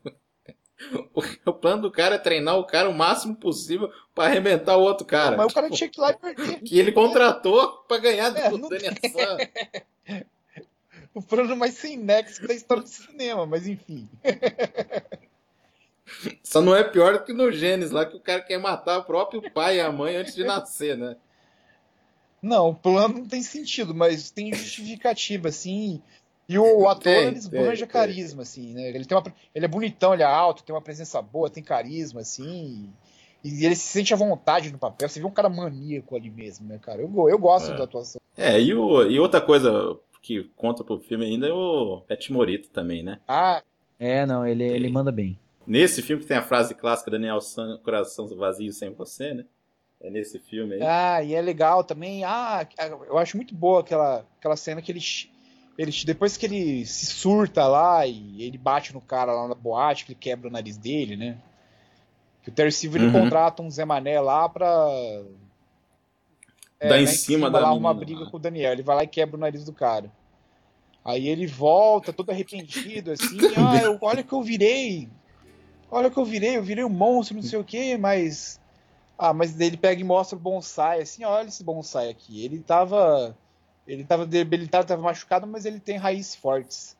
O, plano do cara é treinar o cara o máximo possível para arrebentar o outro cara. Mas o cara tinha que ir lá e perder. Que ele contratou para ganhar é, do não... Daniel San. o plano mais sem nexo da história do cinema, mas enfim. Só não é pior do que no Gênesis lá que o cara quer matar o próprio pai e a mãe antes de nascer, né? Não, o plano não tem sentido, mas tem justificativa, assim. E o ator, tem, ele esbanja carisma, assim, né? Ele, tem uma, ele é bonitão, ele é alto, tem uma presença boa, tem carisma, assim. E ele se sente à vontade no papel. Você vê um cara maníaco ali mesmo, né, cara? Eu, eu gosto é. da atuação. É, e, o, e outra coisa que conta pro filme ainda é o Pet Morito também, né? Ah. É, não, ele, ele manda bem. Nesse filme que tem a frase clássica Daniel San, Coração Vazio Sem Você, né? É nesse filme aí. Ah, e é legal também. Ah, eu acho muito boa aquela, aquela cena que ele, ele. Depois que ele se surta lá e ele bate no cara lá na boate, que ele quebra o nariz dele, né? Que o Terry Silver uhum. contrata um Zé Mané lá pra. É, Dá em cima, cima da. Lá uma briga com o Daniel. Ele vai lá e quebra o nariz do cara. Aí ele volta todo arrependido, assim. ah, eu, olha que eu virei. Olha que eu virei, eu virei um monstro, não sei o que, mas ah, mas ele pega e mostra o bonsai, assim, olha esse bonsai aqui. Ele tava. Ele tava debilitado, tava machucado, mas ele tem raízes fortes.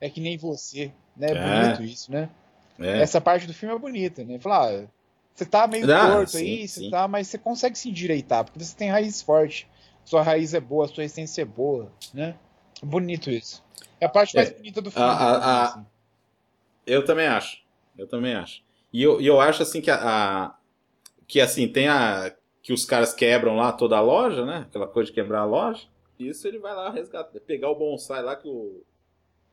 É que nem você, né? É, é. bonito isso, né? É. Essa parte do filme é bonita, né? Falar, ah, você tá meio ah, torto sim, aí, sim. você tá, mas você consegue se endireitar, porque você tem raiz forte. Sua raiz é boa, sua essência é boa, né? Bonito isso. É a parte mais é, bonita do filme. A, a, a... Assim. Eu também acho. Eu também acho. E eu, eu acho assim que a, que assim, tem a. que os caras quebram lá toda a loja, né? Aquela coisa de quebrar a loja. Isso ele vai lá resgatar, pegar o bonsai lá que o,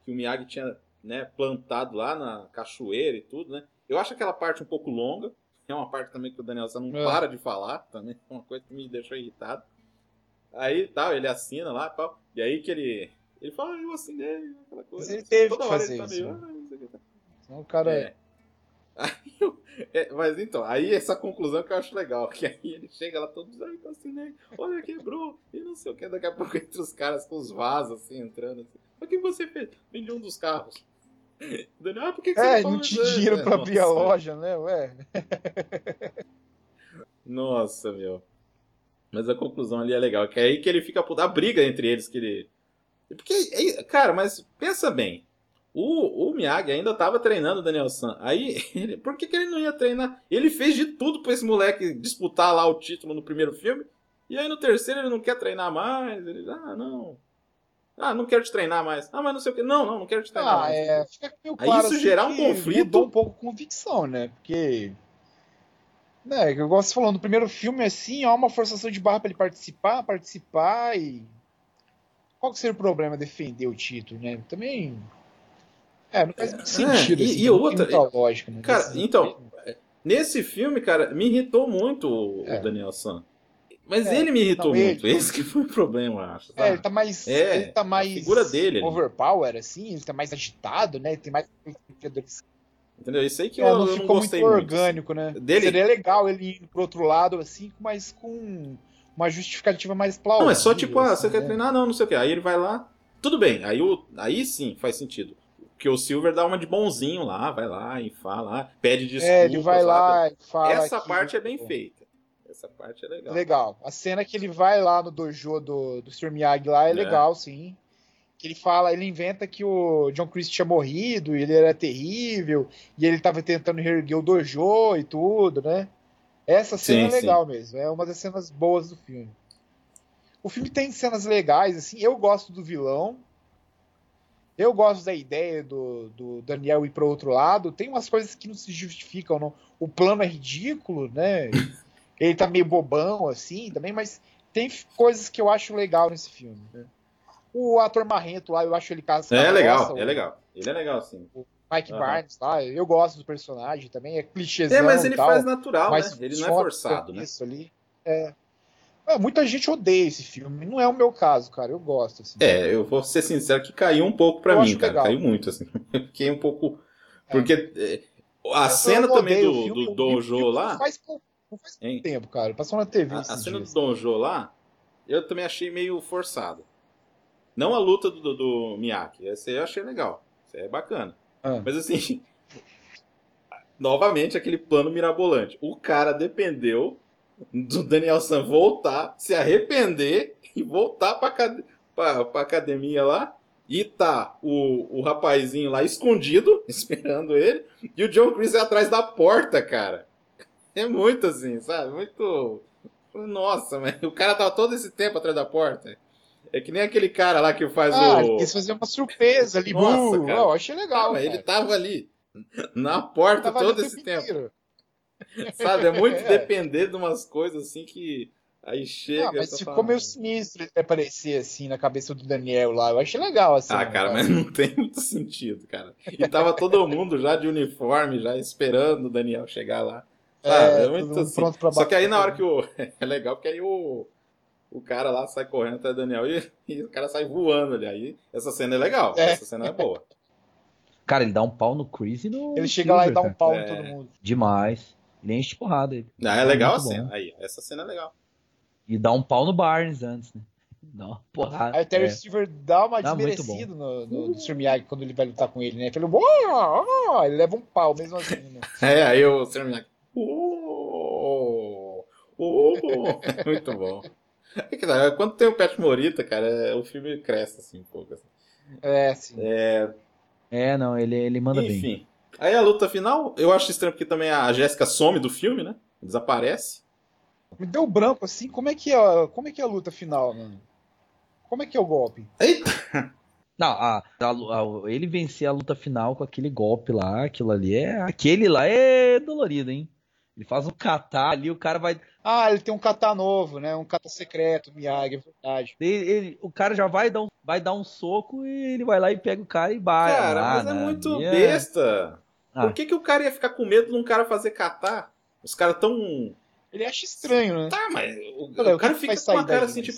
que o Miyagi tinha né, plantado lá na cachoeira e tudo, né? Eu acho aquela parte um pouco longa. É uma parte também que o Daniel não é. para de falar, também é uma coisa que me deixou irritado. Aí tal, ele assina lá tal. E aí que ele. Ele fala, eu assinei, aquela coisa. Ele teve Toda que fazer ele tá isso. Meio, né? ah, o cara. É. Aí eu, é, mas então, aí essa conclusão que eu acho legal, que aí ele chega lá todo eu assinei, olha, quebrou, e não sei o que, daqui a pouco entra os caras com os vasos assim, entrando assim. O que você fez? Vendi um dos carros. Daniel, ah, por que, que é, você não tinha dinheiro pra abrir a loja, né, ué? Nossa, meu. Mas a conclusão ali é legal, que é aí que ele fica por a briga entre eles que ele. Porque, cara, mas pensa bem. O, o Miyagi ainda estava treinando o Daniel San. Aí, ele, por que, que ele não ia treinar? Ele fez de tudo para esse moleque disputar lá o título no primeiro filme. E aí no terceiro ele não quer treinar mais. Ele, ah, não. Ah, não quero te treinar mais. Ah, mas não sei o que. Não, não, não quero te treinar ah, mais. É, fica meio claro, aí isso assim, gerar um conflito. Mudou um pouco convicção, né? Porque. Né, eu gosto de falar, no primeiro filme, assim, há uma forçação de barra para ele participar, participar e. Qual que seria o problema defender o título, né? Também é, não faz muito sentido. É, e, assim, e outra. Lógica, né? Cara, nesse então, nesse filme, cara, me irritou muito é. o Daniel San. Mas é, ele me irritou não, muito. Ele... Esse que foi o problema, eu acho. É, ele tá mais. É, ele tá mais. figura dele. Overpower, assim, ele tá mais agitado, né? Ele tem mais. Entendeu? Isso aí que é, eu, não ficou não gostei muito, orgânico, assim. né? Dele... Seria legal ele ir pro outro lado, assim, mas com uma justificativa mais plausível. Não, é só tipo, ah, você quer né? treinar? Não, não sei o que. Aí ele vai lá. Tudo bem, aí, o, aí sim faz sentido. Porque o Silver dá uma de bonzinho lá, vai lá e fala, pede desculpas. É, ele vai lá, e fala. Essa que... parte é bem feita. Essa parte é legal. Legal. A cena que ele vai lá no dojo do, do Sr. Miyagi lá é, é, legal, sim. Que ele fala, ele inventa que o John Christ tinha morrido, ele era terrível, e ele tava tentando reerguer o dojo e tudo, né? Essa cena sim, é legal sim. mesmo, é uma das cenas boas do filme. O filme tem cenas legais, assim, eu gosto do vilão, eu gosto da ideia do, do Daniel ir para outro lado. Tem umas coisas que não se justificam. Não. O plano é ridículo, né? Ele tá meio bobão, assim, também, mas tem coisas que eu acho legal nesse filme. Né? O ator marrento lá, eu acho ele casa. É legal, é legal. Ele é legal, sim. O Mike uhum. Barnes lá, eu gosto do personagem também, é clichêzão. É, mas ele tal, faz natural, né? Ele não é forçado, né? Isso ali. É. É, muita gente odeia esse filme. Não é o meu caso, cara. Eu gosto. Assim. É, eu vou ser sincero que caiu um pouco para mim, cara. Legal. Caiu muito, assim. Eu fiquei um pouco. É. Porque é. a eu cena também do, filme, do Donjo lá. Faz não faz tempo, cara. Passou na TV. A, a cena dias. do Donjo lá, eu também achei meio forçado. Não a luta do, do, do Miyake. Essa eu achei legal. Isso é bacana. Ah. Mas assim. novamente, aquele plano mirabolante. O cara dependeu do Daniel San voltar, se arrepender e voltar pra, pra, pra academia lá. E tá o, o rapazinho lá escondido, esperando ele, e o John Chris é atrás da porta, cara. É muito assim, sabe? Muito Nossa, mas o cara tava todo esse tempo atrás da porta. É que nem aquele cara lá que faz ah, o. quis fazer uma surpresa ali. Nossa, cara. Oh, achei legal. Ah, ele tava ali, na porta todo esse tempo. tempo. Sabe, é muito é. depender de umas coisas assim que. Aí chega. Ah, mas ficou meio sinistro aparecer assim na cabeça do Daniel lá. Eu achei legal assim. Ah, cara, mas não tem muito sentido, cara. E tava todo mundo já de uniforme, já esperando o Daniel chegar lá. É, é muito assim. Pronto pra Só que aí na hora que o. É legal porque aí o. O cara lá sai correndo até o Daniel e, e, o cara sai voando ali. Aí essa cena é legal. É. Essa cena é boa. Cara, ele dá um pau no Chris e no. Ele chega Silver, lá e dá um pau é. em todo mundo. Demais. Ele enche de porrada. Ele. Ah, é legal a cena. Aí, essa cena é legal. E dá um pau no Barnes antes, né? Dá uma porrada. Aí o Terry é. Silver dá uma dá desmerecida no, no, no Sr. Miyagi quando ele vai lutar com ele, né? Ele, oh, ele leva um pau mesmo assim, né? É, aí o Sr. Miyagi. Oh, oh, muito bom. É quando tem o Pet Morita, cara, o filme cresce assim um pouco. Assim. É, sim. É, é não, ele, ele manda Enfim. bem. Enfim. Aí a luta final, eu acho estranho porque também a Jéssica some do filme, né? Desaparece. Me deu branco assim, como é que é, como é, que é a luta final, mano? Como é que é o golpe? Eita! Não, a, a, a, ele vencer a luta final com aquele golpe lá, aquilo ali é. Aquele lá é dolorido, hein? Ele faz um kata ali, o cara vai. Ah, ele tem um kata novo, né? Um kata secreto, Miyagi, é verdade. Ele, ele, o cara já vai dar, um, vai dar um soco e ele vai lá e pega o cara e vai. Cara, lá, mas é muito besta. Ah. Por que, que o cara ia ficar com medo de um cara fazer kata? Os caras tão ele acha estranho, né? Tá, mas o, Olha, o cara fica com uma cara assim, tipo.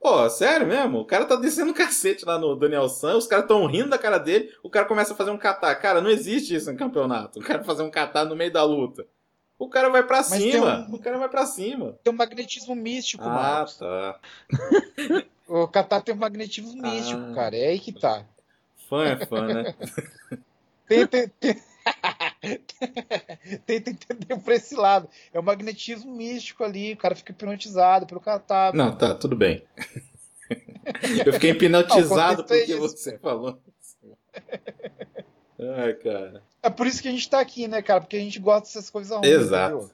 Pô, sério mesmo? O cara tá descendo cacete lá no Daniel San, os caras tão rindo da cara dele, o cara começa a fazer um catar. Cara, não existe isso em campeonato. O cara fazer um catar no meio da luta. O cara vai pra Mas cima. Um... O cara vai pra cima. Tem um magnetismo místico, ah, Marcos. tá. o catar tem um magnetismo místico, ah. cara. É aí que tá. Fã é fã, né? tem, tem, tem... Tenta entender por esse lado. É o magnetismo místico ali, o cara fica hipnotizado pelo catar. Não, tá, tudo bem. Eu fiquei hipnotizado porque é você falou. Ai, cara. É por isso que a gente tá aqui, né, cara? Porque a gente gosta dessas coisas ruins. Exato.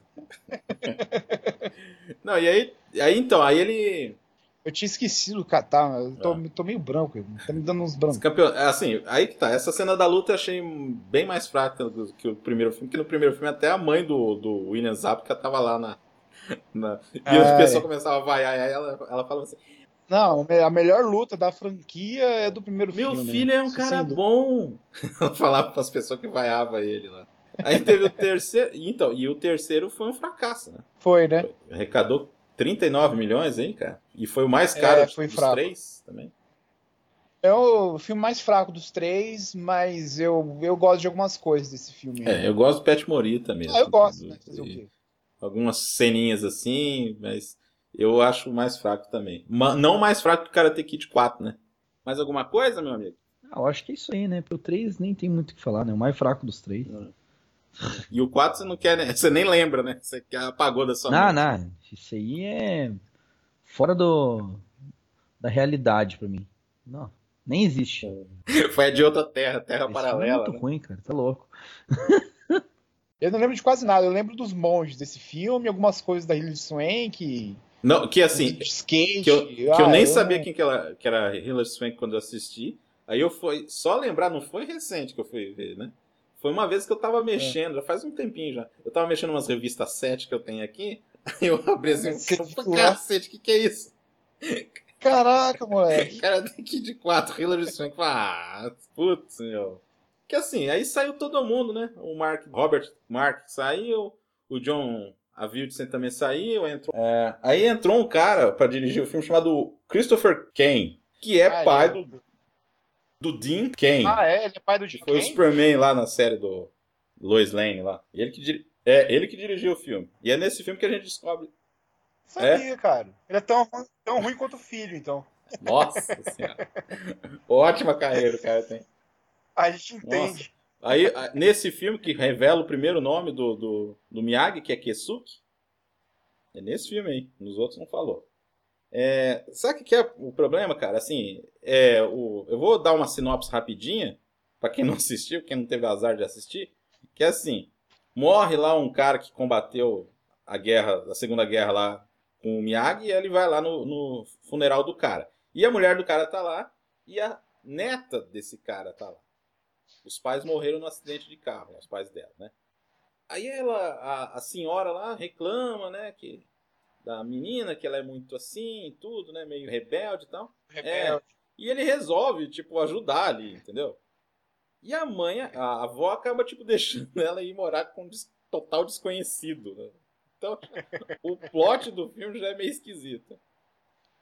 Não, e aí, aí então, aí ele eu tinha esquecido o Catar, eu tô, é. tô meio branco, tá me dando uns brancos. Campeão, é assim, aí que tá. Essa cena da luta eu achei bem mais fraca do que o primeiro filme, que no primeiro filme até a mãe do, do William Zabka tava lá na. na e é. o pessoal começava a vaiar, aí ela, ela falava assim. Não, a melhor luta da franquia é do primeiro Meu filme. Meu filho é um cara bom. Ela falava para as pessoas que vaiavam ele lá. Aí teve o terceiro. Então, e o terceiro foi um fracasso, né? Foi, né? Arrecadou 39 milhões, hein, cara? E foi o mais caro é, foi dos fraco. três também. É o filme mais fraco dos três, mas eu, eu gosto de algumas coisas desse filme. É, eu gosto do Pet Morita mesmo. Ah, eu gosto, né? Fazer o quê? Algumas ceninhas assim, mas eu acho mais fraco também. Não mais fraco que o Karate Kid 4, né? Mais alguma coisa, meu amigo? Ah, eu acho que é isso aí, né? Pro 3 nem tem muito o que falar, né? O mais fraco dos três. E o 4 você não quer, né? Você nem lembra, né? Você apagou da sua Não, mente. não. Isso aí é fora do da realidade para mim. Não, nem existe. Foi de outra terra, terra Isso paralela. É muito né? ruim, cara. Tá louco. eu não lembro de quase nada. Eu lembro dos monges desse filme, algumas coisas da Hilary Swank. Não, que assim, skate, que eu, que ah, eu nem eu sabia quem que, ela, que era Hilary Swank quando eu assisti. Aí eu fui, só lembrar, não foi recente que eu fui ver, né? Foi uma vez que eu tava é. mexendo, já faz um tempinho já. Eu tava mexendo umas revistas 7 que eu tenho aqui. Aí eu abri assim, cacete, o que, que é isso? Caraca, moleque. Cara, daqui de 4, Hillary Swank. Ah, putz, meu. Que assim, aí saiu todo mundo, né? O Mark, Robert Mark saiu, o John Avildsen também saiu, entrou. É, aí entrou um cara para dirigir o um filme chamado Christopher Kane, que é ah, pai é. do do Dean Kane. Ah, é? Ele é pai do Dean Foi o Superman lá na série do Lois Lane lá. E ele que, dir... é, ele que dirigiu o filme. E é nesse filme que a gente descobre. Sabia, é? cara. Ele é tão, tão ruim quanto o filho, então. Nossa senhora. Ótima carreira o cara tem. A gente entende. Nossa. Aí, nesse filme que revela o primeiro nome do, do, do Miyagi, que é Kesuke, é nesse filme aí. Nos outros não falou. É, sabe o que é o problema, cara? Assim, é, o, eu vou dar uma sinopse rapidinha, para quem não assistiu, quem não teve azar de assistir, que é assim, morre lá um cara que combateu a guerra, a Segunda Guerra lá com o Miyagi e ele vai lá no, no funeral do cara. E a mulher do cara tá lá e a neta desse cara tá lá. Os pais morreram no acidente de carro, os pais dela, né? Aí ela, a, a senhora lá reclama, né, que da menina, que ela é muito assim e tudo, né, meio rebelde e tal. Rebelde. É, e ele resolve, tipo, ajudar ali, entendeu? E a mãe, a avó acaba, tipo, deixando ela ir morar com um total desconhecido, né? Então, o plot do filme já é meio esquisito.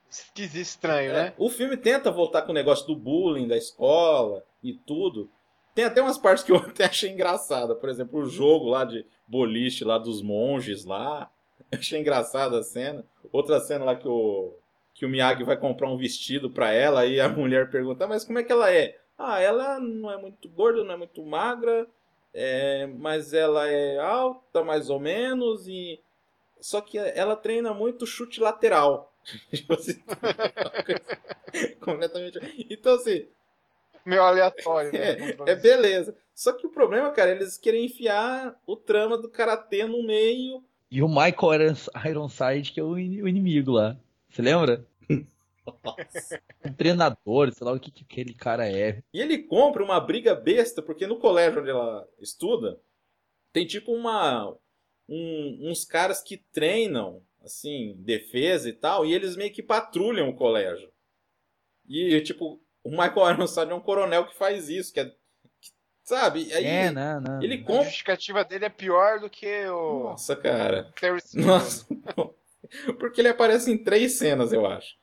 Esquisito, estranho, é, né? O filme tenta voltar com o negócio do bullying, da escola e tudo. Tem até umas partes que eu até achei engraçada. Por exemplo, o jogo lá de boliche lá dos monges lá. Achei engraçada a cena. Outra cena lá que o, que o Miyagi vai comprar um vestido para ela e a mulher pergunta, mas como é que ela é? Ah, ela não é muito gorda, não é muito magra, é, mas ela é alta mais ou menos e só que ela treina muito chute lateral. Tipo assim, completamente. Então, assim. Meio aleatório. Né? É, é beleza. Só que o problema, cara, eles querem enfiar o trama do karatê no meio. E o Michael Ironside, que é o inimigo lá. Você lembra? Nossa. Um treinador, sei lá o que, que aquele cara é. E ele compra uma briga besta, porque no colégio onde ela estuda, tem tipo uma. Um, uns caras que treinam assim, defesa e tal, e eles meio que patrulham o colégio. E, tipo, o Michael Ironside é um coronel que faz isso, que é. Que, sabe? Aí, é, não, não. Ele compra... A justificativa dele é pior do que o. Nossa, cara. Nossa. Porque ele aparece em três cenas, eu acho.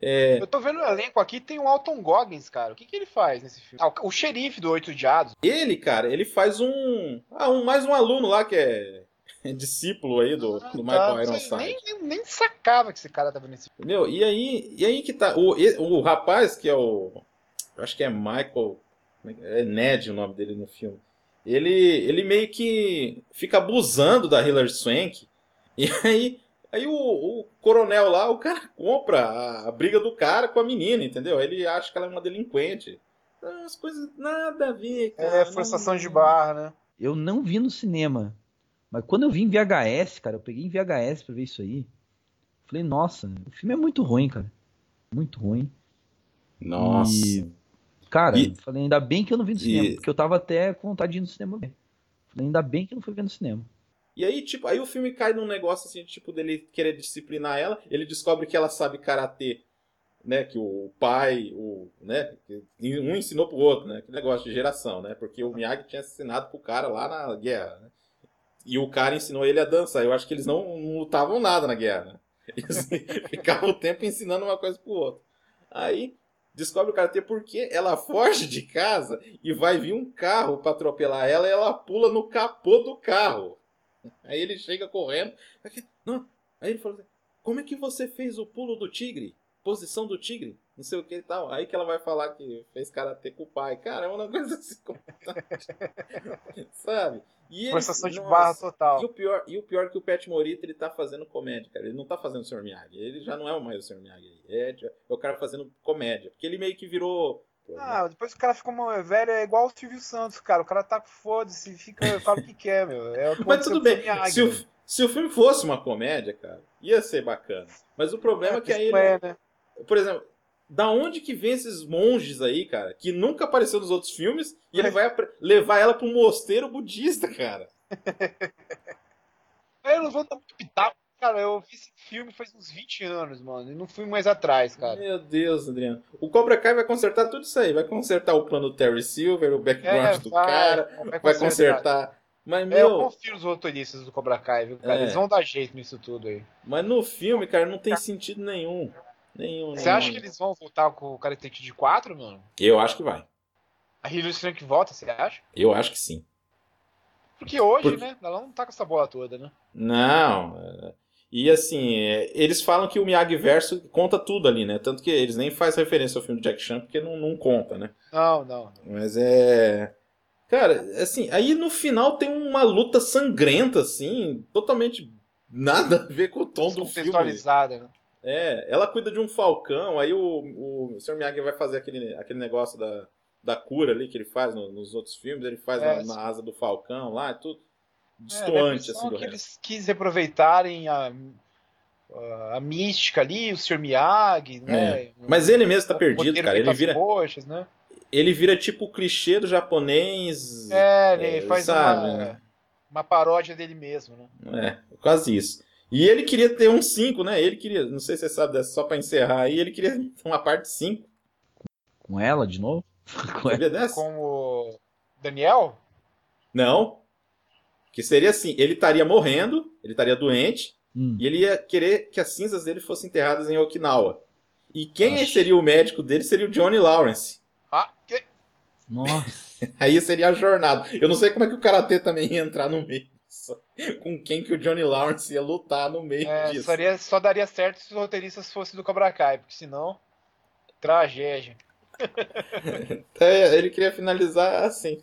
É... Eu tô vendo o elenco aqui, tem o Alton Goggins, cara. O que, que ele faz nesse filme? Ah, o xerife do Oito Diados. Ele, cara, ele faz um. Ah, um, mais um aluno lá que é discípulo aí do, do Michael tá, Ironside. Nem, nem, nem, sacava que esse cara tava nesse filme. Meu, e aí, e aí que tá. O, o rapaz que é o. Eu acho que é Michael. É Ned o nome dele no filme. Ele, ele meio que fica abusando da Hilary Swank. E aí, aí o, o coronel lá, o cara compra a, a, briga do cara com a menina, entendeu? Ele acha que ela é uma delinquente. As coisas nada a ver, cara. É, forçação não... de barra, né? Eu não vi no cinema. Mas quando eu vi em VHS, cara, eu peguei em VHS pra ver isso aí. Falei, nossa, o filme é muito ruim, cara. Muito ruim. Nossa. E, cara, e... falei, ainda bem que eu não vi no cinema, e... porque eu tava até com vontade de ir no cinema mesmo. Falei, ainda bem que eu não fui ver no cinema. E aí, tipo, aí o filme cai num negócio assim, tipo, dele querer disciplinar ela, ele descobre que ela sabe karatê, né, que o pai, o, né, um ensinou pro outro, né, que negócio de geração, né, porque o Miyagi tinha ensinado pro cara lá na guerra, né. E o cara ensinou ele a dançar. Eu acho que eles não, não lutavam nada na guerra. Né? Eles ficavam o tempo ensinando uma coisa pro outro. Aí descobre o karatê porque ela foge de casa e vai vir um carro para atropelar ela e ela pula no capô do carro. Aí ele chega correndo. Aí ele falou assim, como é que você fez o pulo do tigre? Posição do tigre? Não sei o que e tal. Aí que ela vai falar que fez karatê com o pai. Cara, é uma coisa assim. Sabe? E Forçação de barra total. E o, pior, e o pior é que o Pat Morita ele tá fazendo comédia, cara. Ele não tá fazendo o Sr. Miyagi. Ele já não é mais o Sr. Miyagi. É, é o cara fazendo comédia. Porque ele meio que virou. Ah, depois o cara ficou velho, é igual o Silvio Santos, cara. O cara tá com foda-se, fica, fala o que quer, meu. É o Mas tudo bem. Se, o, se o filme fosse uma comédia, cara, ia ser bacana. Mas o problema é, é que aí. É, né? Por exemplo, da onde que vem esses monges aí, cara, que nunca apareceu nos outros filmes, e ele vai levar ela para um mosteiro budista, cara. eu não vou dar muito pitaco, cara, eu vi esse filme faz uns 20 anos, mano, e não fui mais atrás, cara. Meu Deus, Adriano. O Cobra Kai vai consertar tudo isso aí, vai consertar o plano do Terry Silver, o background é, do vai, cara, vai consertar. Vai consertar. Mas, meu... É, eu confio nos roteiristas do Cobra Kai, viu, cara? É. Eles vão dar jeito nisso tudo aí. Mas no filme, cara, não tem sentido nenhum. Nenhum, Você acha que eles vão voltar com o Karate Kid 4, mano? Eu acho que vai. A Hilary Swank volta, você acha? Eu acho que sim. Porque hoje, Porque... né? Ela não tá com essa bola toda, né? Não. E assim, eles falam que o Miyagi Verso conta tudo ali, né? Tanto que eles nem fazem referência ao filme do Jack Chan, porque não, não conta, né? Não, não. Mas é. Cara, assim, aí no final tem uma luta sangrenta, assim, totalmente nada a ver com o tom do filme. né? É, ela cuida de um falcão, aí o, o Sr. Miyagi vai fazer aquele, aquele negócio da, da cura ali que ele faz no, nos outros filmes, ele faz é, na, na, asa do falcão lá, é tudo destoante, é, assim, do que resto. eles quis aproveitarem a, a mística ali, o Sr. Miyagi, né? É. Mas ele mesmo tá perdido, cara. Ele vira. Coxas, né? Ele vira tipo o clichê do japonês. É, ele é, faz sabe, uma, né? uma paródia dele mesmo, né? É, quase isso. E ele queria ter um 5, né? Ele queria, não sei se você sabe dessa, só pra encerrar aí, ele queria uma parte 5. Com ela de novo? Com, ela? Com o Daniel? Não. Que seria assim, ele estaria morrendo, ele estaria doente, hum. e ele ia querer que as cinzas dele fossem enterradas em Okinawa. E quem seria o médico dele seria o Johnny Lawrence. Ah, que... Nossa. Aí seria a jornada. Eu não sei como é que o Karatê também ia entrar no meio. Com quem que o Johnny Lawrence ia lutar no meio é, disso. Só, só daria certo se os roteiristas fossem do Cobra Kai, porque senão, tragédia. é, ele queria finalizar assim.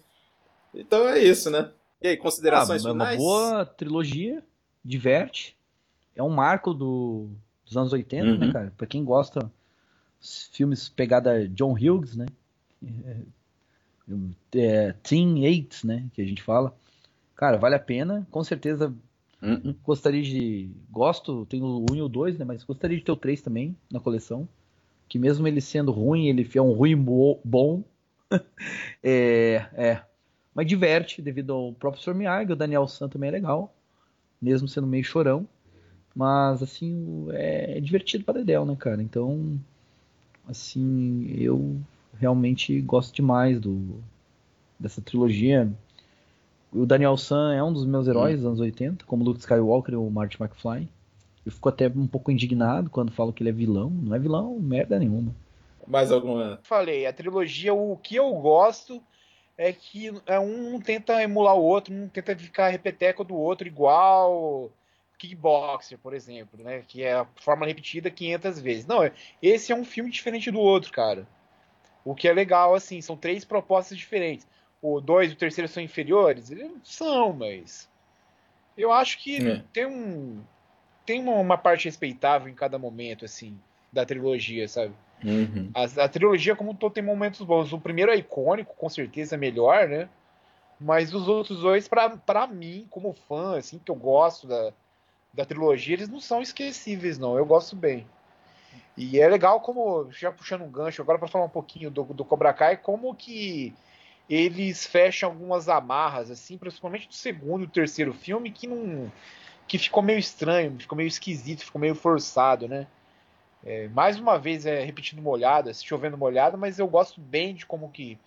Então é isso, né? E aí, considerações ah, finais? Uma boa trilogia, diverte. É um marco do, dos anos 80, né, uhum. né, cara? Pra quem gosta filmes pegada John Hughes, né? É, é, Teen Eight, né? Que a gente fala. Cara, vale a pena. Com certeza uhum. gostaria de. Gosto, tenho o 1 e o 2, né? Mas gostaria de ter o 3 também na coleção. Que mesmo ele sendo ruim, ele é um ruim bom. é, é. Mas diverte devido ao professor Miyagi, o Daniel San também é legal. Mesmo sendo meio chorão. Mas, assim, é, é divertido para Dedel, né, cara? Então, assim, eu realmente gosto demais do dessa trilogia. O Daniel San é um dos meus heróis dos anos 80, como Luke Skywalker e o Marty McFly. Eu fico até um pouco indignado quando falo que ele é vilão. Não é vilão, merda nenhuma. Mais alguma? Falei, a trilogia, o que eu gosto é que é um tenta emular o outro, um tenta ficar repeteco do outro igual Kickboxer, por exemplo, né? Que é a forma repetida 500 vezes. Não, esse é um filme diferente do outro, cara. O que é legal, assim, são três propostas diferentes o 2 e o terceiro são inferiores? Eles são, mas. Eu acho que é. tem um. Tem uma, uma, parte respeitável em cada momento, assim, da trilogia, sabe? Uhum. A, a, trilogia, como todo, tem momentos bons. O primeiro é icônico, com certeza é melhor, né? Mas os outros dois, para mim, como fã, assim, que eu gosto da, da trilogia, eles não são esquecíveis, não. Eu gosto bem. E é legal como, já puxando um gancho agora para falar um pouquinho do, do Cobra Kai, como que eles fecham algumas amarras, assim, principalmente do segundo e terceiro filme, que não. que ficou meio estranho, ficou meio esquisito, ficou meio forçado, né? É, mais uma vez é repetindo molhada, chovendo molhada, mas eu gosto bem de como que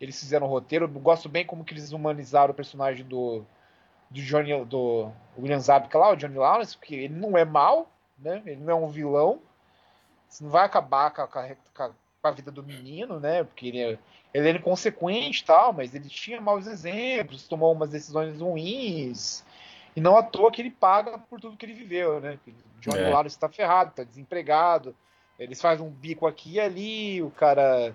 eles fizeram o roteiro, eu gosto bem como que eles humanizaram o personagem do, do Johnny, do William Zabka lá, o Johnny Lawrence, porque ele não é mal, né? Ele não é um vilão. Isso não vai acabar com a, com a, a vida do menino, né? Porque ele é, ele era inconsequente tal, mas ele tinha maus exemplos, tomou umas decisões ruins. E não à toa que ele paga por tudo que ele viveu, né? O Johnny é. Lawrence está ferrado, está desempregado. Eles fazem um bico aqui e ali, o cara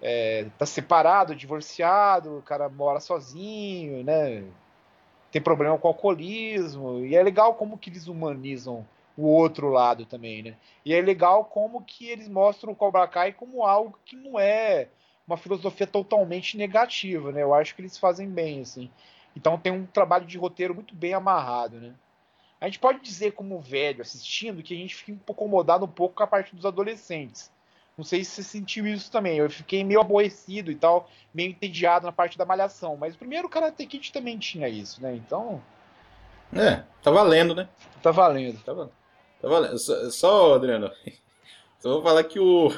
é, tá separado, divorciado, o cara mora sozinho, né? Tem problema com alcoolismo. E é legal como que eles humanizam o outro lado também, né? E é legal como que eles mostram o Cobra Kai como algo que não é uma filosofia totalmente negativa, né? Eu acho que eles fazem bem, assim. Então tem um trabalho de roteiro muito bem amarrado, né? A gente pode dizer, como velho, assistindo, que a gente fica um pouco incomodado um pouco com a parte dos adolescentes. Não sei se você sentiu isso também. Eu fiquei meio aborrecido e tal, meio entediado na parte da malhação. Mas o primeiro Karate Kid também tinha isso, né? Então. É, tá valendo, né? Tá valendo. Tá valendo. Tá valendo. Só, só Adriano, só vou falar que o.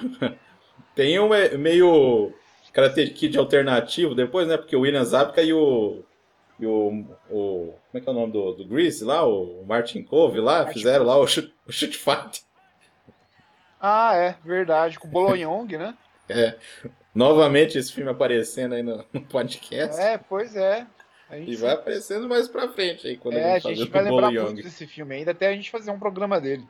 Tem um meio Karate Kid alternativo depois, né? Porque o William Zabka e o. E o, o. Como é que é o nome do, do Grease lá? O Martin Cove lá, Martin fizeram lá o Shoot, o shoot Fight. Ah, é, verdade. Com o Bolognong, né? É. Novamente esse filme aparecendo aí no, no podcast. É, pois é. E vai aparecendo mais pra frente aí, quando é, a gente, a gente vai lembrar muito desse filme ainda, até a gente fazer um programa dele.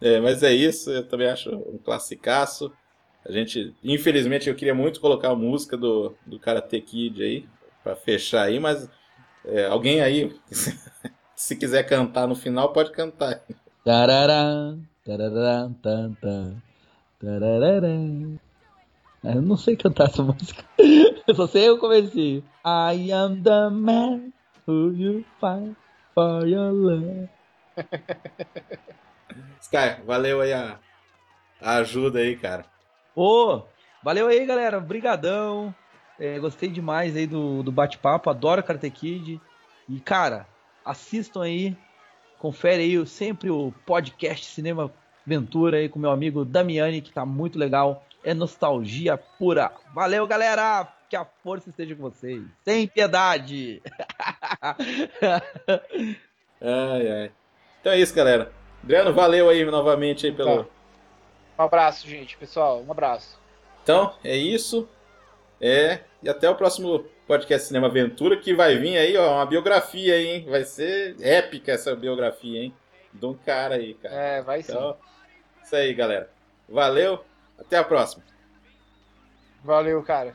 É, mas é isso, eu também acho um classicaço. A gente, infelizmente, eu queria muito colocar a música do, do Karate Kid aí, para fechar aí, mas é, alguém aí, se quiser cantar no final, pode cantar. Tarará, tarará, tanta, tarará. Eu não sei cantar essa música. Eu só sei o comecinho. I am the man who you fight for your love. Sky, valeu aí a, a ajuda aí, cara. Ô, valeu aí, galera. Brigadão. É, gostei demais aí do, do bate-papo. Adoro Karate Kid. E, cara, assistam aí. Confere aí sempre o podcast Cinema Ventura aí com meu amigo Damiani, que tá muito legal. É nostalgia pura. Valeu, galera! Que a força esteja com vocês. Sem piedade! ai, ai. Então é isso, galera. Adriano, valeu aí novamente aí pelo. Tá. Um abraço, gente, pessoal. Um abraço. Então, é isso. É. E até o próximo podcast Cinema Aventura, que vai vir aí, ó, uma biografia aí, hein? Vai ser épica essa biografia, hein? De um cara aí, cara. É, vai então, sim. Isso aí, galera. Valeu. Até a próxima. Valeu, cara.